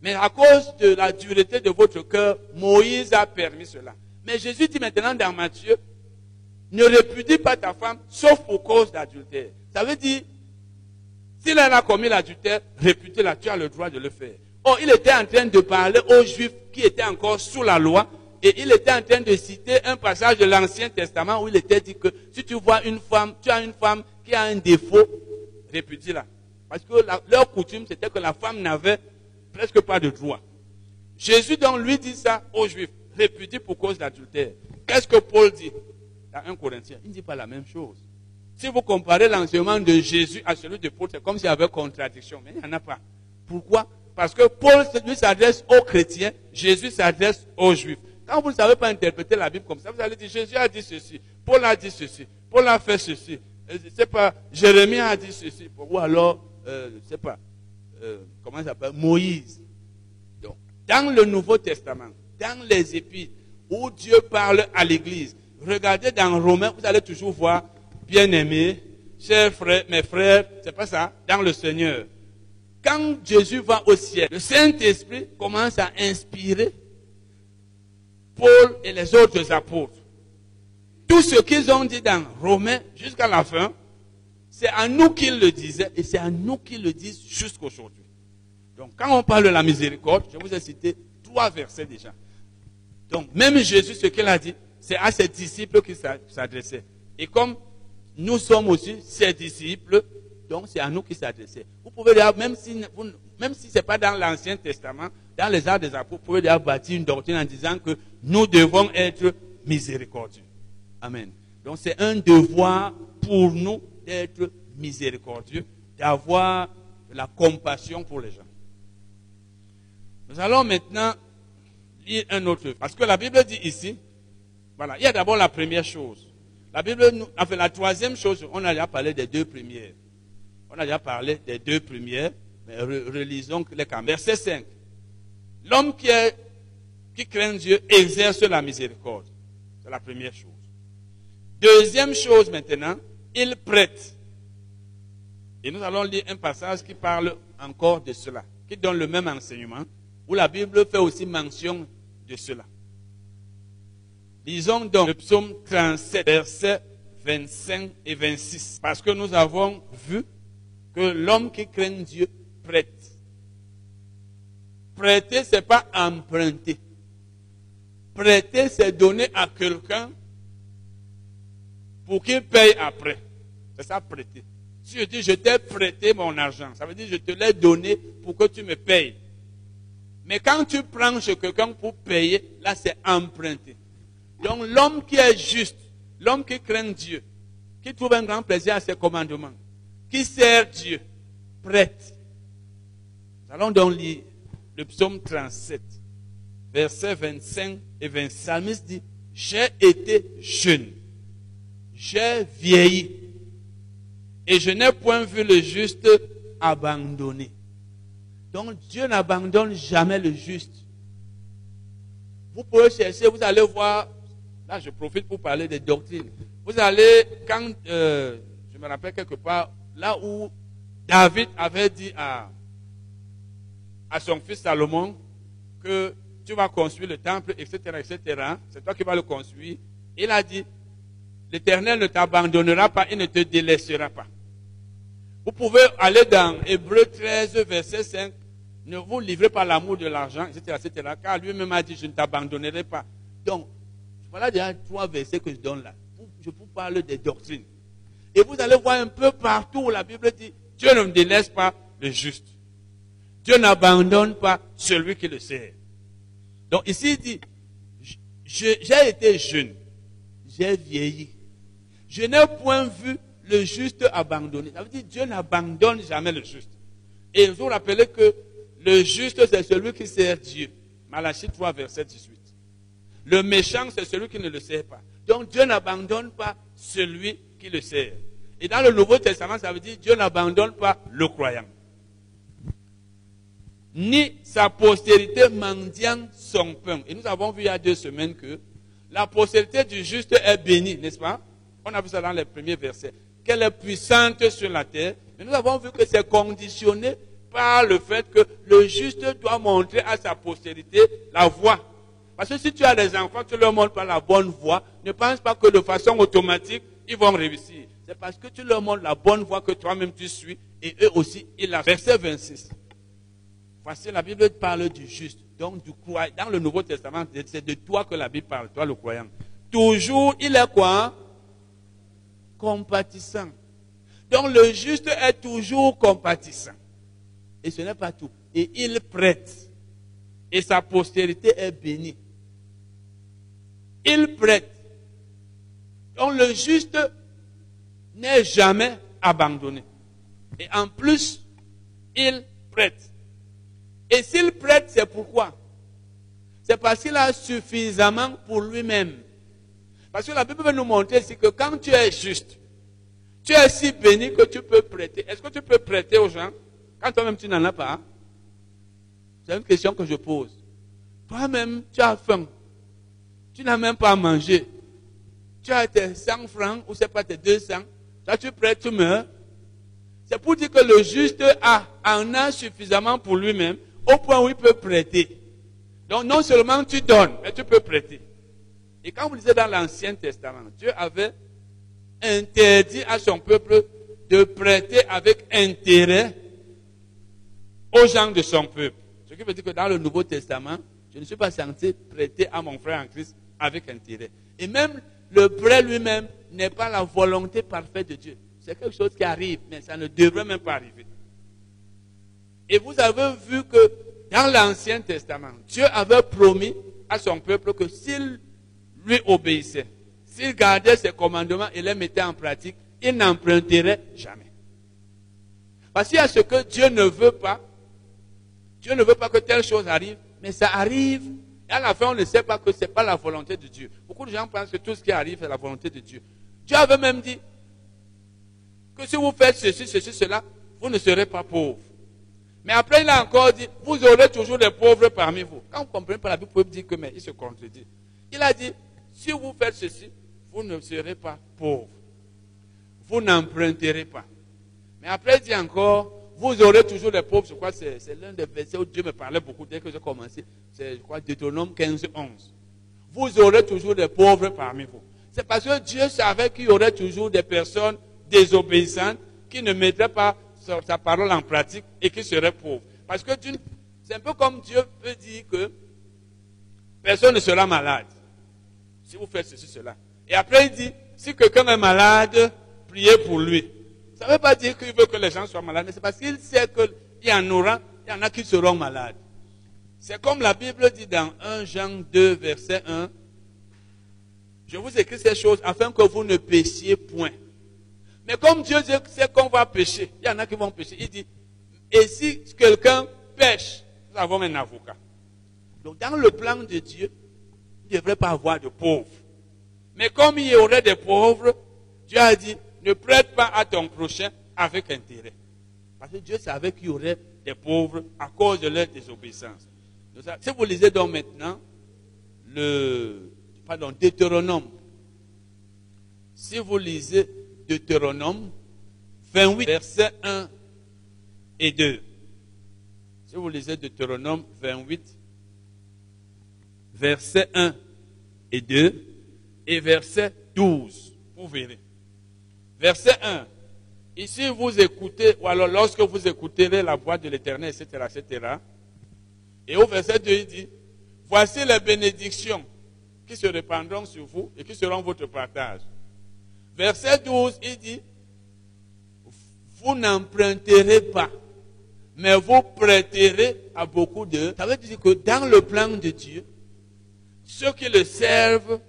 Speaker 2: Mais à cause de la dureté de votre cœur, Moïse a permis cela. Mais Jésus dit maintenant dans Matthieu, ne répudie pas ta femme, sauf pour cause d'adultère. Ça veut dire, s'il a commis l'adultère, répudie-la, tu as le droit de le faire. Oh, il était en train de parler aux Juifs qui étaient encore sous la loi, et il était en train de citer un passage de l'Ancien Testament où il était dit que si tu vois une femme, tu as une femme qui a un défaut, répudie-la. Parce que leur coutume, c'était que la femme n'avait presque pas de droit. Jésus donc lui dit ça aux Juifs, répudie pour cause d'adultère. Qu'est-ce que Paul dit dans 1 Corinthiens? Il ne dit pas la même chose. Si vous comparez l'enseignement de Jésus à celui de Paul, c'est comme s'il y avait contradiction, mais il n'y en a pas. Pourquoi? Parce que Paul lui s'adresse aux chrétiens, Jésus s'adresse aux Juifs. Quand vous ne savez pas interpréter la Bible comme ça, vous allez dire Jésus a dit ceci, Paul a dit ceci, Paul a fait ceci, euh, je ne sais pas, Jérémie a dit ceci, ou alors, euh, je ne sais pas, euh, comment ça s'appelle, Moïse. Donc, dans le Nouveau Testament, dans les épîtres, où Dieu parle à l'Église, regardez dans Romains, vous allez toujours voir, bien-aimés, chers frères, mes frères, c'est pas ça, dans le Seigneur. Quand Jésus va au ciel, le Saint-Esprit commence à inspirer Paul et les autres apôtres. Tout ce qu'ils ont dit dans Romains jusqu'à la fin, c'est à nous qu'ils le disaient et c'est à nous qu'ils le disent jusqu'aujourd'hui. Donc, quand on parle de la miséricorde, je vous ai cité trois versets déjà. Donc, même Jésus, ce qu'il a dit, c'est à ses disciples qu'il s'adressait. Et comme nous sommes aussi ses disciples, donc c'est à nous qu'il s'adressait. Vous pouvez dire, même si, même si ce n'est pas dans l'Ancien Testament, dans les arts des apôtres, pouvez dire bâtir une doctrine en disant que nous devons être miséricordieux. Amen. Donc c'est un devoir pour nous d'être miséricordieux, d'avoir la compassion pour les gens. Nous allons maintenant lire un autre. Parce que la Bible dit ici, voilà, il y a d'abord la première chose. La Bible, enfin la troisième chose, on a déjà parlé des deux premières. On a déjà parlé des deux premières, mais relisons les camps. Verset 5. L'homme qui, craint Dieu exerce la miséricorde. C'est la première chose. Deuxième chose maintenant, il prête. Et nous allons lire un passage qui parle encore de cela, qui donne le même enseignement, où la Bible fait aussi mention de cela. Lisons donc le psaume 37, versets 25 et 26, parce que nous avons vu que l'homme qui craint Dieu prête. Prêter, c'est pas emprunter. Prêter, c'est donner à quelqu'un pour qu'il paye après. C'est ça, prêter. Si je dis, je t'ai prêté mon argent, ça veut dire, je te l'ai donné pour que tu me payes. Mais quand tu prends chez quelqu'un pour payer, là, c'est emprunter. Donc, l'homme qui est juste, l'homme qui craint Dieu, qui trouve un grand plaisir à ses commandements, qui sert Dieu, prête. Nous allons donc lire le psaume 37, versets 25 et 26. Le psalmiste dit, j'ai été jeune, j'ai vieilli, et je n'ai point vu le juste abandonné. Donc Dieu n'abandonne jamais le juste. Vous pouvez chercher, vous allez voir, là je profite pour parler des doctrines. Vous allez, quand, euh, je me rappelle quelque part, là où David avait dit à, à son fils Salomon que tu vas construire le temple, etc., etc. C'est toi qui vas le construire. Il a dit, l'Éternel ne t'abandonnera pas, il ne te délaissera pas. Vous pouvez aller dans Hébreu 13, verset 5. Ne vous livrez pas l'amour de l'argent, etc., etc. Car lui-même a dit, je ne t'abandonnerai pas. Donc, voilà déjà trois versets que je donne là. Je vous parle des doctrines. Et vous allez voir un peu partout où la Bible dit, Dieu ne me délaisse pas le juste. Dieu n'abandonne pas celui qui le sert. Donc ici il dit, j'ai été jeune, j'ai vieilli. Je n'ai point vu le juste abandonné. Ça veut dire Dieu n'abandonne jamais le juste. Et vous rappelez que le juste, c'est celui qui sert Dieu. Malachie 3, verset 18. Le méchant, c'est celui qui ne le sert pas. Donc Dieu n'abandonne pas celui qui le sert. Et dans le Nouveau Testament, ça veut dire Dieu n'abandonne pas le croyant. Ni sa postérité mendiant son pain. Et nous avons vu il y a deux semaines que la postérité du juste est bénie, n'est-ce pas? On a vu ça dans les premiers versets. Qu'elle est puissante sur la terre. Mais nous avons vu que c'est conditionné par le fait que le juste doit montrer à sa postérité la voie. Parce que si tu as des enfants, tu leur montres pas la bonne voie, ne pense pas que de façon automatique, ils vont réussir. C'est parce que tu leur montres la bonne voie que toi-même tu suis, et eux aussi, ils la Verset 26. Voici, la Bible parle du juste. Donc, du croyant. Dans le Nouveau Testament, c'est de toi que la Bible parle, toi le croyant. Toujours, il est quoi? Compatissant. Donc, le juste est toujours compatissant. Et ce n'est pas tout. Et il prête. Et sa postérité est bénie. Il prête. Donc, le juste n'est jamais abandonné. Et en plus, il prête. Et s'il prête, c'est pourquoi? C'est parce qu'il a suffisamment pour lui-même. Parce que la Bible veut nous montrer que quand tu es juste, tu es si béni que tu peux prêter. Est-ce que tu peux prêter aux gens? Quand toi-même tu n'en as pas C'est une question que je pose. Toi-même, tu as faim. Tu n'as même pas à manger. Tu as tes 100 francs ou c'est pas tes 200. Là, tu prêtes, tu meurs. C'est pour dire que le juste a, en a suffisamment pour lui-même au point où il peut prêter. Donc non seulement tu donnes, mais tu peux prêter. Et quand vous lisez dans l'Ancien Testament, Dieu avait interdit à son peuple de prêter avec intérêt aux gens de son peuple. Ce qui veut dire que dans le Nouveau Testament, je ne suis pas censé prêter à mon frère en Christ avec intérêt. Et même le prêt lui-même n'est pas la volonté parfaite de Dieu. C'est quelque chose qui arrive, mais ça ne devrait même pas arriver. Et vous avez vu que dans l'Ancien Testament, Dieu avait promis à son peuple que s'il lui obéissait, s'il gardait ses commandements et les mettait en pratique, il n'emprunterait jamais. Parce qu'il y a ce que Dieu ne veut pas. Dieu ne veut pas que telle chose arrive, mais ça arrive. Et à la fin, on ne sait pas que ce n'est pas la volonté de Dieu. Beaucoup de gens pensent que tout ce qui arrive est la volonté de Dieu. Dieu avait même dit que si vous faites ceci, ceci, cela, vous ne serez pas pauvre. Mais après, il a encore dit, vous aurez toujours des pauvres parmi vous. Quand vous comprenez pas la Bible, vous pouvez dire que, mais il se contredit. Il a dit, si vous faites ceci, vous ne serez pas pauvre. Vous n'emprunterez pas. Mais après, il dit encore, vous aurez toujours des pauvres. Je crois que c'est l'un des versets où Dieu me parlait beaucoup dès que j'ai commencé. C'est, je crois, Deutéronome 15, 11. Vous aurez toujours des pauvres parmi vous. C'est parce que Dieu savait qu'il y aurait toujours des personnes désobéissantes qui ne mettraient pas sa parole en pratique et qui serait pauvre. Parce que c'est un peu comme Dieu peut dire que personne ne sera malade si vous faites ceci, cela. Et après, il dit, si quelqu'un est malade, priez pour lui. Ça ne veut pas dire qu'il veut que les gens soient malades, mais c'est parce qu'il sait qu'il y en aura, il y en a qui seront malades. C'est comme la Bible dit dans 1 Jean 2, verset 1. Je vous écris ces choses afin que vous ne péchiez point. Mais comme Dieu sait qu'on va pécher, il y en a qui vont pécher. Il dit, et si quelqu'un pêche, nous avons un avocat. Donc dans le plan de Dieu, il ne devrait pas avoir de pauvres. Mais comme il y aurait des pauvres, Dieu a dit, ne prête pas à ton prochain avec intérêt. Parce que Dieu savait qu'il y aurait des pauvres à cause de leur désobéissance. si vous lisez donc maintenant le pardon, Deutéronome, si vous lisez Deutéronome 28, versets 1 et 2. Si vous lisez Deutéronome 28, verset 1 et 2, et verset 12, vous verrez. Verset 1. Ici, vous écoutez, ou alors lorsque vous écouterez la voix de l'Éternel, etc., etc. Et au verset 2, il dit, voici les bénédictions qui se répandront sur vous et qui seront votre partage. Verset 12, il dit, vous n'emprunterez pas, mais vous prêterez à beaucoup de... Ça veut dire que dans le plan de Dieu, ceux qui le servent,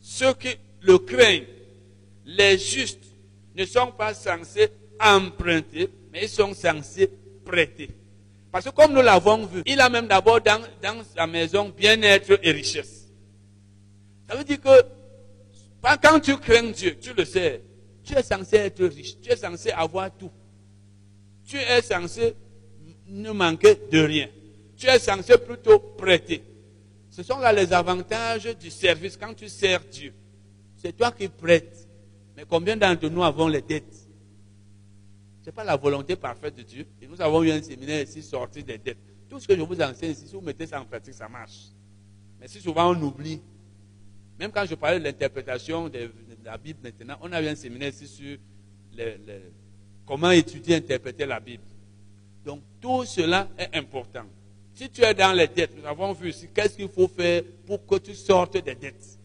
Speaker 2: ceux qui le craignent, les justes, ne sont pas censés emprunter, mais ils sont censés prêter. Parce que comme nous l'avons vu, il a même d'abord dans, dans sa maison bien-être et richesse. Ça veut dire que quand tu crains Dieu, tu le sais, Tu es censé être riche, tu es censé avoir tout. Tu es censé ne manquer de rien. Tu es censé plutôt prêter. Ce sont là les avantages du service quand tu sers Dieu. C'est toi qui prêtes. Mais combien d'entre nous avons les dettes? Ce n'est pas la volonté parfaite de Dieu. Et nous avons eu un séminaire ici sorti des dettes. Tout ce que je vous enseigne ici, si vous mettez ça en pratique, ça marche. Mais si souvent on oublie, même quand je parlais de l'interprétation de la Bible maintenant, on a eu un séminaire ici sur comment étudier, interpréter la Bible. Donc tout cela est important. Si tu es dans les dettes, nous avons vu ici qu'est-ce qu'il faut faire pour que tu sortes des dettes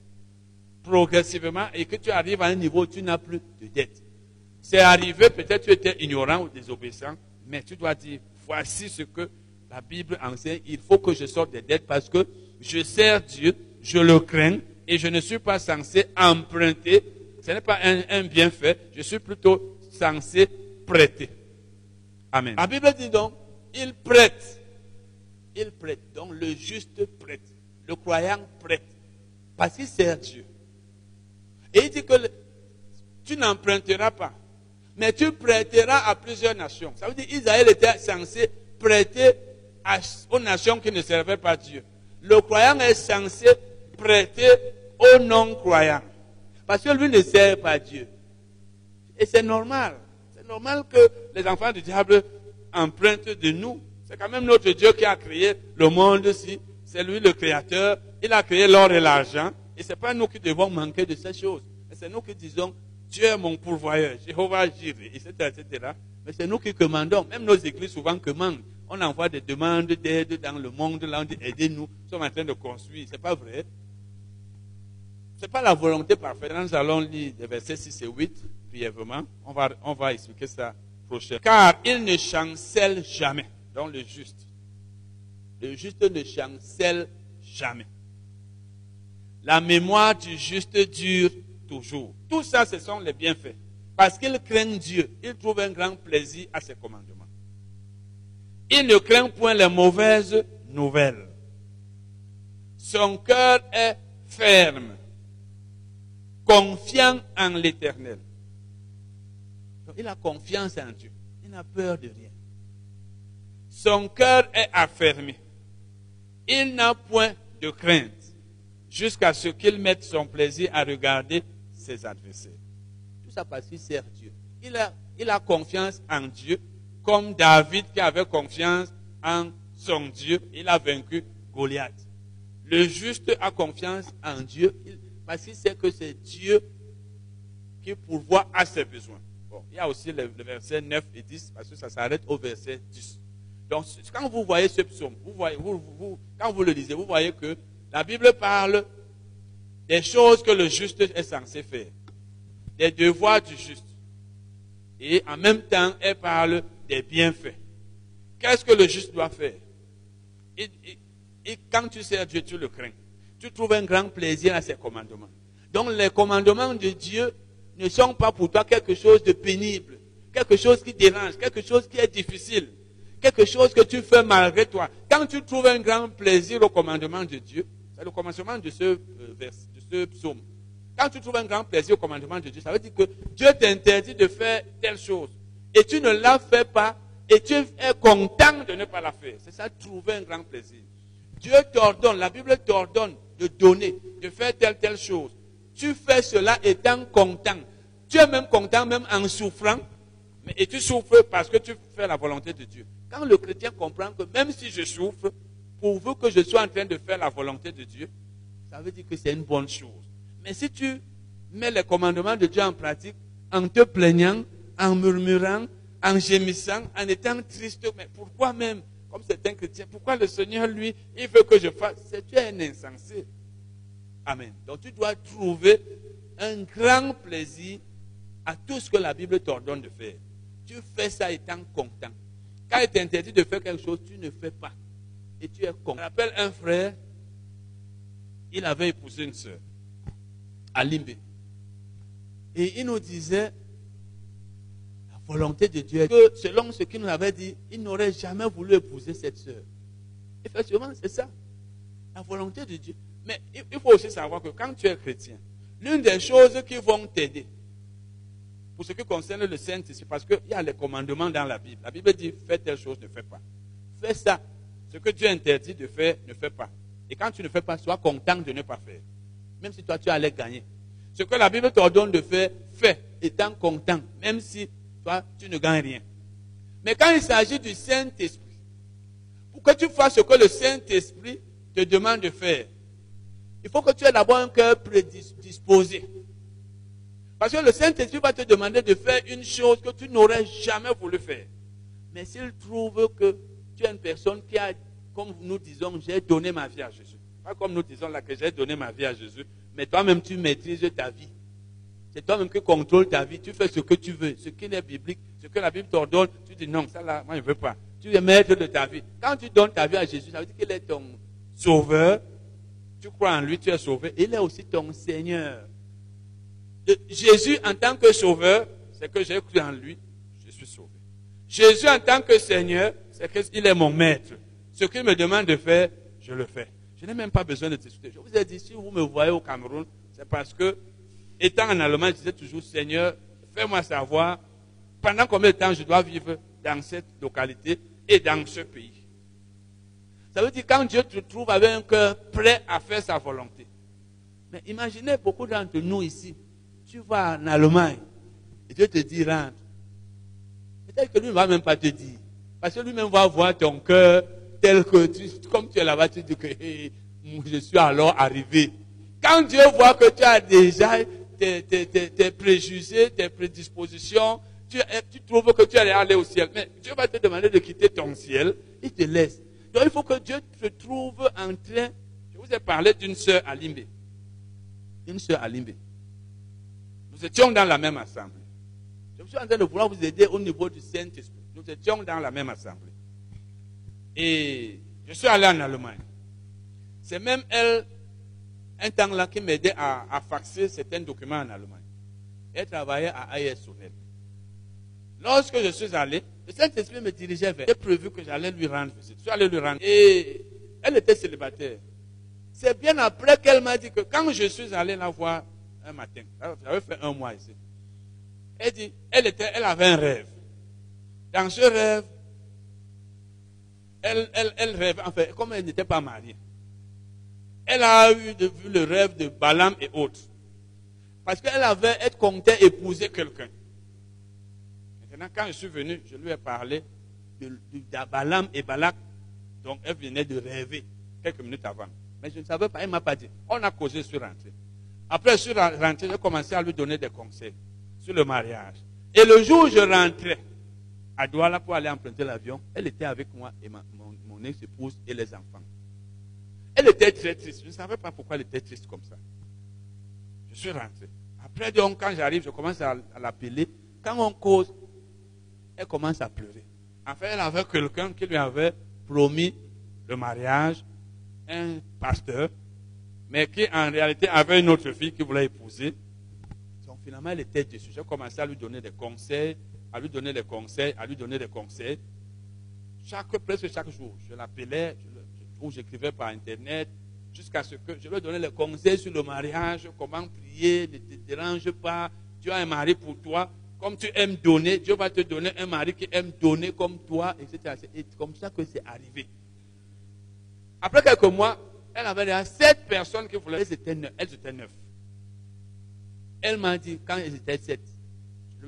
Speaker 2: progressivement et que tu arrives à un niveau où tu n'as plus de dettes. C'est arrivé, peut-être tu étais ignorant ou désobéissant, mais tu dois dire, voici ce que la Bible enseigne, il faut que je sorte des dettes parce que je sers Dieu, je le crains et je ne suis pas censé emprunter. Ce n'est pas un, bienfait, je suis plutôt censé prêter. Amen. La Bible dit donc, il prête. Il prête. Donc le juste prête. Le croyant prête. Parce qu'il sert Dieu. Et il dit que tu n'emprunteras pas. Mais tu prêteras à plusieurs nations. Ça veut dire qu'Israël était censé prêter aux nations qui ne servaient pas Dieu. Le croyant est censé prêter aux non-croyants. Parce que lui ne sert pas Dieu. Et c'est normal. C'est normal que les enfants du diable empruntent de nous. C'est quand même notre Dieu qui a créé le monde aussi. C'est lui le créateur. Il a créé l'or et l'argent. Et ce n'est pas nous qui devons manquer de ces choses. C'est nous qui disons, Dieu est mon pourvoyeur, Jéhovah Jireh, etc., etc. Mais c'est nous qui commandons. Même nos églises souvent commandent. On envoie des demandes d'aide dans le monde, là, on dit aidez-nous. Nous sommes en train de construire. Ce n'est pas vrai. N'est pas la volonté parfaite. Nous allons lire les versets 6 et 8, brièvement. On va, on va expliquer ça prochainement. Car il ne chancelle jamais. Donc le juste. Le juste ne chancelle jamais. La mémoire du juste dure toujours. Tout ça, ce sont les bienfaits. Parce qu'il craint Dieu, il trouve un grand plaisir à ses commandements. Il ne craint point les mauvaises nouvelles. Son cœur est ferme, confiant en l'éternel. Il a confiance en Dieu. Il n'a peur de rien. Son cœur est affermi. Il n'a point de crainte jusqu'à ce qu'il mette son plaisir à regarder ses adversaires. Tout ça parce qu'il sert Dieu. Il a, il a confiance en Dieu, comme David qui avait confiance en son Dieu. Il a vaincu Goliath. Le juste a confiance en Dieu parce qu'il sait que c'est Dieu qui pourvoit à ses besoins. Bon, il y a aussi le, verset 9 et 10 parce que ça s'arrête au verset 10. Donc, quand vous voyez ce psaume, quand vous le lisez, vous voyez que la Bible parle des choses que le juste est censé faire, des devoirs du juste. Et en même temps, elle parle des bienfaits. Qu'est-ce que le juste doit faire? Et, quand tu sers Dieu, tu le crains. Tu trouves un grand plaisir à ses commandements. Donc les commandements de Dieu ne sont pas pour toi quelque chose de pénible, quelque chose qui dérange, quelque chose qui est difficile, quelque chose que tu fais malgré toi. Quand tu trouves un grand plaisir au commandement de Dieu, c'est le commencement de ce, euh, de ce psaume. Quand tu trouves un grand plaisir au commandement de Dieu, ça veut dire que Dieu t'interdit de faire telle chose. Et tu ne la fais pas. Et tu es content de ne pas la faire. C'est ça, trouver un grand plaisir. Dieu t'ordonne, la Bible t'ordonne de donner, de faire telle, telle chose. Tu fais cela étant content. Tu es même content, même en souffrant. Mais, et tu souffres parce que tu fais la volonté de Dieu. Quand le chrétien comprend que même si je souffre, pourvu que je sois en train de faire la volonté de Dieu, ça veut dire que c'est une bonne chose. Mais si tu mets les commandements de Dieu en pratique en te plaignant, en murmurant, en gémissant, en étant triste, mais pourquoi même, comme c'est un chrétien, pourquoi le Seigneur, lui, il veut que je fasse? C'est tu es un insensé. Amen. Donc tu dois trouver un grand plaisir à tout ce que la Bible t'ordonne de faire. Tu fais ça étant content. Quand il t'interdit de faire quelque chose, tu ne fais pas et tu es con. Je rappelle un frère, il avait épousé une soeur à Limbe. Et il nous disait, volonté de Dieu, que selon ce qu'il nous avait dit, il n'aurait jamais voulu épouser cette soeur. Effectivement, c'est ça. La volonté de Dieu. Mais il faut aussi savoir que quand tu es chrétien, l'une des choses qui vont t'aider Pour ce qui concerne le Saint-Esprit, parce qu'il y a les commandements dans la Bible. La Bible dit fais telle chose, ne fais pas. Fais ça. Ce que Dieu interdit de faire, ne fais pas. Et quand tu ne fais pas, sois content de ne pas faire. Même si toi, tu allais gagner. Ce que la Bible t'ordonne de faire, fais, étant content, même si toi, tu ne gagnes rien. Mais quand il s'agit du Saint-Esprit, pour que tu fasses ce que le Saint-Esprit te demande de faire, il faut que tu aies d'abord un cœur prédisposé. Parce que le Saint-Esprit va te demander de faire une chose que tu n'aurais jamais voulu faire. Mais s'il trouve que tu es une personne qui a, comme nous disons, j'ai donné ma vie à Jésus. Pas comme nous disons là que j'ai donné ma vie à Jésus, mais toi-même tu maîtrises ta vie. C'est toi-même qui contrôle ta vie. Tu fais ce que tu veux, ce qui est biblique, ce que la Bible t'ordonne. Tu dis non, ça là, moi je ne veux pas. Tu es maître de ta vie. Quand tu donnes ta vie à Jésus, ça veut dire qu'il est ton sauveur. Tu crois en lui, tu es sauvé. Il est aussi ton Seigneur. Jésus en tant que sauveur, c'est que j'ai cru en lui, je suis sauvé. Jésus en tant que Seigneur, c'est qu'il est mon maître. Ce qu'il me demande de faire, je le fais. Je n'ai même pas besoin de discuter. Je vous ai dit, si vous me voyez au Cameroun, c'est parce que, étant en Allemagne, je disais toujours, Seigneur, fais-moi savoir pendant combien de temps je dois vivre dans cette localité et dans ce pays. Ça veut dire quand Dieu te trouve avec un cœur prêt à faire sa volonté. Mais imaginez beaucoup d'entre nous ici. Tu vas en Allemagne et Dieu te dit rentre. Peut-être que lui ne va même pas te dire. Parce que lui-même va voir ton cœur tel que tu, comme tu es là-bas, tu dis que je suis alors arrivé. Quand Dieu voit que tu as déjà tes, préjugés, tes prédispositions, tu, tu, trouves que tu allais aller au ciel. Mais Dieu va te demander de quitter ton ciel, il te laisse. Donc il faut que Dieu te trouve en train. Je vous ai parlé d'une sœur à Limbé. Une sœur à Limbé. Nous étions dans la même assemblée. Je suis en train de vouloir vous aider au niveau du Saint-Esprit. Nous étions dans la même assemblée. Et je suis allé en Allemagne. C'est même elle, un temps là, qui m'aidait à, faxer certains documents en Allemagne. Elle travaillait à AES Lorsque je suis allé, le Saint-Esprit me dirigeait vers. J'ai prévu que j'allais lui rendre visite. Je suis allé lui rendre. Et elle était célibataire. C'est bien après qu'elle m'a dit que quand je suis allé la voir un matin, j'avais fait un mois ici, elle dit, elle, était, elle avait un rêve. Dans ce rêve, elle, elle, elle rêve, enfin, comme elle n'était pas mariée, elle a eu de, vu le rêve de Balaam et autres. Parce qu'elle avait, elle comptait épouser quelqu'un. Maintenant, quand je suis venu, je lui ai parlé de, Balaam et Balak. Donc, elle venait de rêver quelques minutes avant. Mais je ne savais pas, elle ne m'a pas dit. On a causé sur rentrée. Après, je suis rentré, j'ai commencé à lui donner des conseils sur le mariage. Et le jour où je rentrais, à Douala pour aller emprunter l'avion, elle était avec moi et mon, ex-épouse et les enfants. Elle était très triste. Je ne savais pas pourquoi elle était triste comme ça. Je suis rentré. Après, donc, quand j'arrive, je commence à, l'appeler. Quand on cause, elle commence à pleurer. En fait, elle avait quelqu'un qui lui avait promis le mariage, un pasteur, mais qui en réalité avait une autre fille qui voulait épouser. Donc finalement, elle était déçue. J'ai commencé à lui donner des conseils à lui donner des conseils, à lui donner des conseils. Chaque, presque chaque jour, je l'appelais, ou j'écrivais par Internet, jusqu'à ce que je lui donnais les conseils sur le mariage, comment prier, ne te dérange pas, tu as un mari pour toi, comme tu aimes donner, Dieu va te donner un mari qui aime donner comme toi, etc. C'est comme ça que c'est arrivé. Après quelques mois, elle avait déjà sept personnes qui voulaient, elles étaient neuf. Elles étaient neuf. Elle m'a dit, quand elles étaient sept,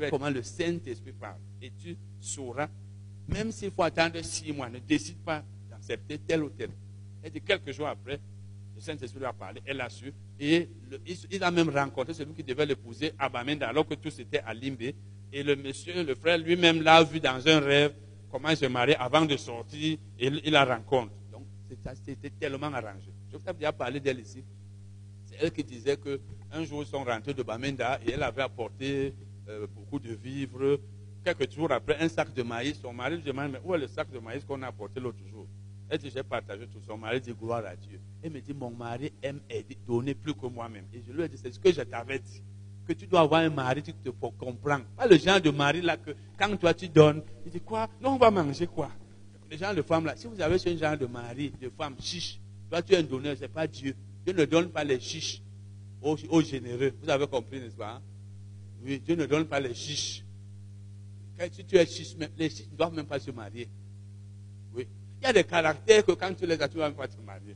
Speaker 2: comment le Saint-Esprit parle. Et tu sauras, même s'il faut attendre six mois, ne décide pas d'accepter tel ou tel. Et dit quelques jours après, le Saint-Esprit lui a parlé, elle a su. Et il, a même rencontré celui qui devait l'épouser à Bamenda, alors que tout était à Limbé. Et le monsieur, le frère lui-même l'a vu dans un rêve, comment il se mariait avant de sortir, et il, la rencontre. Donc, c'était tellement arrangé. Je vous ai déjà parlé d'elle ici. C'est elle qui disait qu'un jour, ils sont rentrés de Bamenda et elle avait apporté euh, beaucoup de vivres. Quelques jours après, un sac de maïs. Son mari lui demande, mais où est le sac de maïs qu'on a apporté l'autre jour? Elle dit, j'ai partagé tout. Son mari dit, gloire à Dieu. Elle me dit, mon mari aime donner plus que moi-même. Et je lui ai dit, c'est ce que je t'avais dit. Que tu dois avoir un mari qui te comprend. Pas le genre de mari là que quand toi tu donnes, il dit quoi? Non, on va manger quoi? Les gens de femmes là, si vous avez ce genre de mari, de femme chiche, toi tu es un donneur, c'est pas Dieu. Dieu ne donne pas les chiches aux, généreux. Vous avez compris, n'est-ce pas?
Speaker 1: Oui, Dieu ne donne pas les chiches. Quand tu es chiche, les chiches ne doivent même pas se marier. Il y a des caractères que quand tu les as, tu vas même pas te marier.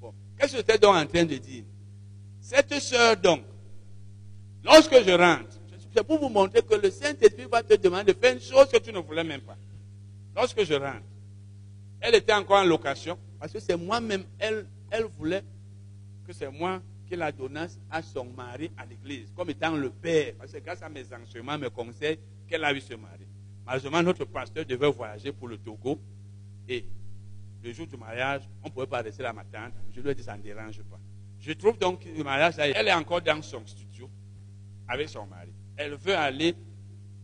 Speaker 1: Bon. Qu'est-ce que j'étais donc en train de dire? Cette sœur, donc, lorsque je rentre, c'est pour vous montrer que le Saint-Esprit va te demander de faire une chose que tu ne voulais même pas. Lorsque je rentre, elle était encore en location, parce que c'est moi-même, elle, elle voulait que c'est moi qui la donnasse à son mari à l'église, comme étant le père. Parce que grâce à mes enseignements, mes conseils, qu'elle a eu ce mari. Malheureusement, notre pasteur devait voyager pour le Togo. Et le jour du mariage, on ne pouvait pas rester là ma tante. Je lui ai dit, ça ne dérange pas. Je trouve donc le mariage, elle est encore dans son studio avec son mari. Elle veut aller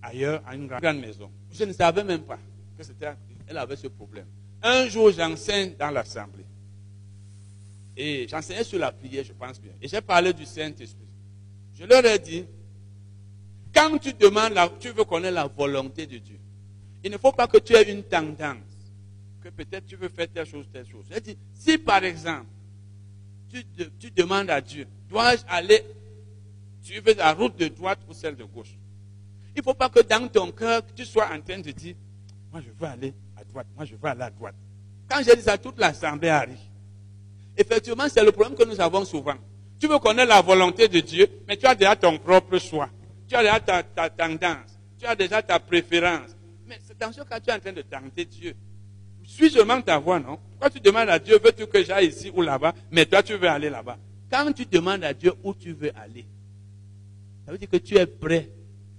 Speaker 1: ailleurs, à une grande maison. Je ne savais même pas que c'était, elle avait ce problème. Un jour, j'enseigne dans l'assemblée. Et j'enseignais sur la prière, je pense bien. Et j'ai parlé du Saint-Esprit. Je leur ai dit, quand tu demandes, la- tu veux connaître la volonté de Dieu, il ne faut pas que tu aies une tendance, que peut-être tu veux faire telle chose, telle chose. J'ai dit, si par exemple, tu, de- tu demandes à Dieu, dois-je aller, tu veux la route de droite ou celle de gauche? Il ne faut pas que dans ton cœur, tu sois en train de dire, moi je veux aller à droite, moi je veux aller à droite. Quand j'ai dit ça, toute l'assemblée arrive. Effectivement, c'est le problème que nous avons souvent. Tu veux connaître la volonté de Dieu, mais tu as déjà ton propre choix. Tu as déjà ta, ta tendance. Tu as déjà ta préférence. Mais c'est dans ce cas, tu es en train de tenter Dieu. Suis seulement ta voix, non? Quand tu demandes à Dieu, veux-tu que j'aille ici ou là-bas? Mais toi, tu veux aller là-bas. Quand tu demandes à Dieu où tu veux aller, ça veut dire que tu es prêt.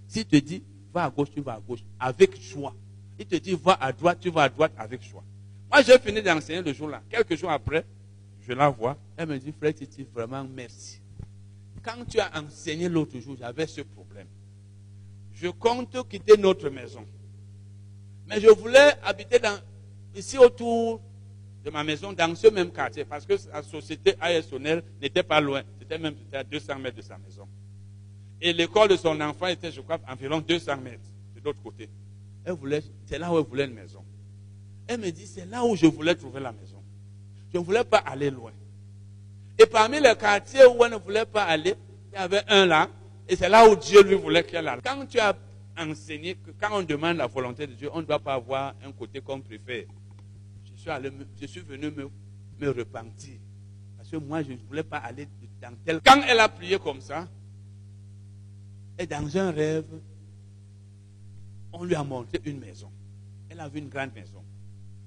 Speaker 1: S'il te dit, va à gauche, tu vas à gauche, avec choix. Il te dit, va à droite, tu vas à droite, avec choix. Moi, j'ai fini d'enseigner le jour-là. Quelques jours après, je la vois. Elle me dit, frère Titi, vraiment merci. Quand tu as enseigné l'autre jour, j'avais ce problème. Je compte quitter notre maison. Mais je voulais habiter dans, ici autour de ma maison, dans ce même quartier, parce que la société ASONEL n'était pas loin. C'était même à 200 mètres de sa maison. Et l'école de son enfant était, je crois, environ 200 mètres de l'autre côté. Elle voulait, c'est là où elle voulait une maison. Elle me dit, c'est là où je voulais trouver la maison. Je ne voulais pas aller loin. Et parmi les quartiers où elle ne voulait pas aller, il y avait un là, et c'est là où Dieu lui voulait qu'elle aille. Quand tu as enseigné que quand on demande la volonté de Dieu, on ne doit pas avoir un côté qu'on préfère. Je suis, allé me- je suis venu me, me repentir. Parce que moi, je ne voulais pas aller dans tel. Quand elle a prié comme ça, et dans un rêve, on lui a montré une maison. Elle a vu une grande maison.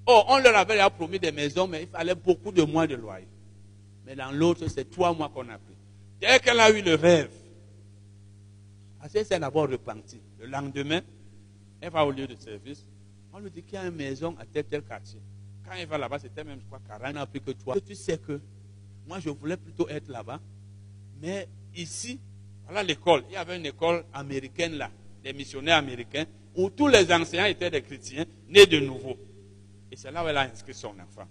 Speaker 1: Oh, on leur avait déjà promis des maisons, mais il fallait beaucoup de mois de loyer. Mais dans l'autre, c'est trois mois qu'on a pris. Dès qu'elle a eu le rêve, elle s'est d'abord repentie. Le lendemain, elle va au lieu de service. On lui dit qu'il y a une maison à tel tel quartier. Quand elle va là-bas, c'était même, je crois, 40 ans plus que toi. Tu sais que moi, je voulais plutôt être là-bas. Mais ici, voilà l'école. Il y avait une école américaine là, des missionnaires américains, où tous les enseignants étaient des chrétiens, nés de nouveau. Et c'est là où elle a inscrit son enfant.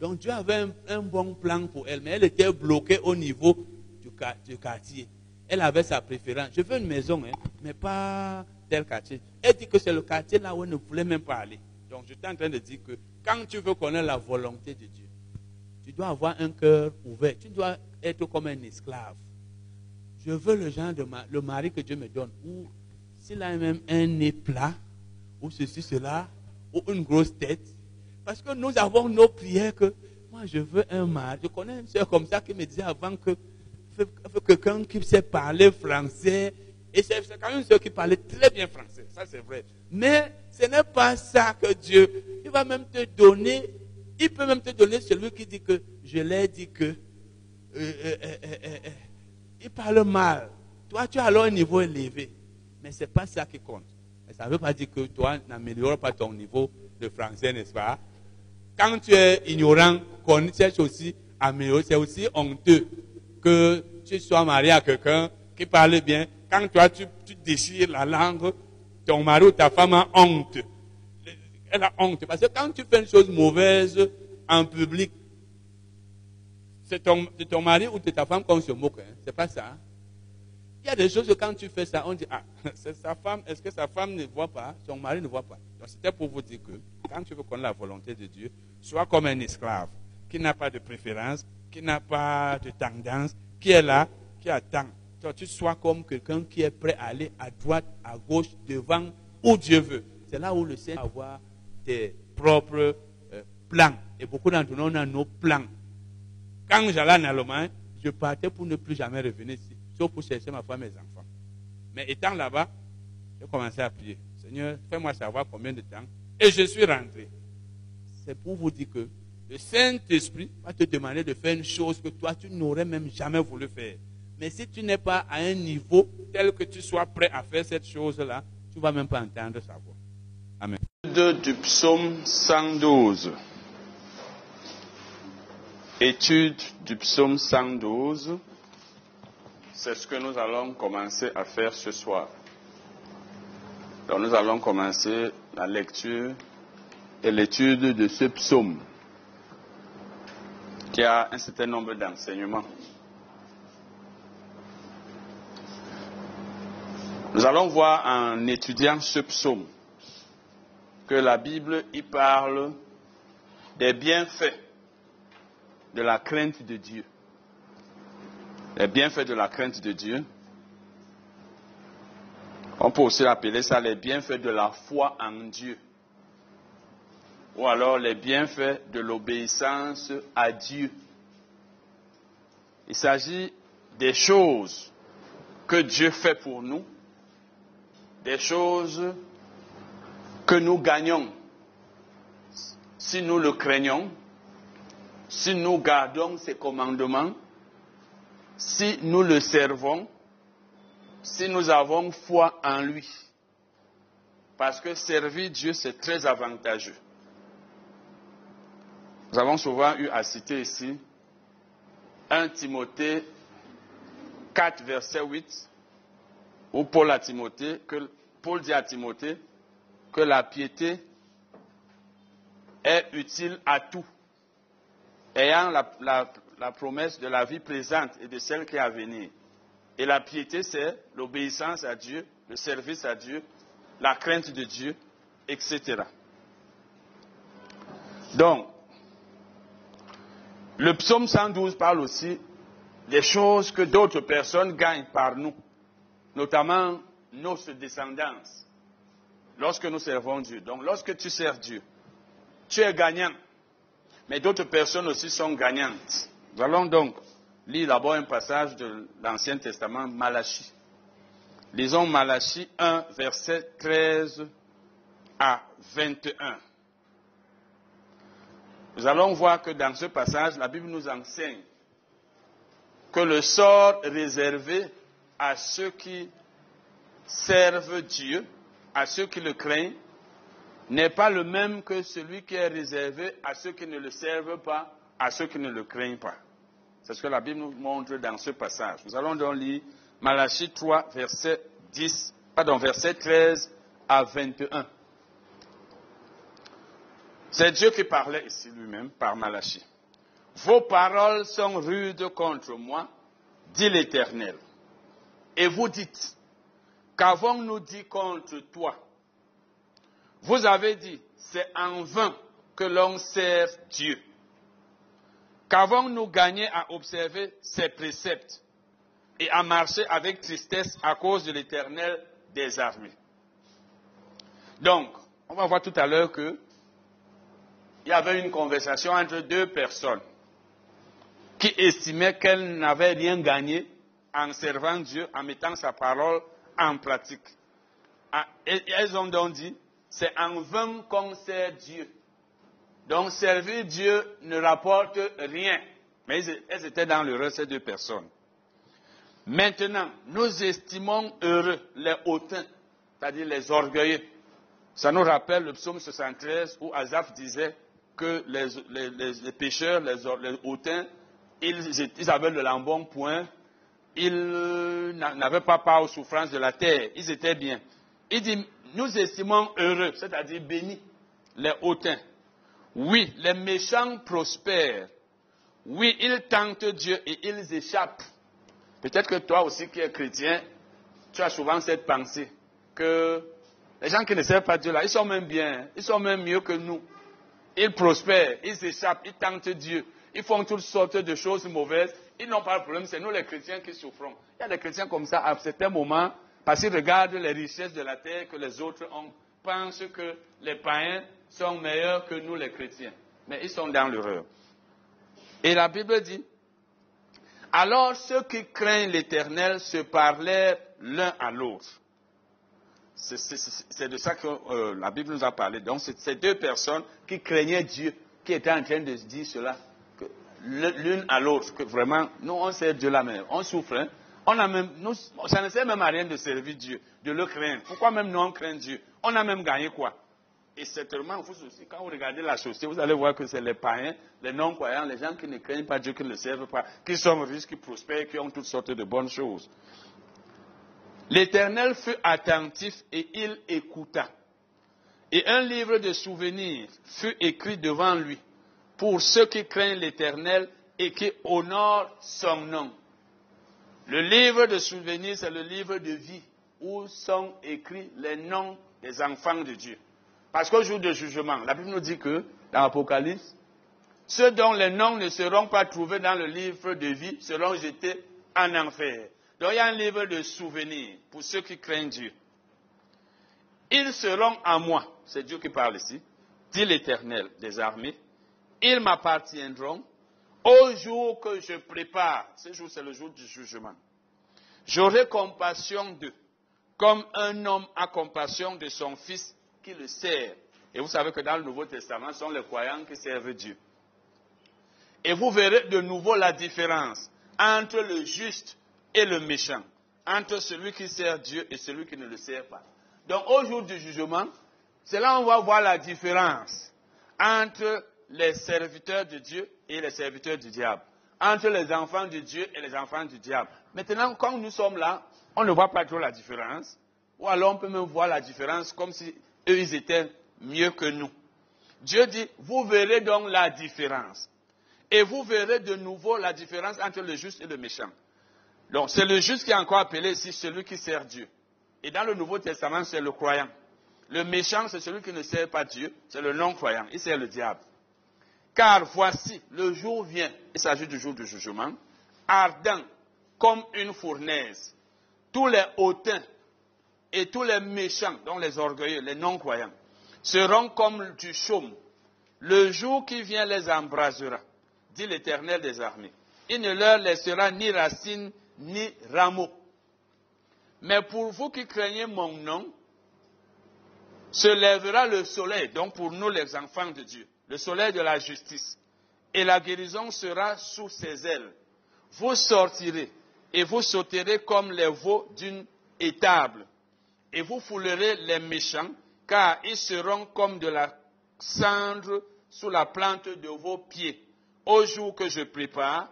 Speaker 1: Donc Dieu avait un, bon plan pour elle, mais elle était bloquée au niveau du quartier. Elle avait sa préférence. Je veux une maison, hein, mais pas tel quartier. Elle dit que c'est le quartier là où elle ne voulait même pas aller. Donc je suis en train de dire que quand tu veux connaître la volonté de Dieu, tu dois avoir un cœur ouvert. Tu dois être comme un esclave. Je veux le genre de ma- le mari que Dieu me donne, ou s'il a même un nez plat, ou ceci, cela, ou une grosse tête. Parce que nous avons nos prières que, moi je veux un mari. Je connais une soeur comme ça qui me disait avant que, faut quelqu'un qui sait parler français. Et c'est quand même une soeur qui parlait très bien français, ça c'est vrai. Mais ce n'est pas ça que Dieu, il va même te donner, il peut même te donner celui qui dit que, je l'ai dit que, euh, euh, euh, il parle mal. Toi, tu as alors un niveau élevé. Mais ce n'est pas ça qui compte. Mais ça ne veut pas dire que toi n'améliores pas ton niveau de français, n'est-ce pas? Quand tu es ignorant, qu'on cherche aussi à améliorer, c'est aussi honteux que tu sois marié à quelqu'un qui parle bien. Quand toi, tu, tu déchires la langue, ton mari ou ta femme a honte. Elle a honte. Parce que quand tu fais une chose mauvaise en public, c'est ton, ton mari ou de ta femme qu'on se moque. Hein. C'est pas ça. Il y a des choses que quand tu fais ça, on dit, ah, c'est sa femme, est-ce que sa femme ne voit pas, son mari ne voit pas? Donc c'était pour vous dire que quand tu veux connaître la volonté de Dieu, sois comme un esclave qui n'a pas de préférence, qui n'a pas de tendance, qui est là, qui attend.
Speaker 2: Toi, tu sois comme quelqu'un qui est prêt à aller à droite, à gauche, devant, où Dieu veut. C'est là où le Seigneur va avoir tes propres euh, plans. Et beaucoup d'entre nous, on a nos plans. Quand j'allais en Allemagne, je partais pour ne plus jamais revenir ici, sauf pour chercher ma femme et mes enfants. Mais étant là-bas, j'ai commencé à prier. Seigneur, fais-moi savoir combien de temps. Et je suis rentré. C'est pour vous dire que le Saint-Esprit va te demander de faire une chose que toi, tu n'aurais même jamais voulu faire. Mais si tu n'es pas à un niveau tel que tu sois prêt à faire cette chose-là, tu ne vas même pas entendre sa voix. Amen.
Speaker 3: du psaume 112. Étude du psaume 112. C'est ce que nous allons commencer à faire ce soir. Donc nous allons commencer la lecture et l'étude de ce psaume qui a un certain nombre d'enseignements. Nous allons voir en étudiant ce psaume que la Bible y parle des bienfaits de la crainte de Dieu. Les bienfaits de la crainte de Dieu. On peut aussi appeler ça les bienfaits de la foi en Dieu. Ou alors les bienfaits de l'obéissance à Dieu. Il s'agit des choses que Dieu fait pour nous des choses que nous gagnons si nous le craignons, si nous gardons ses commandements, si nous le servons, si nous avons foi en lui. Parce que servir Dieu, c'est très avantageux. Nous avons souvent eu à citer ici 1 Timothée 4, verset 8, ou Paul à Timothée, que Paul dit à Timothée que la piété est utile à tout, ayant la, promesse de la vie présente et de celle qui est à venir. Et la piété, c'est l'obéissance à Dieu, le service à Dieu, la crainte de Dieu, etc. Donc, le psaume 112 parle aussi des choses que d'autres personnes gagnent par nous notamment nos descendance, lorsque nous servons Dieu. Donc lorsque tu sers Dieu, tu es gagnant, mais d'autres personnes aussi sont gagnantes. Nous allons donc lire d'abord un passage de l'Ancien Testament, Malachie. Lisons Malachie 1, verset 13 à 21. Nous allons voir que dans ce passage, la Bible nous enseigne que le sort réservé à ceux qui servent Dieu, à ceux qui le craignent, n'est pas le même que celui qui est réservé à ceux qui ne le servent pas, à ceux qui ne le craignent pas. C'est ce que la Bible nous montre dans ce passage. Nous allons donc lire Malachie 3, verset 10, pardon, verset 13 à 21. C'est Dieu qui parlait ici lui-même par Malachie. Vos paroles sont rudes contre moi, dit l'Éternel. Et vous dites, qu'avons-nous dit contre toi? Vous avez dit, c'est en vain que l'on sert Dieu. Qu'avons-nous gagné à observer ses préceptes et à marcher avec tristesse à cause de l'éternel des armées? Donc, on va voir tout à l'heure que il y avait une conversation entre deux personnes qui estimaient qu'elles n'avaient rien gagné en servant Dieu, en mettant sa parole en pratique. Ah, elles ont donc dit, c'est en vain qu'on sert Dieu. Donc servir Dieu ne rapporte rien. Mais elles étaient dans le ces deux personnes. Maintenant, nous estimons heureux les hautains, c'est-à-dire les orgueilleux. Ça nous rappelle le psaume 73 où Azaph disait que les, pécheurs, les, hautains, ils, ils avaient le lambon-point ils n'avaient pas part aux souffrances de la terre. Ils étaient bien. Il dit, nous estimons heureux, c'est-à-dire bénis, les hautains. Oui, les méchants prospèrent. Oui, ils tentent Dieu et ils échappent. Peut-être que toi aussi qui es chrétien, tu as souvent cette pensée que les gens qui ne servent pas Dieu là, ils sont même bien, ils sont même mieux que nous. Ils prospèrent, ils échappent, ils tentent Dieu. Ils font toutes sortes de choses mauvaises. Ils n'ont pas de problème, c'est nous les chrétiens qui souffrons. Il y a des chrétiens comme ça à certains moments, parce qu'ils regardent les richesses de la terre que les autres ont, pensent que les païens sont meilleurs que nous les chrétiens. Mais ils sont dans l'erreur. Et la Bible dit, alors ceux qui craignent l'Éternel se parlaient l'un à l'autre. C'est de ça que euh, la Bible nous a parlé. Donc, c'est ces deux personnes qui craignaient Dieu, qui étaient en train de dire cela, l'une à l'autre, que vraiment, nous, on sert Dieu la même. On souffre, hein. On a même, nous, ça ne sert même à rien de servir Dieu, de le craindre. Pourquoi même nous, on craint Dieu? On a même gagné quoi? Et certainement, vous aussi, quand vous regardez la société, vous allez voir que c'est les païens, les non-croyants, les gens qui ne craignent pas Dieu, qui ne le servent pas, qui sont riches, qui prospèrent, qui ont toutes sortes de bonnes choses. L'Éternel fut attentif et il écouta. Et un livre de souvenirs fut écrit devant lui pour ceux qui craignent l'Éternel et qui honorent son nom. Le livre de souvenirs, c'est le livre de vie où sont écrits les noms des enfants de Dieu. Parce qu'au jour de jugement, la Bible nous dit que, dans l'Apocalypse, ceux dont les noms ne seront pas trouvés dans le livre de vie seront jetés en enfer. Donc il y a un livre de souvenirs pour ceux qui craignent Dieu. Ils seront à moi, c'est Dieu qui parle ici, dit l'Éternel des armées, ils m'appartiendront au jour que je prépare. Ce jour, c'est le jour du jugement. J'aurai compassion d'eux, comme un homme a compassion de son fils qui le sert. Et vous savez que dans le Nouveau Testament, ce sont les croyants qui servent Dieu. Et vous verrez de nouveau la différence entre le juste et le méchant, entre celui qui sert Dieu et celui qui ne le sert pas. Donc au jour du jugement, c'est là où on va voir la différence entre les serviteurs de Dieu et les serviteurs du diable, entre les enfants de Dieu et les enfants du diable. Maintenant, quand nous sommes là, on ne voit pas trop la différence, ou alors on peut même voir la différence comme si eux, ils étaient mieux que nous. Dieu dit, vous verrez donc la différence. Et vous verrez de nouveau la différence entre le juste et le méchant. Donc, c'est le juste qui est encore appelé ici celui qui sert Dieu. Et dans le Nouveau Testament, c'est le croyant. Le méchant, c'est celui qui ne sert pas Dieu, c'est le non-croyant. Il sert le diable. Car voici, le jour vient, il s'agit du jour du jugement, ardent comme une fournaise. Tous les hautains et tous les méchants, dont les orgueilleux, les non-croyants, seront comme du chaume. Le jour qui vient les embrasera, dit l'Éternel des armées. Il ne leur laissera ni racine ni rameau. Mais pour vous qui craignez mon nom, se lèvera le soleil, donc pour nous les enfants de Dieu, le soleil de la justice, et la guérison sera sous ses ailes. Vous sortirez et vous sauterez comme les veaux d'une étable, et vous foulerez les méchants, car ils seront comme de la cendre sous la plante de vos pieds, au jour que je prépare,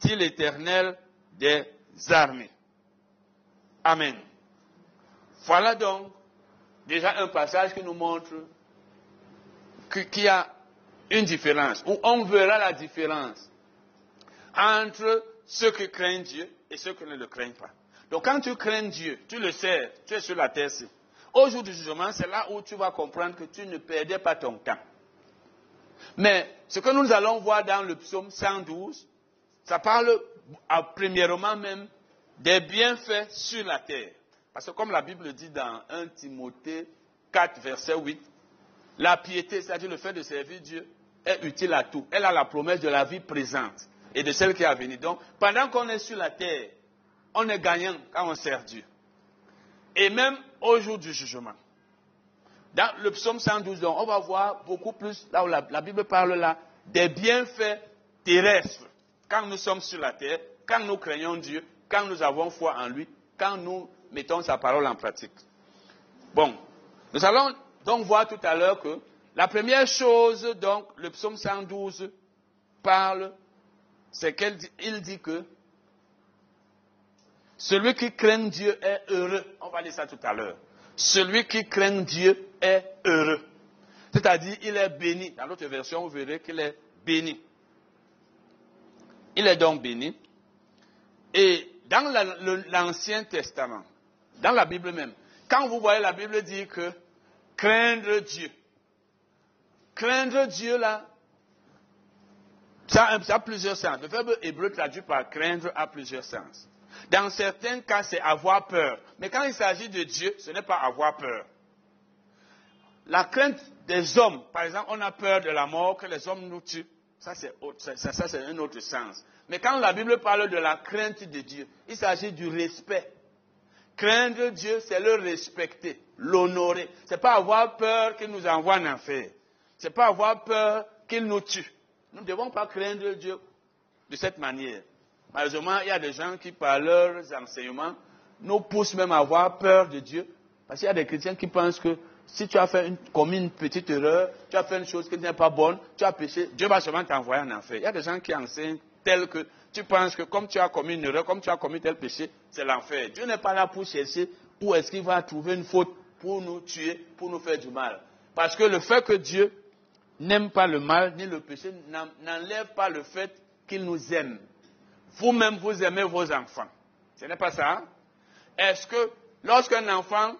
Speaker 3: dit l'Éternel des armées. Amen. Voilà donc déjà un passage qui nous montre qu'il y a une différence, où on verra la différence entre ceux qui craignent Dieu et ceux qui ne le craignent pas. Donc quand tu crains Dieu, tu le sais, tu es sur la terre. Au jour du jugement, c'est là où tu vas comprendre que tu ne perdais pas ton temps. Mais ce que nous allons voir dans le psaume 112, ça parle premièrement même des bienfaits sur la terre. Parce que comme la Bible dit dans 1 Timothée 4, verset 8, la piété, c'est-à-dire le fait de servir Dieu, est utile à tout. Elle a la promesse de la vie présente et de celle qui est à venir. Donc, pendant qu'on est sur la terre, on est gagnant quand on sert Dieu. Et même au jour du jugement. Dans le psaume 112, donc, on va voir beaucoup plus, là où la, la Bible parle là, des bienfaits terrestres quand nous sommes sur la terre, quand nous craignons Dieu, quand nous avons foi en lui, quand nous mettons sa parole en pratique. Bon, nous allons donc voir tout à l'heure que la première chose, donc, le psaume 112 parle, c'est qu'il dit que celui qui craint Dieu est heureux. On va dire ça tout à l'heure. Celui qui craint Dieu est heureux. C'est-à-dire, il est béni. Dans l'autre version, vous verrez qu'il est béni. Il est donc béni. Et dans l'Ancien Testament, dans la Bible même, quand vous voyez la Bible dire que craindre Dieu, craindre Dieu là, Ça, a plusieurs sens. Le verbe hébreu traduit par craindre a plusieurs sens. Dans certains cas, c'est avoir peur. Mais quand il s'agit de Dieu, ce n'est pas avoir peur. La crainte des hommes, par exemple, on a peur de la mort, que les hommes nous tuent. Ça, c'est un autre sens. Mais quand la Bible parle de la crainte de Dieu, il s'agit du respect. Craindre Dieu, c'est le respecter, l'honorer. Ce n'est pas avoir peur qu'il nous envoie en enfer. Ce n'est pas avoir peur qu'il nous tue. Nous ne devons pas craindre Dieu de cette manière. Malheureusement, il y a des gens qui, par leurs enseignements, nous poussent même à avoir peur de Dieu. Parce qu'il y a des chrétiens qui pensent que si tu as fait commis une petite erreur, tu as fait une chose qui n'est pas bonne, tu as péché, Dieu va seulement t'envoyer en enfer. Il y a des gens qui enseignent tel que tu penses que comme tu as commis une erreur, comme tu as commis tel péché, c'est l'enfer. Dieu n'est pas là pour chercher où est-ce qu'il va trouver une faute pour nous tuer, pour nous faire du mal. Parce que le fait que Dieu n'aime pas le mal ni le péché n'enlève pas le fait qu'il nous aime. Vous-même, vous aimez vos enfants. Ce n'est pas ça. Est-ce que lorsqu'un enfant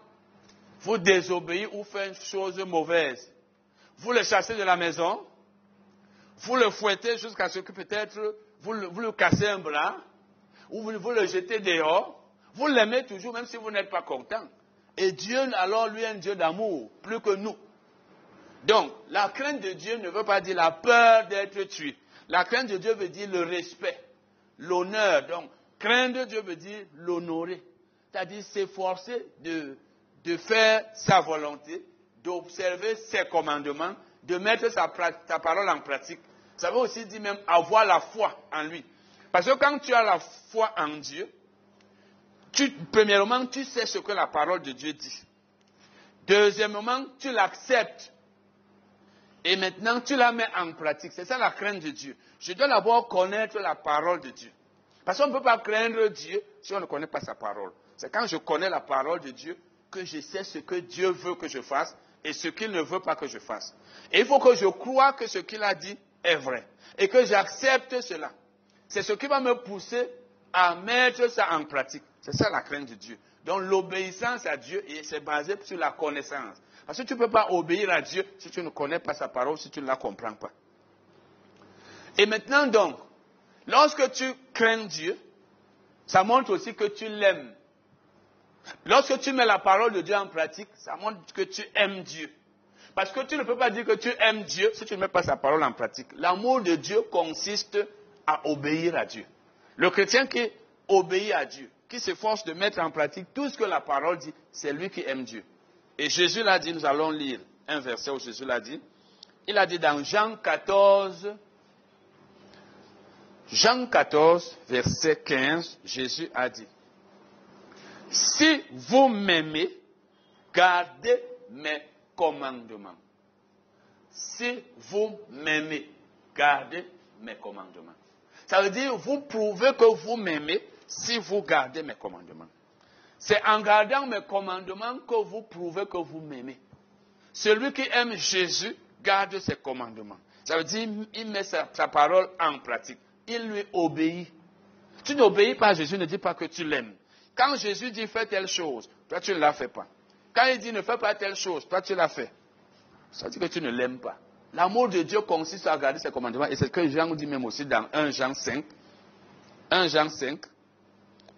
Speaker 3: vous désobéit ou fait une chose mauvaise, vous le chassez de la maison, vous le fouettez jusqu'à ce que peut-être vous, vous le, cassez un bras, ou vous, vous le jetez dehors, vous l'aimez toujours même si vous n'êtes pas content. Et Dieu, alors, lui, est un Dieu d'amour, plus que nous. Donc, la crainte de Dieu ne veut pas dire la peur d'être tué. La crainte de Dieu veut dire le respect, l'honneur. Donc, craindre Dieu veut dire l'honorer. C'est-à-dire s'efforcer de, de faire sa volonté, d'observer ses commandements, de mettre sa, sa, parole en pratique. Ça veut aussi dire même avoir la foi en lui. Parce que quand tu as la foi en Dieu, tu, premièrement, tu sais ce que la parole de Dieu dit. Deuxièmement, tu l'acceptes. Et maintenant, tu la mets en pratique. C'est ça la crainte de Dieu. Je dois d'abord connaître la parole de Dieu. Parce qu'on ne peut pas craindre Dieu si on ne connaît pas sa parole. C'est quand je connais la parole de Dieu que je sais ce que Dieu veut que je fasse et ce qu'il ne veut pas que je fasse. Et il faut que je croie que ce qu'il a dit est vrai et que j'accepte cela. C'est ce qui va me pousser à mettre ça en pratique. C'est ça la crainte de Dieu. Donc l'obéissance à Dieu, c'est basé sur la connaissance. Parce que tu ne peux pas obéir à Dieu si tu ne connais pas sa parole, si tu ne la comprends pas. Et maintenant donc, lorsque tu crains Dieu, ça montre aussi que tu l'aimes. Lorsque tu mets la parole de Dieu en pratique, ça montre que tu aimes Dieu. Parce que tu ne peux pas dire que tu aimes Dieu si tu ne mets pas sa parole en pratique. L'amour de Dieu consiste à obéir à Dieu. Le chrétien qui obéit à Dieu, qui s'efforce de mettre en pratique tout ce que la parole dit, c'est lui qui aime Dieu. Et Jésus l'a dit, nous allons lire un verset où Jésus l'a dit. Il a dit dans Jean 14, Jean 14, verset 15, Jésus a dit, si vous m'aimez, gardez mes commandements. Si vous m'aimez, gardez mes commandements. Ça veut dire, vous prouvez que vous m'aimez si vous gardez mes commandements. C'est en gardant mes commandements que vous prouvez que vous m'aimez. Celui qui aime Jésus garde ses commandements. Ça veut dire il met sa, parole en pratique. Il lui obéit. Tu n'obéis pas à Jésus, ne dis pas que tu l'aimes. Quand Jésus dit fais telle chose, toi tu ne la fais pas. Quand il dit ne fais pas telle chose, toi tu la fais. Ça veut dire que tu ne l'aimes pas. L'amour de Dieu consiste à garder ses commandements. Et c'est ce que Jean dit même aussi dans 1 Jean 5. 1 Jean 5,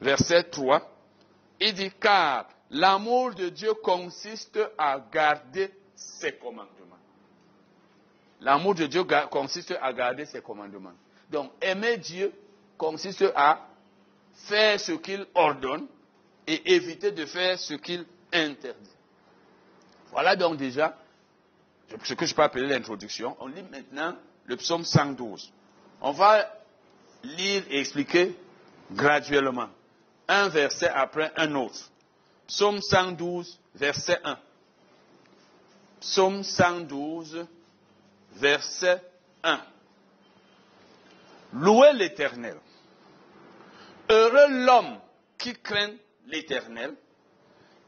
Speaker 3: verset 3. Il dit, car l'amour de Dieu consiste à garder ses commandements. L'amour de Dieu consiste à garder ses commandements. Donc, aimer Dieu consiste à faire ce qu'il ordonne et éviter de faire ce qu'il interdit. Voilà donc déjà ce que je peux appeler l'introduction. On lit maintenant le psaume 112. On va lire et expliquer graduellement un verset après un autre. Psaume 112, verset 1. Psaume 112, verset 1. Louez l'Éternel. Heureux l'homme qui craint l'Éternel,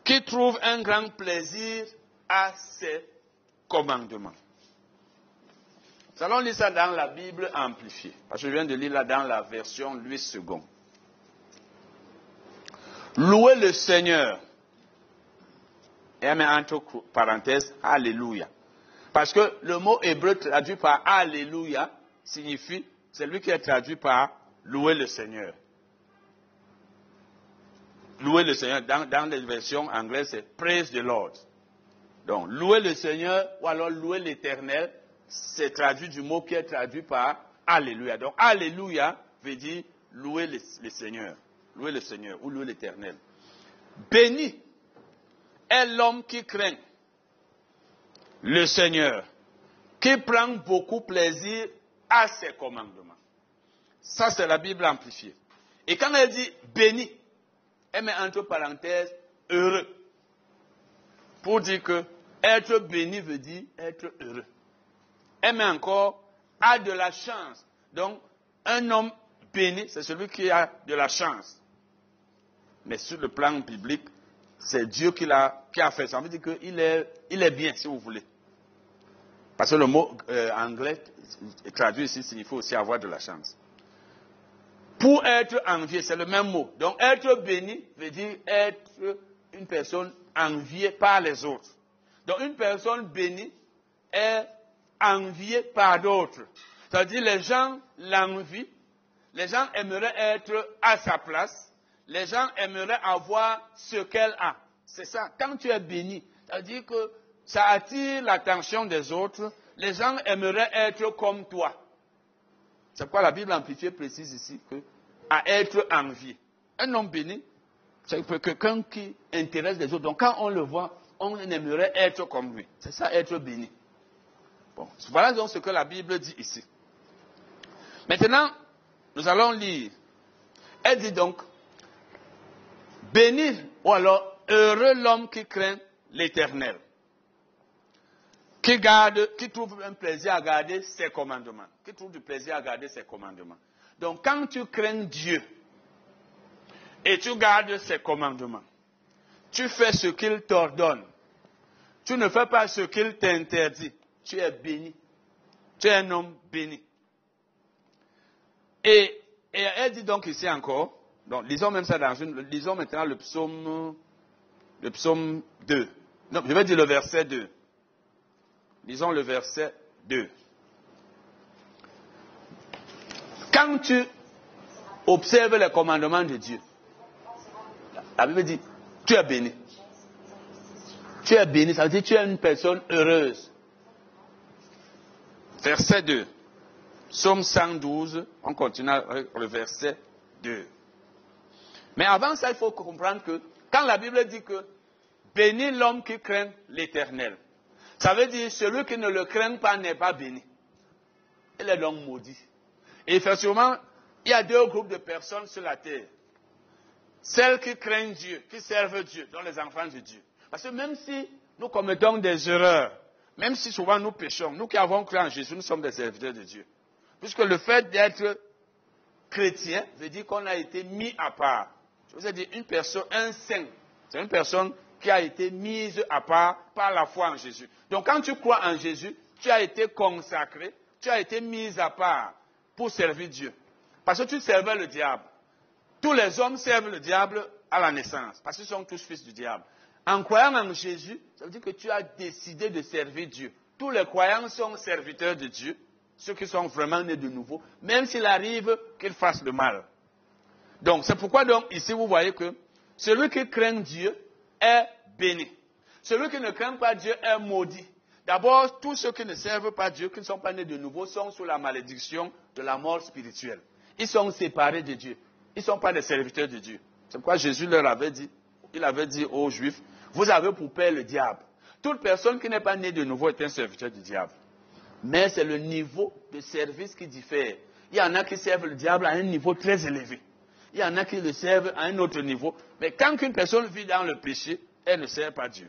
Speaker 3: qui trouve un grand plaisir à ses commandements. Nous allons lire ça dans la Bible amplifiée, parce que je viens de lire là dans la version Louis II. Louez le Seigneur. Et met entre parenthèses, Alléluia. Parce que le mot hébreu traduit par Alléluia signifie c'est lui qui est traduit par louer le Seigneur. Louer le Seigneur, dans, dans les versions anglaises, c'est praise the Lord. Donc, louer le Seigneur ou alors louer l'éternel, c'est traduit du mot qui est traduit par Alléluia. Donc, Alléluia veut dire louer le, Seigneur. Louer le Seigneur ou louer l'éternel. Béni est l'homme qui craint le Seigneur, qui prend beaucoup plaisir à ses commandements. Ça, c'est la Bible amplifiée. Et quand elle dit béni, elle met entre parenthèses heureux. Pour dire que être béni veut dire être heureux. Elle met encore a de la chance. Donc, un homme béni, c'est celui qui a de la chance. Mais sur le plan biblique, c'est Dieu qui, a, qui a fait ça. Ça veut dire qu'il est, il est bien, si vous voulez. Parce que le mot euh, anglais traduit ici signifie aussi avoir de la chance. Pour être envié, c'est le même mot. Donc être béni veut dire être une personne enviée par les autres. Donc une personne bénie est enviée par d'autres. C'est-à-dire les gens l'envient, les gens aimeraient être à sa place, les gens aimeraient avoir ce qu'elle a. C'est ça. Quand tu es béni, c'est-à-dire que ça attire l'attention des autres, les gens aimeraient être comme toi. C'est pourquoi la Bible amplifiée précise ici que à être envié. Un homme béni, c'est quelqu'un qui intéresse les autres. Donc quand on le voit, on aimerait être comme lui. C'est ça, être béni. Bon, voilà donc ce que la Bible dit ici. Maintenant, nous allons lire. Elle dit donc, béni ou alors heureux l'homme qui craint l'éternel, qui garde, qui trouve un plaisir à garder ses commandements, qui trouve du plaisir à garder ses commandements. Donc quand tu crains Dieu et tu gardes ses commandements, tu fais ce qu'il t'ordonne, tu ne fais pas ce qu'il t'interdit, tu es béni. Tu es un homme béni. Et, elle dit donc ici encore, donc lisons même ça dans une, lisons maintenant le psaume, le psaume 2. Non, je vais dire le verset 2. Lisons le verset 2. Quand tu observes les commandements de Dieu, la Bible dit, tu es béni. Tu es béni, ça veut dire que tu es une personne heureuse. Verset 2. Psaume 112, on continue avec le verset 2. Mais avant ça, il faut comprendre que quand la Bible dit que béni l'homme qui craint l'éternel, ça veut dire celui qui ne le craint pas n'est pas béni. Il est donc maudit. Et effectivement, il y a deux groupes de personnes sur la terre. Celles qui craignent Dieu, qui servent Dieu, dont les enfants de Dieu. Parce que même si nous commettons des erreurs, même si souvent nous péchons, nous qui avons cru en Jésus, nous sommes des serviteurs de Dieu. Puisque le fait d'être chrétien veut dire qu'on a été mis à part. Vous ai dit, une personne, un saint, c'est une personne qui a été mise à part par la foi en Jésus. Donc quand tu crois en Jésus, tu as été consacré, tu as été mis à part pour servir Dieu. Parce que tu servais le diable. Tous les hommes servent le diable à la naissance, parce qu'ils sont tous fils du diable. En croyant en Jésus, ça veut dire que tu as décidé de servir Dieu. Tous les croyants sont serviteurs de Dieu, ceux qui sont vraiment nés de nouveau, même s'il arrive qu'ils fassent le mal. Donc, c'est pourquoi donc ici vous voyez que celui qui craint Dieu est béni. Celui qui ne craint pas Dieu est maudit. D'abord, tous ceux qui ne servent pas Dieu, qui ne sont pas nés de nouveau, sont sous la malédiction de la mort spirituelle. Ils sont séparés de Dieu. Ils ne sont pas des serviteurs de Dieu. C'est pourquoi Jésus leur avait dit, il avait dit aux Juifs, vous avez pour père le diable. Toute personne qui n'est pas née de nouveau est un serviteur du diable. Mais c'est le niveau de service qui diffère. Il y en a qui servent le diable à un niveau très élevé. Il y en a qui le servent à un autre niveau. Mais quand une personne vit dans le péché, elle ne sert pas Dieu.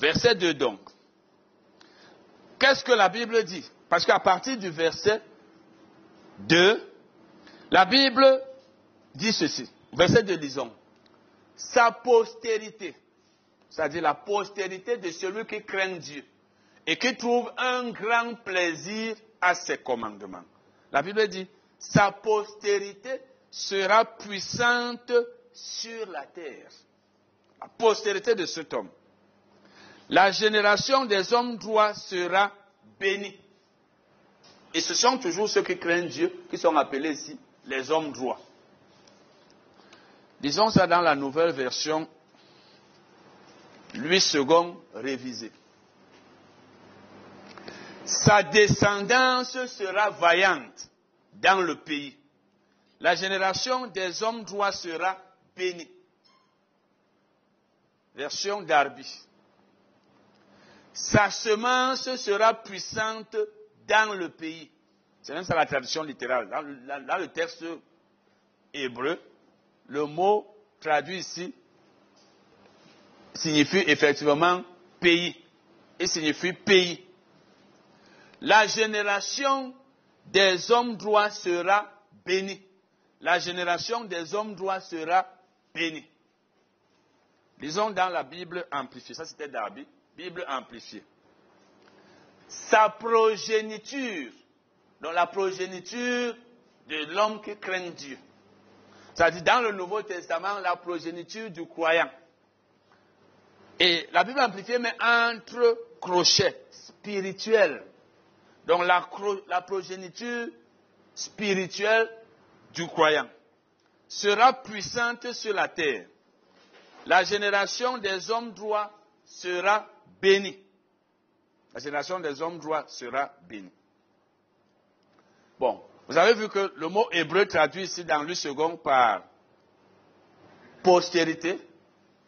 Speaker 3: Verset 2 donc. Qu'est-ce que la Bible dit? Parce qu'à partir du verset 2, la Bible dit ceci. Verset 2, disons sa postérité, c'est-à-dire la postérité de celui qui craint Dieu et qui trouve un grand plaisir à ses commandements. La Bible dit, sa postérité sera puissante sur la terre. La postérité de cet homme. La génération des hommes droits sera bénie. Et ce sont toujours ceux qui craignent Dieu qui sont appelés ici les hommes droits. Disons ça dans la nouvelle version, Louis II révisé. Sa descendance sera vaillante dans le pays. La génération des hommes droits sera bénie. Version Darby. Sa semence sera puissante dans le pays. C'est même ça la traduction littérale. Dans le, texte hébreu, le mot traduit ici signifie effectivement pays. Il signifie pays. La génération des hommes droits sera bénie. La génération des hommes droits sera bénie. Lisons dans la Bible amplifiée. Ça, c'était Darby. Bible amplifiée. Sa progéniture, dans la progéniture de l'homme qui craint Dieu. C'est-à-dire dans le Nouveau Testament, la progéniture du croyant. Et la Bible amplifiée met entre crochets spirituels. Donc la, progéniture spirituelle du croyant sera puissante sur la terre. La génération des hommes droits sera bénie. La génération des hommes droits sera bénie. Bon, vous avez vu que le mot hébreu traduit ici dans le second par postérité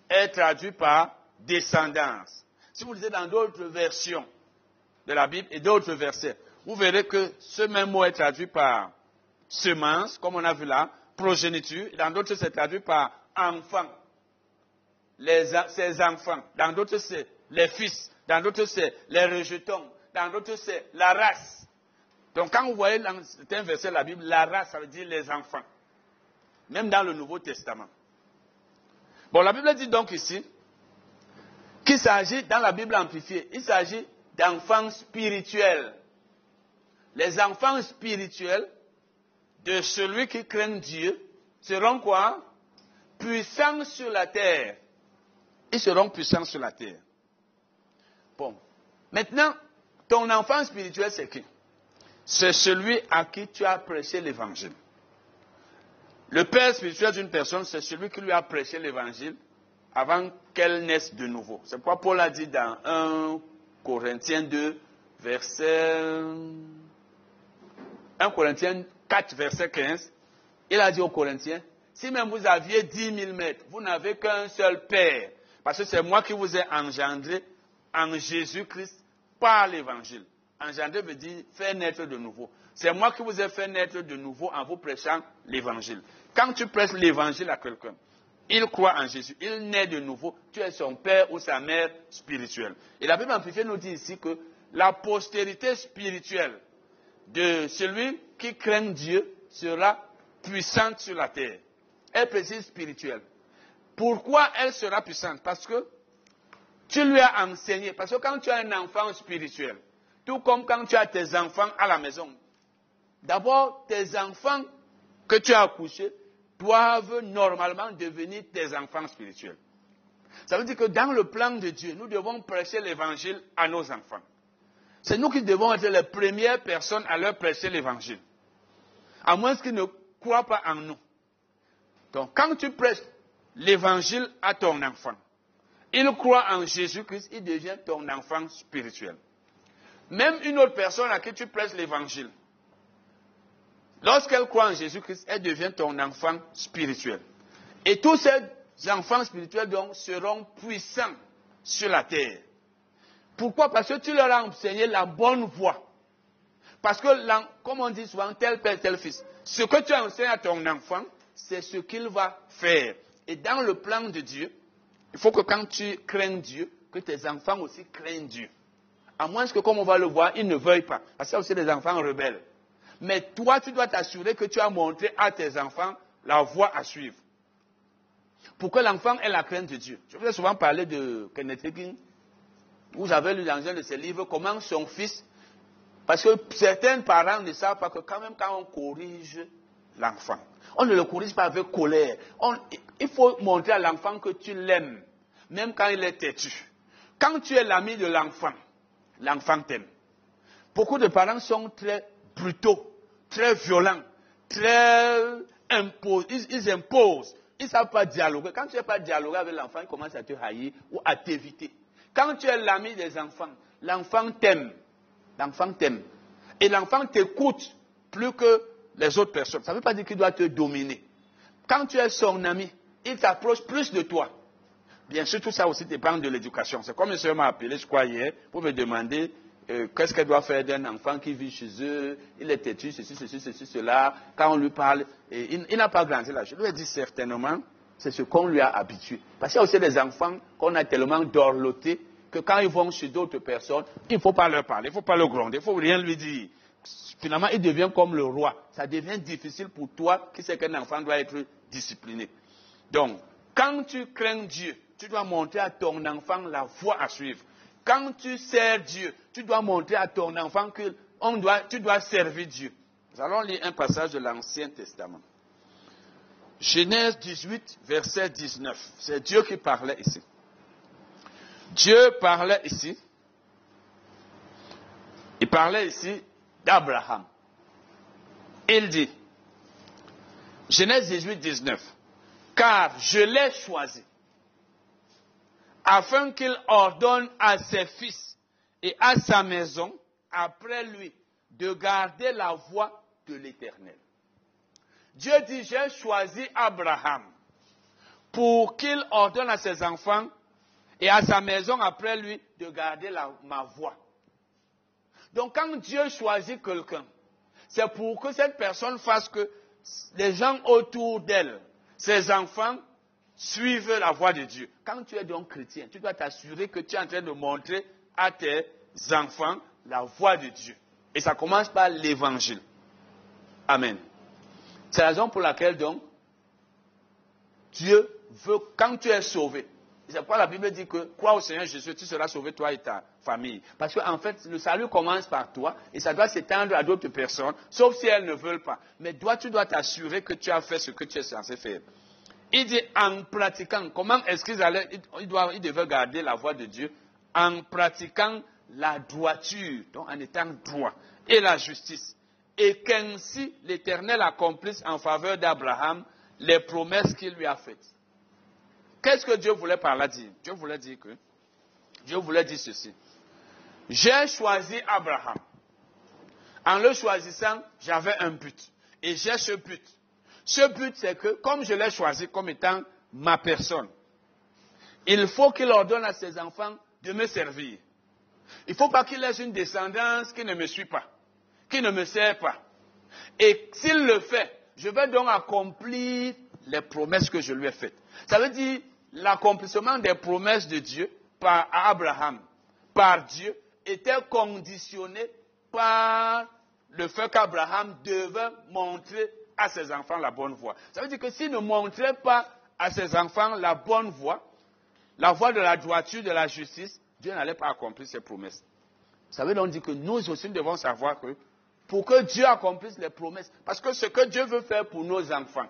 Speaker 3: est traduit par descendance. Si vous lisez dans d'autres versions de la Bible et d'autres versets, vous verrez que ce même mot est traduit par semence, comme on a vu là, progéniture, dans d'autres c'est traduit par enfant, les, ses enfants, dans d'autres c'est les fils, dans d'autres c'est les rejetons, dans d'autres c'est la race. Donc quand vous voyez dans un verset de la Bible, la race, ça veut dire les enfants. Même dans le Nouveau Testament. Bon, la Bible dit donc ici qu'il s'agit, dans la Bible amplifiée, il s'agit d'enfants spirituels. Les enfants spirituels de celui qui craint Dieu seront quoi? Puissants sur la terre. Ils seront puissants sur la terre. Bon. Maintenant, ton enfant spirituel, c'est qui? C'est celui à qui tu as prêché l'évangile. Le père spirituel d'une personne, c'est celui qui lui a prêché l'évangile avant qu'elle naisse de nouveau. C'est pourquoi Paul a dit dans 1 Corinthiens 2, verset 1 Corinthiens 4, verset 15, il a dit aux Corinthiens, si même vous aviez 10 000 mètres, vous n'avez qu'un seul Père, parce que c'est moi qui vous ai engendré en Jésus-Christ par l'évangile. Engendré veut dire faire naître de nouveau. C'est moi qui vous ai fait naître de nouveau en vous prêchant l'évangile. Quand tu prêches l'évangile à quelqu'un, il croit en Jésus, il naît de nouveau, tu es son père ou sa mère spirituelle. Et la Bible amplifiée nous dit ici que la postérité spirituelle de celui qui craint Dieu sera puissante sur la terre. Elle précise spirituelle. Pourquoi elle sera puissante? Parce que tu lui as enseigné. Parce que quand tu as un enfant spirituel, tout comme quand tu as tes enfants à la maison, d'abord tes enfants que tu as accouchés doivent normalement devenir tes enfants spirituels. Ça veut dire que dans le plan de Dieu, nous devons prêcher l'évangile à nos enfants. C'est nous qui devons être les premières personnes à leur prêcher l'évangile. À moins qu'ils ne croient pas en nous. Donc, quand tu prêches l'évangile à ton enfant, il croit en Jésus-Christ, il devient ton enfant spirituel. Même une autre personne à qui tu prêches l'évangile, lorsqu'elle croit en Jésus-Christ, elle devient ton enfant spirituel. Et tous ces enfants spirituels donc seront puissants sur la terre. Pourquoi? Parce que tu leur as enseigné la bonne voie. Parce que, comme on dit souvent, tel père, tel fils. Ce que tu as enseigné à ton enfant, c'est ce qu'il va faire. Et dans le plan de Dieu, il faut que quand tu crains Dieu, que tes enfants aussi craignent Dieu. À moins que, comme on va le voir, ils ne veuillent pas. Parce qu'il y aussi des enfants rebelles. Mais toi, tu dois t'assurer que tu as montré à tes enfants la voie à suivre. Pour que l'enfant ait la crainte de Dieu. Je vous ai souvent parlé de Kenneth vous avez lu dans un de ses livres comment son fils, parce que certains parents ne savent pas que quand même quand on corrige l'enfant, on ne le corrige pas avec colère. il faut montrer à l'enfant que tu l'aimes, même quand il est têtu. Quand tu es l'ami de l'enfant, l'enfant t'aime. Beaucoup de parents sont très brutaux, très violents, très imposent. Ils, imposent. Ils ne savent pas dialoguer. Quand tu n'es pas dialoguer avec l'enfant, il commence à te haïr ou à t'éviter. Quand tu es l'ami des enfants, l'enfant t'aime. L'enfant t'aime. Et l'enfant t'écoute plus que les autres personnes. Ça ne veut pas dire qu'il doit te dominer. Quand tu es son ami, il t'approche plus de toi. Bien sûr, tout ça aussi dépend de l'éducation. C'est comme une soeur m'a appelé, je crois, hier, pour me demander euh, qu'est-ce qu'elle doit faire d'un enfant qui vit chez eux, il est têtu, ceci, ceci, ceci, cela. Quand on lui parle, il, n'a pas grandi là. Je lui ai dit certainement, c'est ce qu'on lui a habitué. Parce qu'il y a aussi des enfants qu'on a tellement dorlotés que quand ils vont chez d'autres personnes, il ne faut pas leur parler, il ne faut pas leur gronder, il ne faut rien lui dire. Finalement, il devient comme le roi. Ça devient difficile pour toi qui sais qu'un enfant doit être discipliné. Donc, quand tu crains Dieu, tu dois montrer à ton enfant la voie à suivre. Quand tu sers Dieu, tu dois montrer à ton enfant que tu dois servir Dieu. Nous allons lire un passage de l'Ancien Testament. Genèse 18, verset 19. C'est Dieu qui parlait ici. Dieu parlait ici. Il parlait ici d'Abraham. Il dit, Genèse 18, 19, car je l'ai choisi afin qu'il ordonne à ses fils et à sa maison, après lui, de garder la voie de l'Éternel. Dieu dit, j'ai choisi Abraham pour qu'il ordonne à ses enfants et à sa maison après lui de garder ma voie. Donc quand Dieu choisit quelqu'un, c'est pour que cette personne fasse que les gens autour d'elle, ses enfants, suivent la voie de Dieu. Quand tu es donc chrétien, tu dois t'assurer que tu es en train de montrer à tes enfants la voie de Dieu. Et ça commence par l'évangile. Amen. C'est la raison pour laquelle donc Dieu veut, quand tu es sauvé, c'est pourquoi la Bible dit que crois au Seigneur Jésus, tu seras sauvé toi et ta famille. Parce qu'en fait, le salut commence par toi et ça doit s'étendre à d'autres personnes, sauf si elles ne veulent pas. Mais toi, tu dois t'assurer que tu as fait ce que tu es censé faire. Il dit en pratiquant, comment est-ce qu'ils allaient, ils, devaient garder la voie de Dieu en pratiquant la droiture, donc en étant droit, et la justice. Et qu'ainsi l'Éternel accomplisse en faveur d'Abraham les promesses qu'il lui a faites. Qu'est-ce que Dieu voulait par là dire? Dieu voulait dire que, Dieu voulait dire ceci. J'ai choisi Abraham. En le choisissant, j'avais un but. Et j'ai ce but. Ce but, c'est que, comme je l'ai choisi comme étant ma personne, il faut qu'il ordonne à ses enfants de me servir. Il ne faut pas qu'il laisse une descendance qui ne me suit pas, qui ne me sert pas. Et s'il le fait, je vais donc accomplir les promesses que je lui ai faites. Ça veut dire l'accomplissement des promesses de Dieu par Abraham, par Dieu, était conditionné par le fait qu'Abraham devait montrer à ses enfants la bonne voie. Ça veut dire que s'il ne montrait pas à ses enfants la bonne voie, la voie de la droiture, de la justice, Dieu n'allait pas accomplir ses promesses. Ça veut donc dire que nous aussi devons savoir que pour que Dieu accomplisse les promesses, parce que ce que Dieu veut faire pour nos enfants,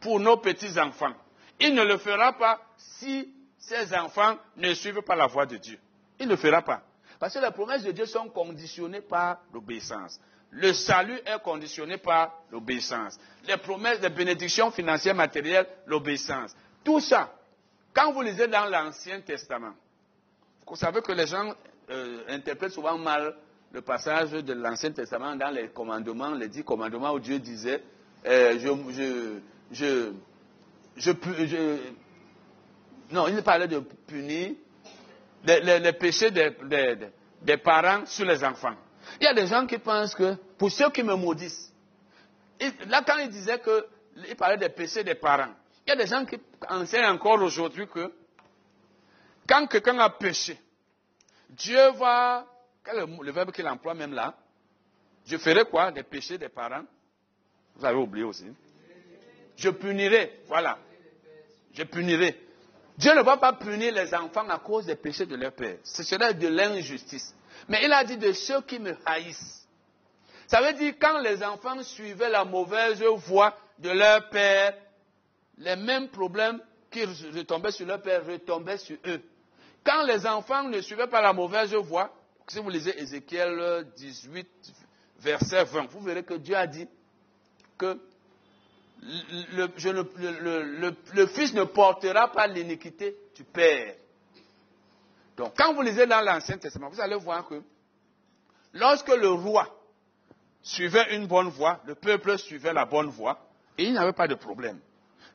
Speaker 3: pour nos petits-enfants, il ne le fera pas si ses enfants ne suivent pas la voie de Dieu. Il ne le fera pas. Parce que les promesses de Dieu sont conditionnées par l'obéissance. Le salut est conditionné par l'obéissance. Les promesses de bénédictions financières matérielles, l'obéissance. Tout ça, quand vous lisez dans l'Ancien Testament, vous savez que les gens euh, interprètent souvent mal le passage de l'Ancien Testament dans les commandements, les dix commandements où Dieu disait euh, je, je, je, je, non, il parlait de punir les, péchés des, des, parents sur les enfants. Il y a des gens qui pensent que, pour ceux qui me maudissent, là quand il disait que, il parlait des péchés des parents, il y a des gens qui enseignent encore aujourd'hui que, quand quelqu'un a péché, Dieu va, quel est le, verbe qu'il emploie même là Je ferai quoi Des péchés des parents? Vous avez oublié aussi. Je punirai, voilà. Je punirai. Dieu ne va pas punir les enfants à cause des péchés de leur père. Ce serait de l'injustice. Mais il a dit de ceux qui me haïssent. Ça veut dire quand les enfants suivaient la mauvaise voie de leur père, les mêmes problèmes qui retombaient sur leur père retombaient sur eux. Quand les enfants ne suivaient pas la mauvaise voie, si vous lisez Ézéchiel 18, verset 20, vous verrez que Dieu a dit que le, le, fils ne portera pas l'iniquité du père. Donc, quand vous lisez dans l'Ancien Testament, vous allez voir que lorsque le roi suivait une bonne voie, le peuple suivait la bonne voie, et il n'avait pas de problème.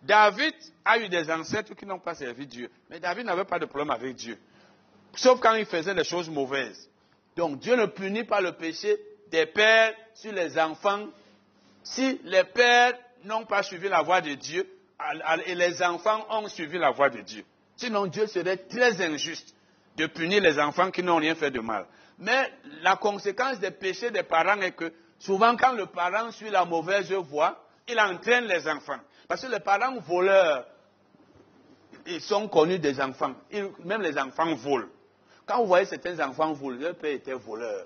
Speaker 3: David a eu des ancêtres qui n'ont pas servi Dieu, mais David n'avait pas de problème avec Dieu, sauf quand il faisait des choses mauvaises. Donc Dieu ne punit pas le péché des pères sur les enfants si les pères n'ont pas suivi la voie de Dieu et les enfants ont suivi la voie de Dieu. Sinon Dieu serait très injuste de punir les enfants qui n'ont rien fait de mal. Mais la conséquence des péchés des parents est que souvent quand le parent suit la mauvaise voie, il entraîne les enfants. Parce que les parents voleurs, ils sont connus des enfants. même les enfants volent. Quand vous voyez certains enfants voler, leur père était voleur.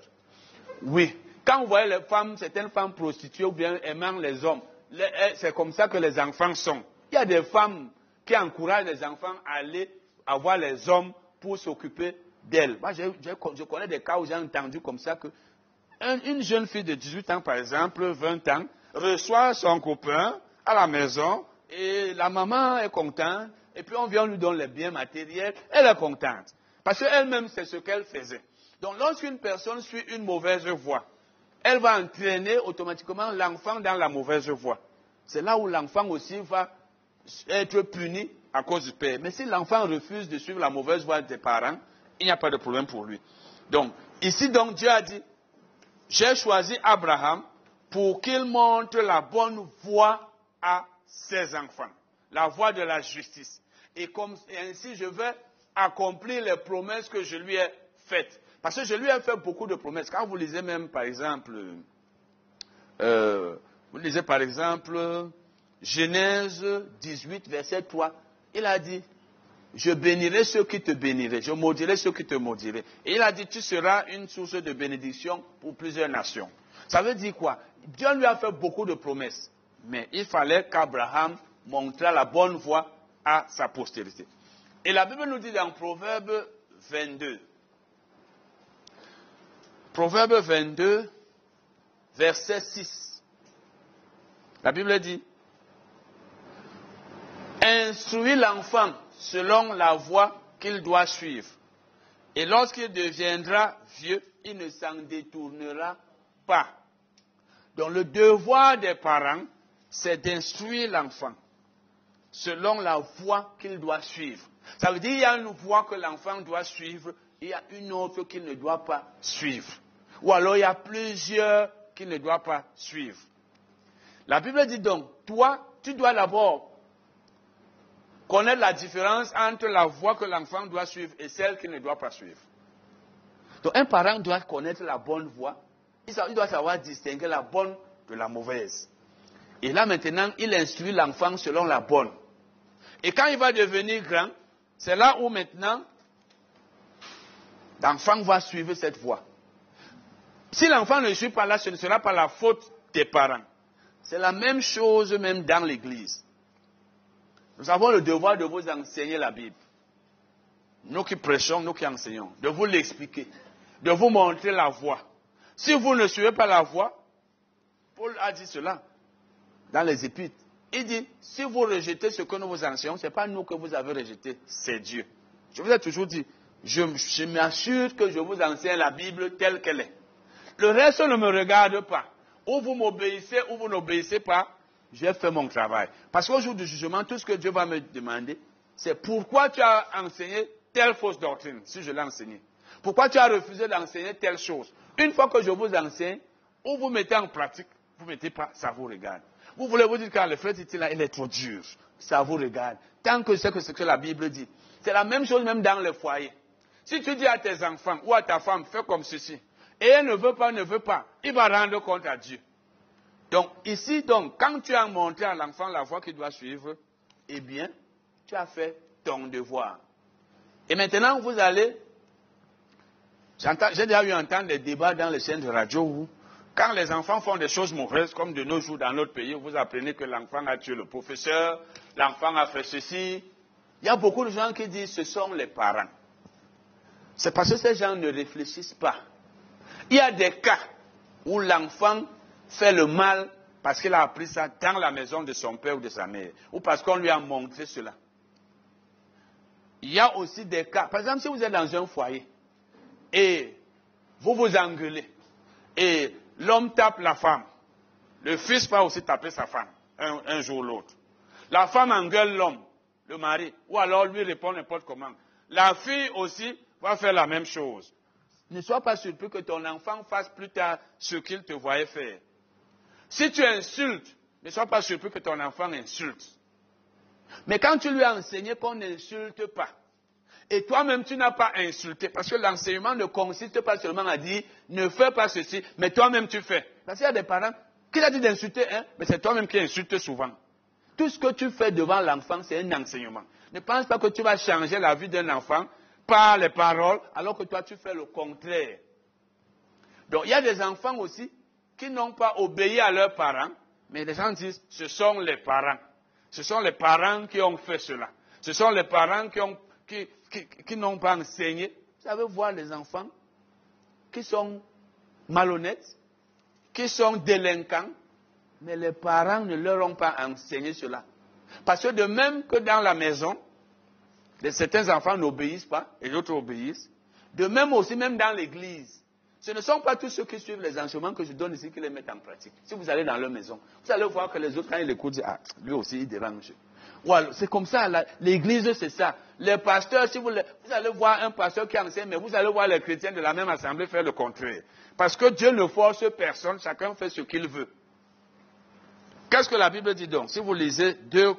Speaker 3: Oui. Quand vous voyez les femmes, certaines femmes prostituées ou bien aimant les hommes, eh, c'est comme ça que les enfants sont. Il y a des femmes qui encouragent les enfants à aller avoir les hommes pour s'occuper d'elles. Moi, je, connais des cas où j'ai entendu comme ça que une jeune fille de 18 ans, par exemple, 20 ans, reçoit son copain à la maison et la maman est contente et puis on vient lui donner les biens matériels, elle est contente. Parce qu'elle-même, c'est ce qu'elle faisait. Donc lorsqu'une personne suit une mauvaise voie, elle va entraîner automatiquement l'enfant dans la mauvaise voie. C'est là où l'enfant aussi va être puni à cause du père. Mais si l'enfant refuse de suivre la mauvaise voie des parents, il n'y a pas de problème pour lui. Donc, ici donc Dieu a dit, j'ai choisi Abraham pour qu'il montre la bonne voie à ses enfants, la voie de la justice. Et, comme, ainsi, je vais accomplir les promesses que je lui ai faites. Parce que je lui ai fait beaucoup de promesses. Quand vous lisez même, par exemple, euh, vous lisez par exemple Genèse 18, verset 3, il a dit, je bénirai ceux qui te béniraient, je maudirai ceux qui te maudiraient. Et il a dit, tu seras une source de bénédiction pour plusieurs nations. Ça veut dire quoi? Dieu lui a fait beaucoup de promesses, mais il fallait qu'Abraham montre la bonne voie à sa postérité. Et la Bible nous dit dans Proverbe 22, Proverbe 22, verset 6, la Bible dit, Instruis l'enfant selon la voie qu'il doit suivre. Et lorsqu'il deviendra vieux, il ne s'en détournera pas. Donc le devoir des parents, c'est d'instruire l'enfant selon la voie qu'il doit suivre. Ça veut dire qu'il y a une voie que l'enfant doit suivre, il y a une autre qu'il ne doit pas suivre. Ou alors il y a plusieurs qu'il ne doit pas suivre. La Bible dit donc, toi, tu dois d'abord connaître la différence entre la voie que l'enfant doit suivre et celle qu'il ne doit pas suivre. Donc un parent doit connaître la bonne voie, il doit savoir distinguer la bonne de la mauvaise. Et là maintenant, il instruit l'enfant selon la bonne. Et quand il va devenir grand, c'est là où maintenant l'enfant va suivre cette voie. Si l'enfant ne suit pas là, ce ne sera pas la faute des parents. C'est la même chose même dans l'église. Nous avons le devoir de vous enseigner la Bible. Nous qui prêchons, nous qui enseignons, de vous l'expliquer, de vous montrer la voie. Si vous ne suivez pas la voie, Paul a dit cela dans les épîtres. Il dit, si vous rejetez ce que nous vous enseignons, ce n'est pas nous que vous avez rejeté, c'est Dieu. Je vous ai toujours dit, je, je m'assure que je vous enseigne la Bible telle qu'elle est. Le reste ne me regarde pas. Ou vous m'obéissez ou vous n'obéissez pas, j'ai fait mon travail. Parce qu'au jour du jugement, tout ce que Dieu va me demander, c'est pourquoi tu as enseigné telle fausse doctrine, si je l'ai enseigné. Pourquoi tu as refusé d'enseigner telle chose. Une fois que je vous enseigne, ou vous mettez en pratique, vous ne mettez pas, ça vous regarde. Vous voulez vous dire que le frère dit là, il est trop dur. Ça vous regarde. Tant que c'est ce que la Bible dit. C'est la même chose même dans le foyer. Si tu dis à tes enfants ou à ta femme, fais comme ceci, et elle ne veut pas, ne veut pas, il va rendre compte à Dieu. Donc ici, donc, quand tu as montré à l'enfant la voie qu'il doit suivre, eh bien, tu as fait ton devoir. Et maintenant, vous allez, j'ai déjà eu entendre des débats dans les chaînes de radio où quand les enfants font des choses mauvaises, comme de nos jours dans notre pays, vous apprenez que l'enfant a tué le professeur, l'enfant a fait ceci. Il y a beaucoup de gens qui disent ce sont les parents. C'est parce que ces gens ne réfléchissent pas. Il y a des cas où l'enfant fait le mal parce qu'il a appris ça dans la maison de son père ou de sa mère, ou parce qu'on lui a montré cela. Il y a aussi des cas, par exemple, si vous êtes dans un foyer et vous vous engueulez et l'homme tape la femme, le fils va aussi taper sa femme un, un jour ou l'autre. La femme engueule l'homme, le mari, ou alors lui répond n'importe comment. La fille aussi va faire la même chose. Ne sois pas surpris que ton enfant fasse plus tard ce qu'il te voyait faire. Si tu insultes, ne sois pas surpris que ton enfant insulte. Mais quand tu lui as enseigné qu'on n'insulte pas, et toi-même tu n'as pas insulté, parce que l'enseignement ne consiste pas seulement à dire ne fais pas ceci, mais toi-même tu fais. Parce qu'il y a des parents qui a dit d'insulter, hein, mais c'est toi-même qui insultes souvent. Tout ce que tu fais devant l'enfant, c'est un enseignement. Ne pense pas que tu vas changer la vie d'un enfant par les paroles, alors que toi tu fais le contraire. Donc il y a des enfants aussi qui n'ont pas obéi à leurs parents, mais les gens disent ce sont les parents. Ce sont les parents qui ont fait cela. Ce sont les parents qui, ont, qui, qui, qui n'ont pas enseigné. Vous savez voir les enfants qui sont malhonnêtes, qui sont délinquants, mais les parents ne leur ont pas enseigné cela. Parce que de même que dans la maison, certains enfants n'obéissent pas et d'autres obéissent, de même aussi, même dans l'église, ce ne sont pas tous ceux qui suivent les enseignements que je donne ici qui les mettent en pratique. Si vous allez dans leur maison, vous allez voir que les autres, quand ils écoutent, disent, ah, lui aussi, il dérange. Voilà, c'est comme ça, l'église, c'est ça. Les pasteurs, si vous, vous allez voir un pasteur qui enseigne, mais vous allez voir les chrétiens de la même assemblée faire le contraire. Parce que Dieu ne force personne, chacun fait ce qu'il veut. Qu'est-ce que la Bible dit donc? Si vous lisez 2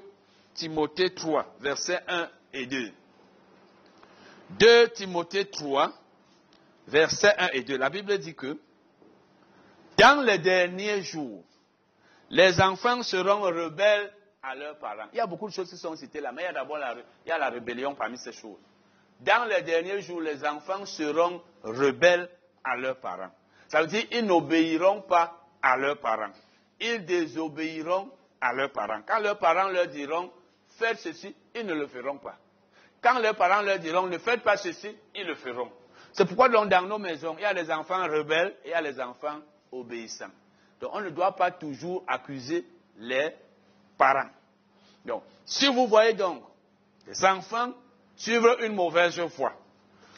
Speaker 3: Timothée 3, versets 1 et 2. 2 Timothée 3, versets 1 et 2. La Bible dit que dans les derniers jours, les enfants seront rebelles à leurs parents. Il y a beaucoup de choses qui sont citées là, mais il y a d'abord la, il y la rébellion parmi ces choses. Dans les derniers jours, les enfants seront rebelles à leurs parents. Ça veut dire qu'ils n'obéiront pas à leurs parents. Ils désobéiront à leurs parents. Quand leurs parents leur diront faites ceci, ils ne le feront pas. Quand leurs parents leur diront ne faites pas ceci, ils le feront. C'est pourquoi dans nos maisons, il y a des enfants rebelles et il y a des enfants obéissants. Donc on ne doit pas toujours accuser les parents. Donc, si vous voyez donc des enfants suivre une mauvaise voie,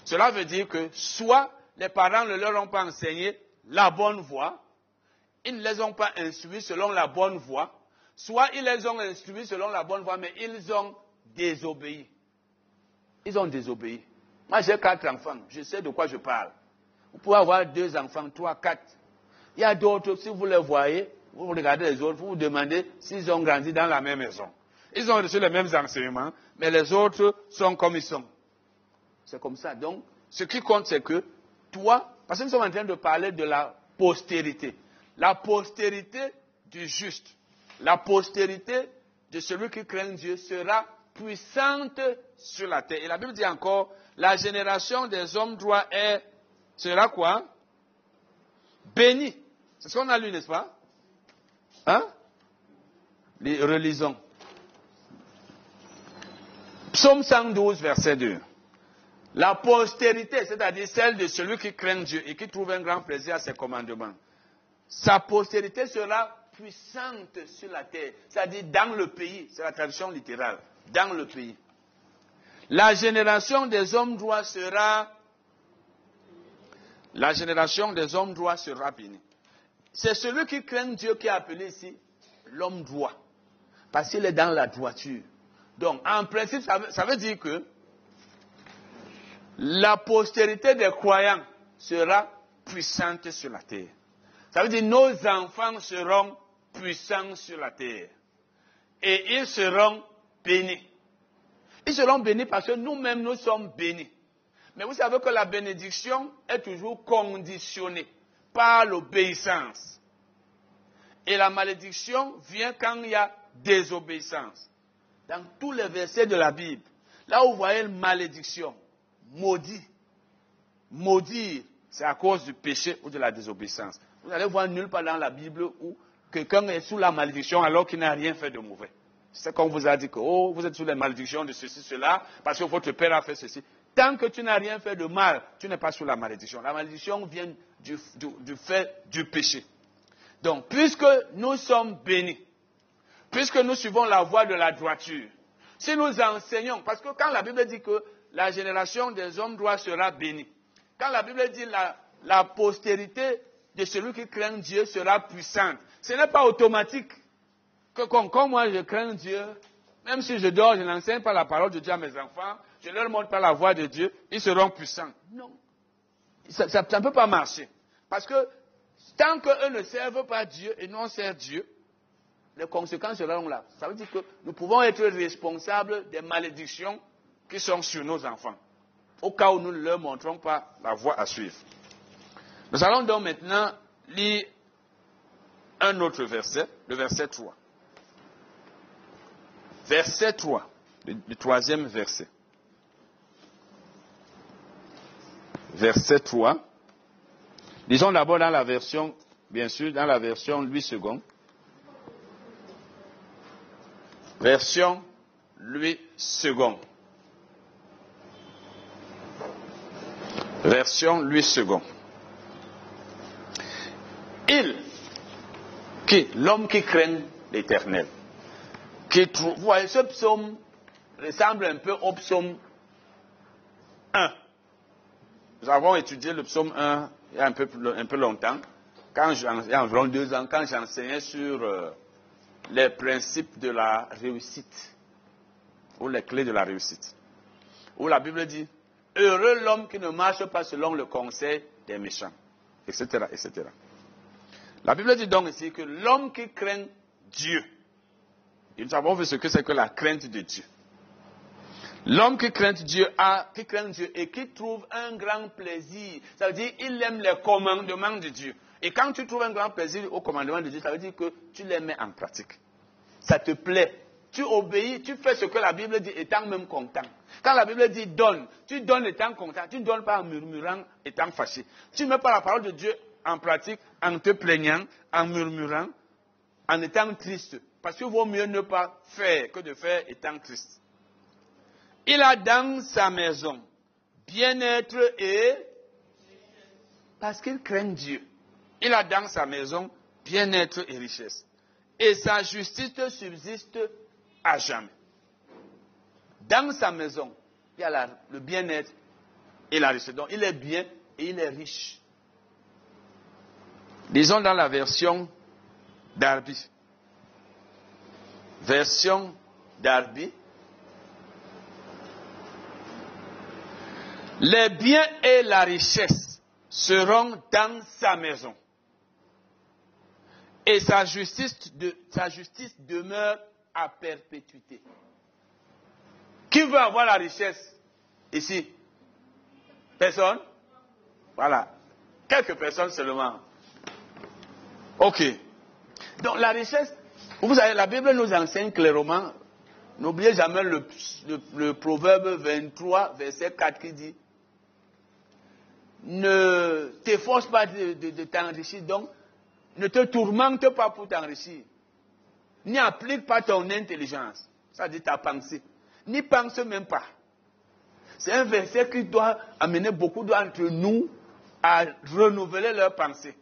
Speaker 3: cela veut dire que soit les parents ne leur ont pas enseigné la bonne voie, ils ne les ont pas instruits selon la bonne voie, soit ils les ont instruits selon la bonne voie, mais ils ont désobéi. Ils ont désobéi. Moi, j'ai quatre enfants. Je sais de quoi je parle. Vous pouvez avoir deux enfants, trois, quatre. Il y a d'autres, si vous les voyez, vous regardez les autres, vous vous demandez s'ils ont grandi dans la même maison. Ils ont reçu les mêmes enseignements, mais les autres sont comme ils sont. C'est comme ça. Donc, ce qui compte, c'est que toi, parce que nous sommes en train de parler de la postérité. La postérité du juste, la postérité de celui qui craint Dieu sera puissante sur la terre. Et la Bible dit encore, la génération des hommes droits est, sera quoi? Bénie. C'est ce qu'on a lu, n'est-ce pas? Hein? Relisons. Psaume 112, verset 2. La postérité, c'est-à-dire celle de celui qui craint Dieu et qui trouve un grand plaisir à ses commandements. Sa postérité sera puissante sur la terre, c'est-à-dire dans le pays, c'est la traduction littérale, dans le pays. La génération des hommes droits sera, la génération des hommes droits sera bénie. C'est celui qui craint Dieu qui est appelé ici l'homme droit, parce qu'il est dans la droiture. Donc, en principe, ça veut, ça veut dire que la postérité des croyants sera puissante sur la terre. Ça veut dire nos enfants seront puissants sur la terre. Et ils seront bénis. Ils seront bénis parce que nous-mêmes, nous sommes bénis. Mais vous savez que la bénédiction est toujours conditionnée par l'obéissance. Et la malédiction vient quand il y a désobéissance. Dans tous les versets de la Bible, là où vous voyez malédiction, maudit, maudire, c'est à cause du péché ou de la désobéissance. Vous allez voir nulle part dans la Bible où quelqu'un est sous la malédiction alors qu'il n'a rien fait de mauvais. C'est qu'on vous a dit que, oh, vous êtes sous la malédiction de ceci, cela, parce que votre père a fait ceci. Tant que tu n'as rien fait de mal, tu n'es pas sous la malédiction. La malédiction vient du, du fait du péché. Donc, puisque nous sommes bénis, puisque nous suivons la voie de la droiture, si nous enseignons, parce que quand la Bible dit que la génération des hommes droits sera bénie, quand la Bible dit la, la postérité de celui qui craint Dieu sera puissante, ce n'est pas automatique que comme, moi je crains Dieu, même si je dors, je n'enseigne pas la parole de Dieu à mes enfants, je ne leur montre pas la voix de Dieu, ils seront puissants. Non. Ça ne peut pas marcher. Parce que tant qu'eux ne servent pas Dieu et non servent Dieu, les conséquences seront là. Ça veut dire que nous pouvons être responsables des malédictions qui sont sur nos enfants, au cas où nous ne leur montrons pas la voie à suivre. Nous allons donc maintenant lire un autre verset, le verset 3. Verset 3, le, troisième verset. Verset 3. Disons d'abord dans la version, bien sûr, dans la version Louis II. Version Louis II. Version Louis II. Il, qui, l'homme qui craint l'éternel, qui trouve, vous voyez, ce psaume ressemble un peu au psaume 1. Nous avons étudié le psaume 1 il y a un peu, un peu longtemps, quand il environ deux ans, quand j'enseignais sur euh, les principes de la réussite, ou les clés de la réussite, où la Bible dit, heureux l'homme qui ne marche pas selon le conseil des méchants, etc., etc. La Bible dit donc ici que l'homme qui craint Dieu, et nous avons vu ce que c'est que la crainte de Dieu. L'homme qui craint Dieu a, qui craint Dieu et qui trouve un grand plaisir, ça veut dire il aime les commandements de Dieu. Et quand tu trouves un grand plaisir au commandement de Dieu, ça veut dire que tu les mets en pratique. Ça te plaît. Tu obéis, tu fais ce que la Bible dit étant même content. Quand la Bible dit donne, tu donnes étant content. Tu ne donnes pas en murmurant étant fâché. Tu ne mets pas la parole de Dieu en pratique en te plaignant, en murmurant, en étant triste. Parce qu'il vaut mieux ne pas faire que de faire étant triste. Il a dans sa maison bien-être et parce qu'il craint Dieu. Il a dans sa maison bien-être et richesse. Et sa justice subsiste à jamais. Dans sa maison, il y a le bien-être et la richesse. Donc il est bien et il est riche. Disons dans la version d'Arby. Version d'Arby. Les biens et la richesse seront dans sa maison. Et sa justice, demeure à perpétuité. Qui veut avoir la richesse ici? Personne? Voilà. Quelques personnes seulement. Ok. Donc la richesse, vous savez, la Bible nous enseigne clairement, n'oubliez jamais le, proverbe 23, verset 4 qui dit, ne t'efforce pas de, t'enrichir, donc ne te tourmente pas pour t'enrichir. N'y applique pas ton intelligence, dit ta pensée. N'y pense même pas. C'est un verset qui doit amener beaucoup d'entre nous à renouveler leur pensée.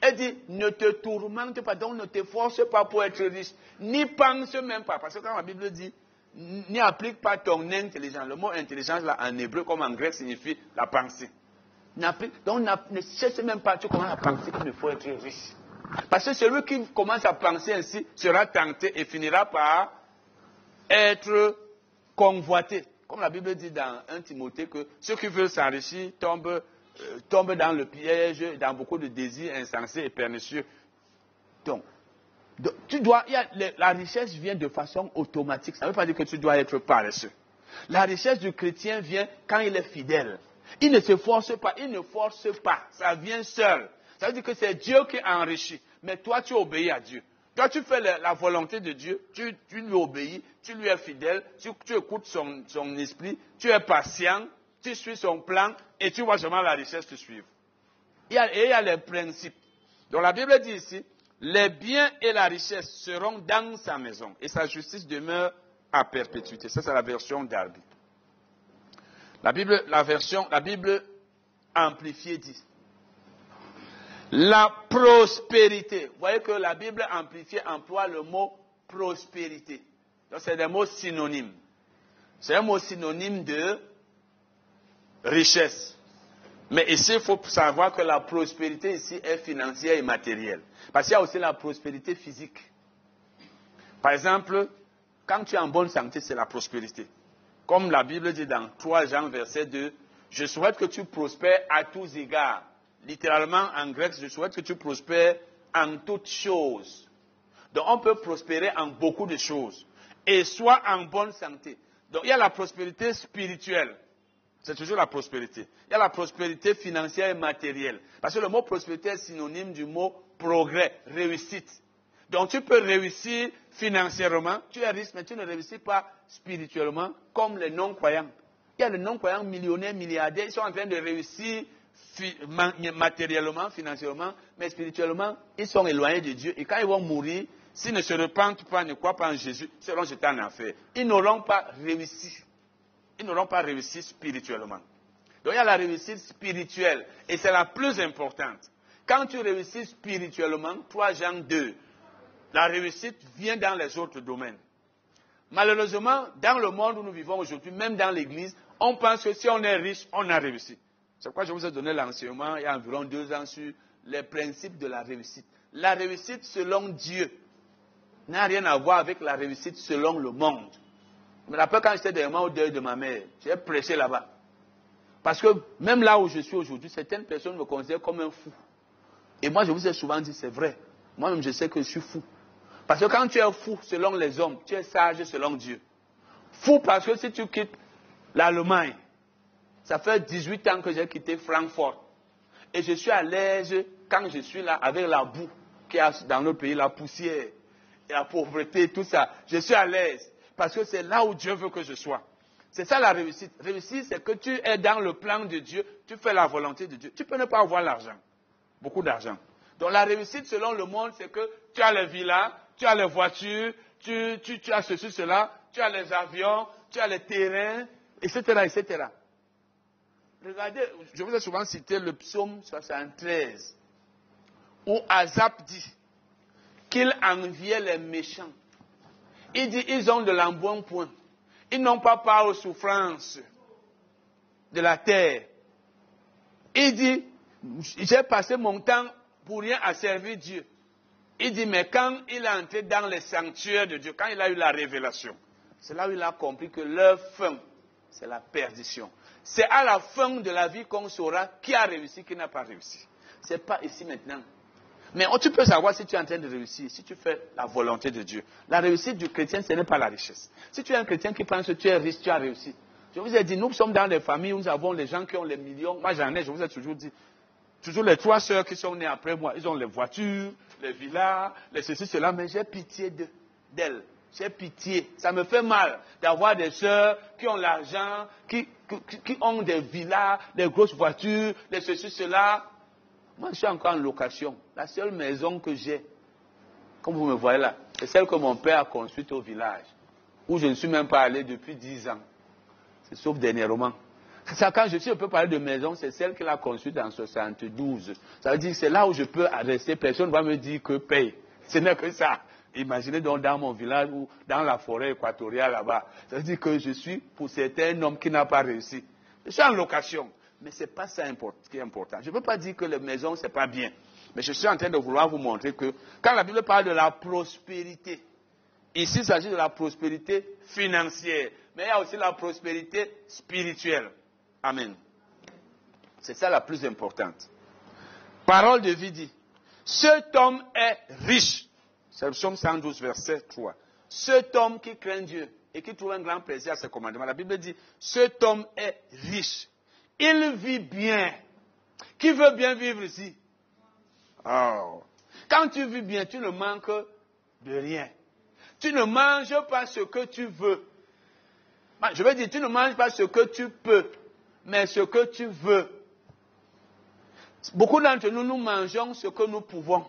Speaker 3: Elle dit, ne te tourmente pas, donc ne t'efforce pas pour être riche, n'y pense même pas. Parce que quand la Bible dit, n'y applique pas ton intelligence. Le mot intelligence, là, en hébreu comme en grec, signifie la pensée. Donc ne cherche même pas, tu commences à penser qu'il faut être riche. Parce que celui qui commence à penser ainsi sera tenté et finira par être convoité. Comme la Bible dit dans 1 Timothée que ceux qui veulent s'enrichir tombent euh, tombe dans le piège, dans beaucoup de désirs insensés et pernicieux. Donc, tu dois, la richesse vient de façon automatique. Ça ne veut pas dire que tu dois être paresseux. La richesse du chrétien vient quand il est fidèle. Il ne se force pas, il ne force pas. Ça vient seul. Ça veut dire que c'est Dieu qui enrichit. Mais toi, tu obéis à Dieu. Toi, tu fais la, volonté de Dieu, tu, lui obéis, tu lui es fidèle, tu, écoutes son esprit, tu es patient, tu suis son plan et tu vois seulement la richesse te suivre. et il y a les principes. Donc la Bible dit ici, les biens et la richesse seront dans sa maison et sa justice demeure à perpétuité. Ça, c'est la version d'Arby. La Bible, la version, la Bible amplifiée dit la prospérité. Vous voyez que la Bible amplifiée emploie le mot prospérité. Donc c'est des mots synonymes. C'est un mot synonyme de richesse. Mais ici, il faut savoir que la prospérité ici est financière et matérielle. Parce qu'il y a aussi la prospérité physique. Par exemple, quand tu es en bonne santé, c'est la prospérité. Comme la Bible dit dans 3 Jean, verset 2, je souhaite que tu prospères à tous égards. Littéralement, en grec, je souhaite que tu prospères en toutes choses. Donc, on peut prospérer en beaucoup de choses. Et soit en bonne santé. Donc, il y a la prospérité spirituelle. C'est toujours la prospérité. Il y a la prospérité financière et matérielle. Parce que le mot prospérité est synonyme du mot progrès, réussite. Donc tu peux réussir financièrement, tu es riche, mais tu ne réussis pas spirituellement comme les non-croyants. Il y a les non-croyants millionnaires, milliardaires, ils sont en train de réussir matériellement, financièrement, mais spirituellement, ils sont éloignés de Dieu. Et quand ils vont mourir, s'ils ne se repentent pas, ne croient pas en Jésus, seront jetés en enfer. Ils n'auront pas réussi. Ils n'auront pas réussi spirituellement. Donc il y a la réussite spirituelle, et c'est la plus importante. Quand tu réussis spirituellement, 3 Jean 2, la réussite vient dans les autres domaines. Malheureusement, dans le monde où nous vivons aujourd'hui, même dans l'Église, on pense que si on est riche, on a réussi. C'est pourquoi je vous ai donné l'enseignement il y a environ deux ans sur les principes de la réussite. La réussite selon Dieu n'a rien à voir avec la réussite selon le monde. Je me rappelle quand j'étais derrière au deuil de ma mère, j'ai prêché là-bas. Parce que même là où je suis aujourd'hui, certaines personnes me considèrent comme un fou. Et moi, je vous ai souvent dit, c'est vrai. Moi-même, je sais que je suis fou. Parce que quand tu es fou selon les hommes, tu es sage selon Dieu. Fou parce que si tu quittes l'Allemagne, ça fait 18 ans que j'ai quitté Francfort. Et je suis à l'aise quand je suis là avec la boue qui y a dans notre pays, la poussière, et la pauvreté, tout ça. Je suis à l'aise parce que c'est là où Dieu veut que je sois. C'est ça la réussite. Réussite, c'est que tu es dans le plan de Dieu, tu fais la volonté de Dieu. Tu peux ne pas avoir l'argent, beaucoup d'argent. Donc la réussite selon le monde, c'est que tu as les villas, tu as les voitures, tu, tu, tu as ceci, cela, tu as les avions, tu as les terrains, etc., etc. Regardez, je vous ai souvent cité le psaume 73, où Azap dit qu'il enviait les méchants. Il dit, ils ont de l'embonpoint. Ils n'ont pas part aux souffrances de la terre. Il dit, j'ai passé mon temps pour rien à servir Dieu. Il dit, mais quand il est entré dans les sanctuaires de Dieu, quand il a eu la révélation, c'est là où il a compris que leur fin, c'est la perdition. C'est à la fin de la vie qu'on saura qui a réussi, qui n'a pas réussi. Ce n'est pas ici maintenant. Mais tu peux savoir si tu es en train de réussir, si tu fais la volonté de Dieu. La réussite du chrétien, ce n'est pas la richesse. Si tu es un chrétien qui pense que tu es riche, tu as réussi. Je vous ai dit, nous sommes dans des familles où nous avons les gens qui ont les millions. Moi, j'en ai, je vous ai toujours dit. Toujours les trois sœurs qui sont nées après moi, ils ont les voitures, les villas, les ceci, cela, mais j'ai pitié d'elles. J'ai pitié. Ça me fait mal d'avoir des sœurs qui ont l'argent, qui, qui, ont des villas, des grosses voitures, les ceci, cela. Moi, je suis encore en location. La seule maison que j'ai, comme vous me voyez là, c'est celle que mon père a construite au village, où je ne suis même pas allé depuis dix ans. C'est sauf dernièrement. Ça, quand je, si je peux parler de maison, c'est celle qu'il a construite en 72. Ça veut dire que c'est là où je peux rester. Personne ne va me dire que paye. Ce n'est que ça. Imaginez donc dans mon village ou dans la forêt équatoriale là-bas. Ça veut dire que je suis pour certains un homme qui n'a pas réussi. Je suis en location. Mais ce n'est pas ça qui est important. Je ne veux pas dire que les maisons, ce n'est pas bien. Mais je suis en train de vouloir vous montrer que quand la Bible parle de la prospérité, ici il s'agit de la prospérité financière, mais il y a aussi la prospérité spirituelle. Amen. C'est ça la plus importante. Parole de vie dit, cet homme est riche. C'est le psaume 112, verset 3. Cet homme qui craint Dieu et qui trouve un grand plaisir à ses commandements. La Bible dit, cet homme est riche. Il vit bien. Qui veut bien vivre ici? Oh. Quand tu vis bien, tu ne manques de rien. Tu ne manges pas ce que tu veux. Je veux dire, tu ne manges pas ce que tu peux mais ce que tu veux. Beaucoup d'entre nous, nous mangeons ce que nous pouvons.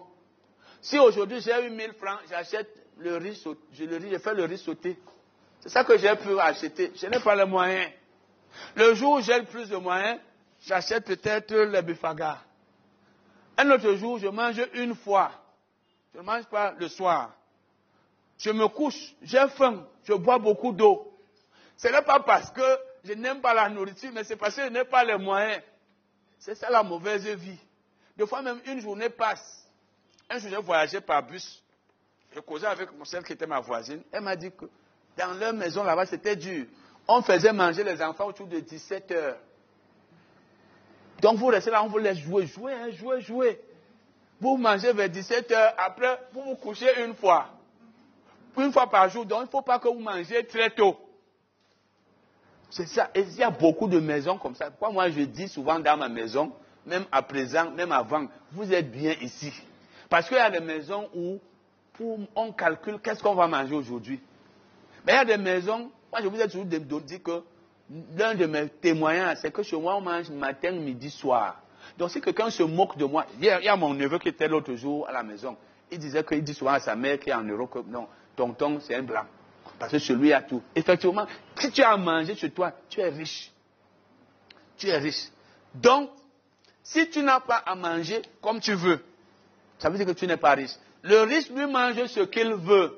Speaker 3: Si aujourd'hui j'ai eu 1000 francs, j'achète le riz, je, le riz, je fais le riz sauté. C'est ça que j'ai pu acheter. Je n'ai pas les moyens. Le jour où j'ai plus de moyens, j'achète peut-être les bufagas. Un autre jour, je mange une fois. Je ne mange pas le soir. Je me couche, j'ai faim, je bois beaucoup d'eau. Ce n'est pas parce que je n'aime pas la nourriture, mais c'est parce que je n'ai pas les moyens. C'est ça la mauvaise vie. Des fois même une journée passe. Un jour, j'ai voyagé par bus. Je causais avec mon chef qui était ma voisine. Elle m'a dit que dans leur maison là-bas, c'était dur. On faisait manger les enfants autour de 17 heures. Donc vous restez là, on vous laisse jouer, jouer, hein, jouer, jouer. Vous mangez vers 17 heures, après vous vous couchez une fois. Une fois par jour, donc il ne faut pas que vous mangez très tôt. C'est ça. Et il y a beaucoup de maisons comme ça. moi je dis souvent dans ma maison, même à présent, même avant, vous êtes bien ici. Parce qu'il y a des maisons où on calcule qu'est-ce qu'on va manger aujourd'hui. Mais il y a des maisons, moi je vous ai toujours dit que l'un de mes témoignages, c'est que chez moi on mange matin, midi, soir. Donc si quelqu'un se moque de moi, il y, a, mon neveu qui était l'autre jour à la maison, il disait qu'il dit souvent à sa mère qui est en Europe que non, tonton c'est un blanc. Parce que celui a tout. Effectivement, si tu as mangé chez toi, tu es riche. Tu es riche. Donc, si tu n'as pas à manger comme tu veux, ça veut dire que tu n'es pas riche. Le riche lui mange ce qu'il veut.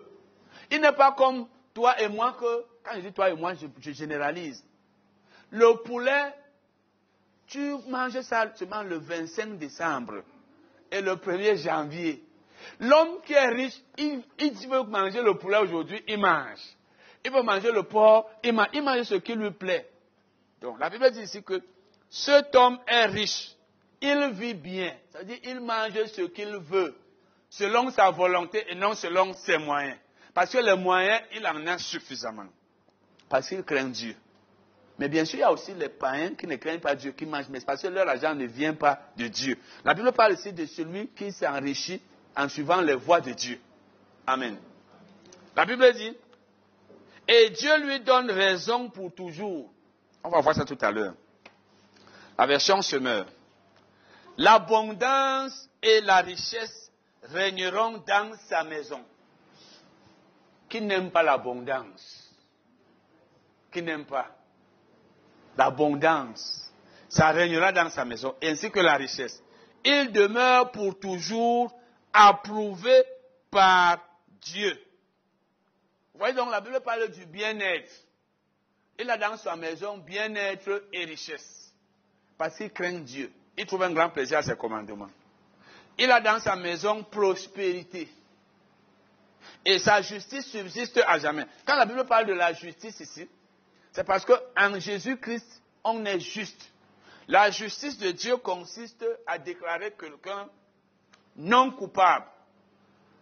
Speaker 3: Il n'est pas comme toi et moi que, quand je dis toi et moi, je, généralise. Le poulet, tu manges ça seulement le 25 décembre et le 1er janvier. L'homme qui est riche, il, veut manger le poulet aujourd'hui, il mange. Il veut manger le porc, il mange, il mange ce qui lui plaît. Donc la Bible dit ici que cet homme est riche, il vit bien, c'est-à-dire il mange ce qu'il veut, selon sa volonté et non selon ses moyens. Parce que les moyens, il en a suffisamment. Parce qu'il craint Dieu. Mais bien sûr, il y a aussi les païens qui ne craignent pas Dieu, qui mangent, mais parce que leur argent ne vient pas de Dieu. La Bible parle ici de celui qui s'enrichit en suivant les voies de Dieu. Amen. La Bible dit, et Dieu lui donne raison pour toujours. On va voir ça tout à l'heure. La version semeur. L'abondance et la richesse régneront dans sa maison. Qui n'aime pas l'abondance? Qui n'aime pas l'abondance Ça régnera dans sa maison, ainsi que la richesse. Il demeure pour toujours approuvé par Dieu. Vous voyez donc, la Bible parle du bien-être. Il a dans sa maison bien-être et richesse. Parce qu'il craint Dieu. Il trouve un grand plaisir à ses commandements. Il a dans sa maison prospérité. Et sa justice subsiste à jamais. Quand la Bible parle de la justice ici, c'est parce qu'en Jésus-Christ, on est juste. La justice de Dieu consiste à déclarer quelqu'un non coupable.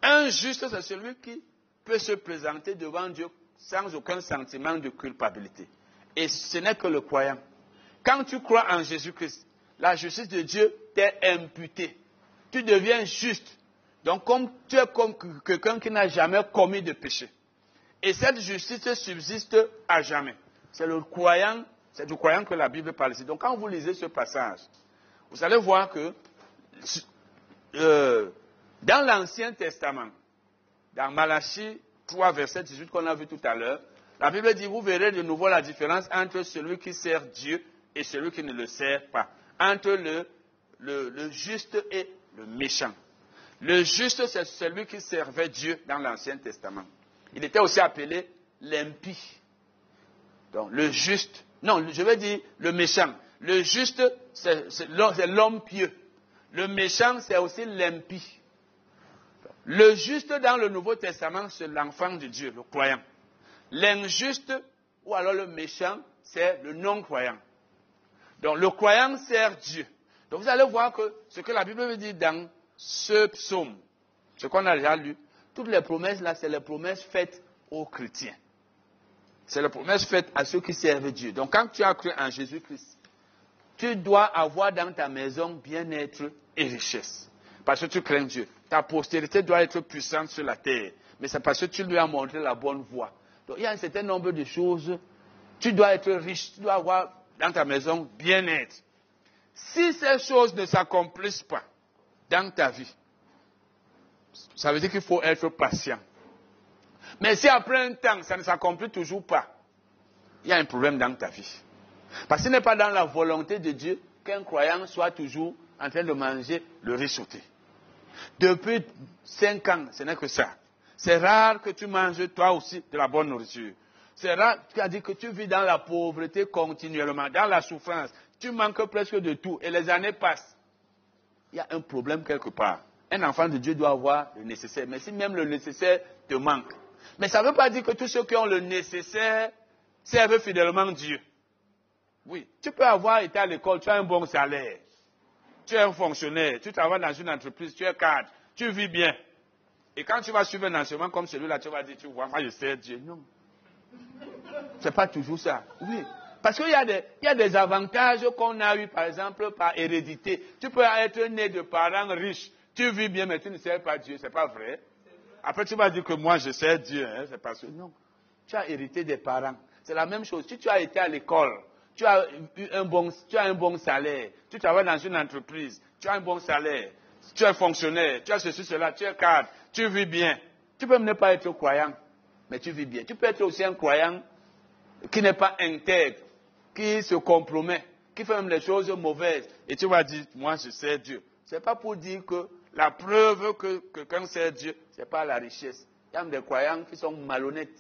Speaker 3: Un juste, c'est celui qui peut se présenter devant Dieu sans aucun sentiment de culpabilité. Et ce n'est que le croyant. Quand tu crois en Jésus-Christ, la justice de Dieu t'est imputée. Tu deviens juste. Donc, comme tu es comme quelqu'un qui n'a jamais commis de péché. Et cette justice subsiste à jamais. C'est le croyant, c'est du croyant que la Bible parle ici. Donc, quand vous lisez ce passage, vous allez voir que euh, dans l'Ancien Testament, dans Malachie 3, verset 18 qu'on a vu tout à l'heure, la Bible dit, vous verrez de nouveau la différence entre celui qui sert Dieu et celui qui ne le sert pas, entre le, le juste et le méchant. Le juste, c'est celui qui servait Dieu dans l'Ancien Testament. Il était aussi appelé l'impie. Donc, le juste, non, je vais dire le méchant. Le juste, c'est l'homme pieux. Le méchant, c'est aussi l'impie. Le juste dans le Nouveau Testament, c'est l'enfant de Dieu, le croyant. L'injuste, ou alors le méchant, c'est le non-croyant. Donc le croyant sert Dieu. Donc vous allez voir que ce que la Bible veut dire dans ce psaume, ce qu'on a déjà lu, toutes les promesses là, c'est les promesses faites aux chrétiens. C'est les promesses faites à ceux qui servent Dieu. Donc quand tu as cru en Jésus-Christ, tu dois avoir dans ta maison bien-être et richesse. Parce que tu crains Dieu. Ta postérité doit être puissante sur la terre. Mais c'est parce que tu lui as montré la bonne voie. Donc il y a un certain nombre de choses. Tu dois être riche, tu dois avoir dans ta maison bien-être. Si ces choses ne s'accomplissent pas dans ta vie, ça veut dire qu'il faut être patient. Mais si après un temps, ça ne s'accomplit toujours pas, il y a un problème dans ta vie. Parce que ce n'est pas dans la volonté de Dieu qu'un croyant soit toujours en train de manger le riz sauté. Depuis cinq ans, ce n'est que ça. C'est rare que tu manges toi aussi de la bonne nourriture. C'est rare, tu as dit que tu vis dans la pauvreté continuellement, dans la souffrance. Tu manques presque de tout et les années passent. Il y a un problème quelque part. Un enfant de Dieu doit avoir le nécessaire. Mais si même le nécessaire te manque. Mais ça ne veut pas dire que tous ceux qui ont le nécessaire servent fidèlement Dieu. Oui, tu peux avoir été à l'école, tu as un bon salaire. Tu es un fonctionnaire, tu travailles dans une entreprise, tu es cadre, tu vis bien. Et quand tu vas suivre un enseignement comme celui-là, tu vas dire, tu vois, moi je sers Dieu. Non. C'est pas toujours ça. Oui. Parce qu'il y, a des, avantages qu'on a eu, par exemple, par hérédité. Tu peux être né de parents riches. Tu vis bien, mais tu ne sers pas Dieu. C'est pas vrai. Après, tu vas dire que moi, je sers Dieu. Hein? C'est parce que non. Tu as hérité des parents. C'est la même chose. Si tu as été à l'école, tu as eu un bon, tu as un bon salaire. Tu travailles dans une entreprise. Tu as un bon salaire. Tu es fonctionnaire. Tu as ceci, cela. Tu es cadre. Tu vis bien. Tu peux même ne pas être croyant, mais tu vis bien. Tu peux être aussi un croyant qui n'est pas intègre qui se compromet, qui fait même les choses mauvaises, et tu vas dire, moi je sais Dieu. Ce n'est pas pour dire que la preuve que quelqu'un sait Dieu, ce n'est pas la richesse. Il y a des croyants qui sont malhonnêtes.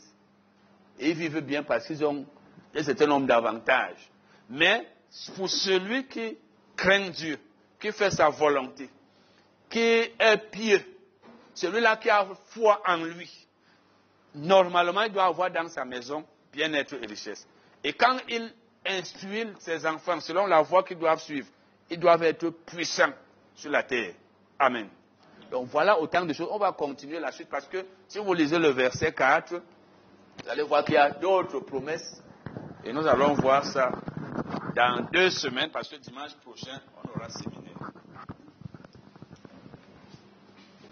Speaker 3: Et ils vivent bien parce qu'ils ont un certain nombre d'avantages. Mais pour celui qui craint Dieu, qui fait sa volonté, qui est pieux, celui-là qui a foi en lui, normalement il doit avoir dans sa maison bien-être et richesse. Et quand il instruire ses enfants selon la voie qu'ils doivent suivre. Ils doivent être puissants sur la terre. Amen. Donc voilà autant de choses. On va continuer la suite parce que si vous lisez le verset 4, vous allez voir qu'il y a d'autres promesses. Et nous allons voir ça dans deux semaines parce que dimanche prochain, on aura séminaire.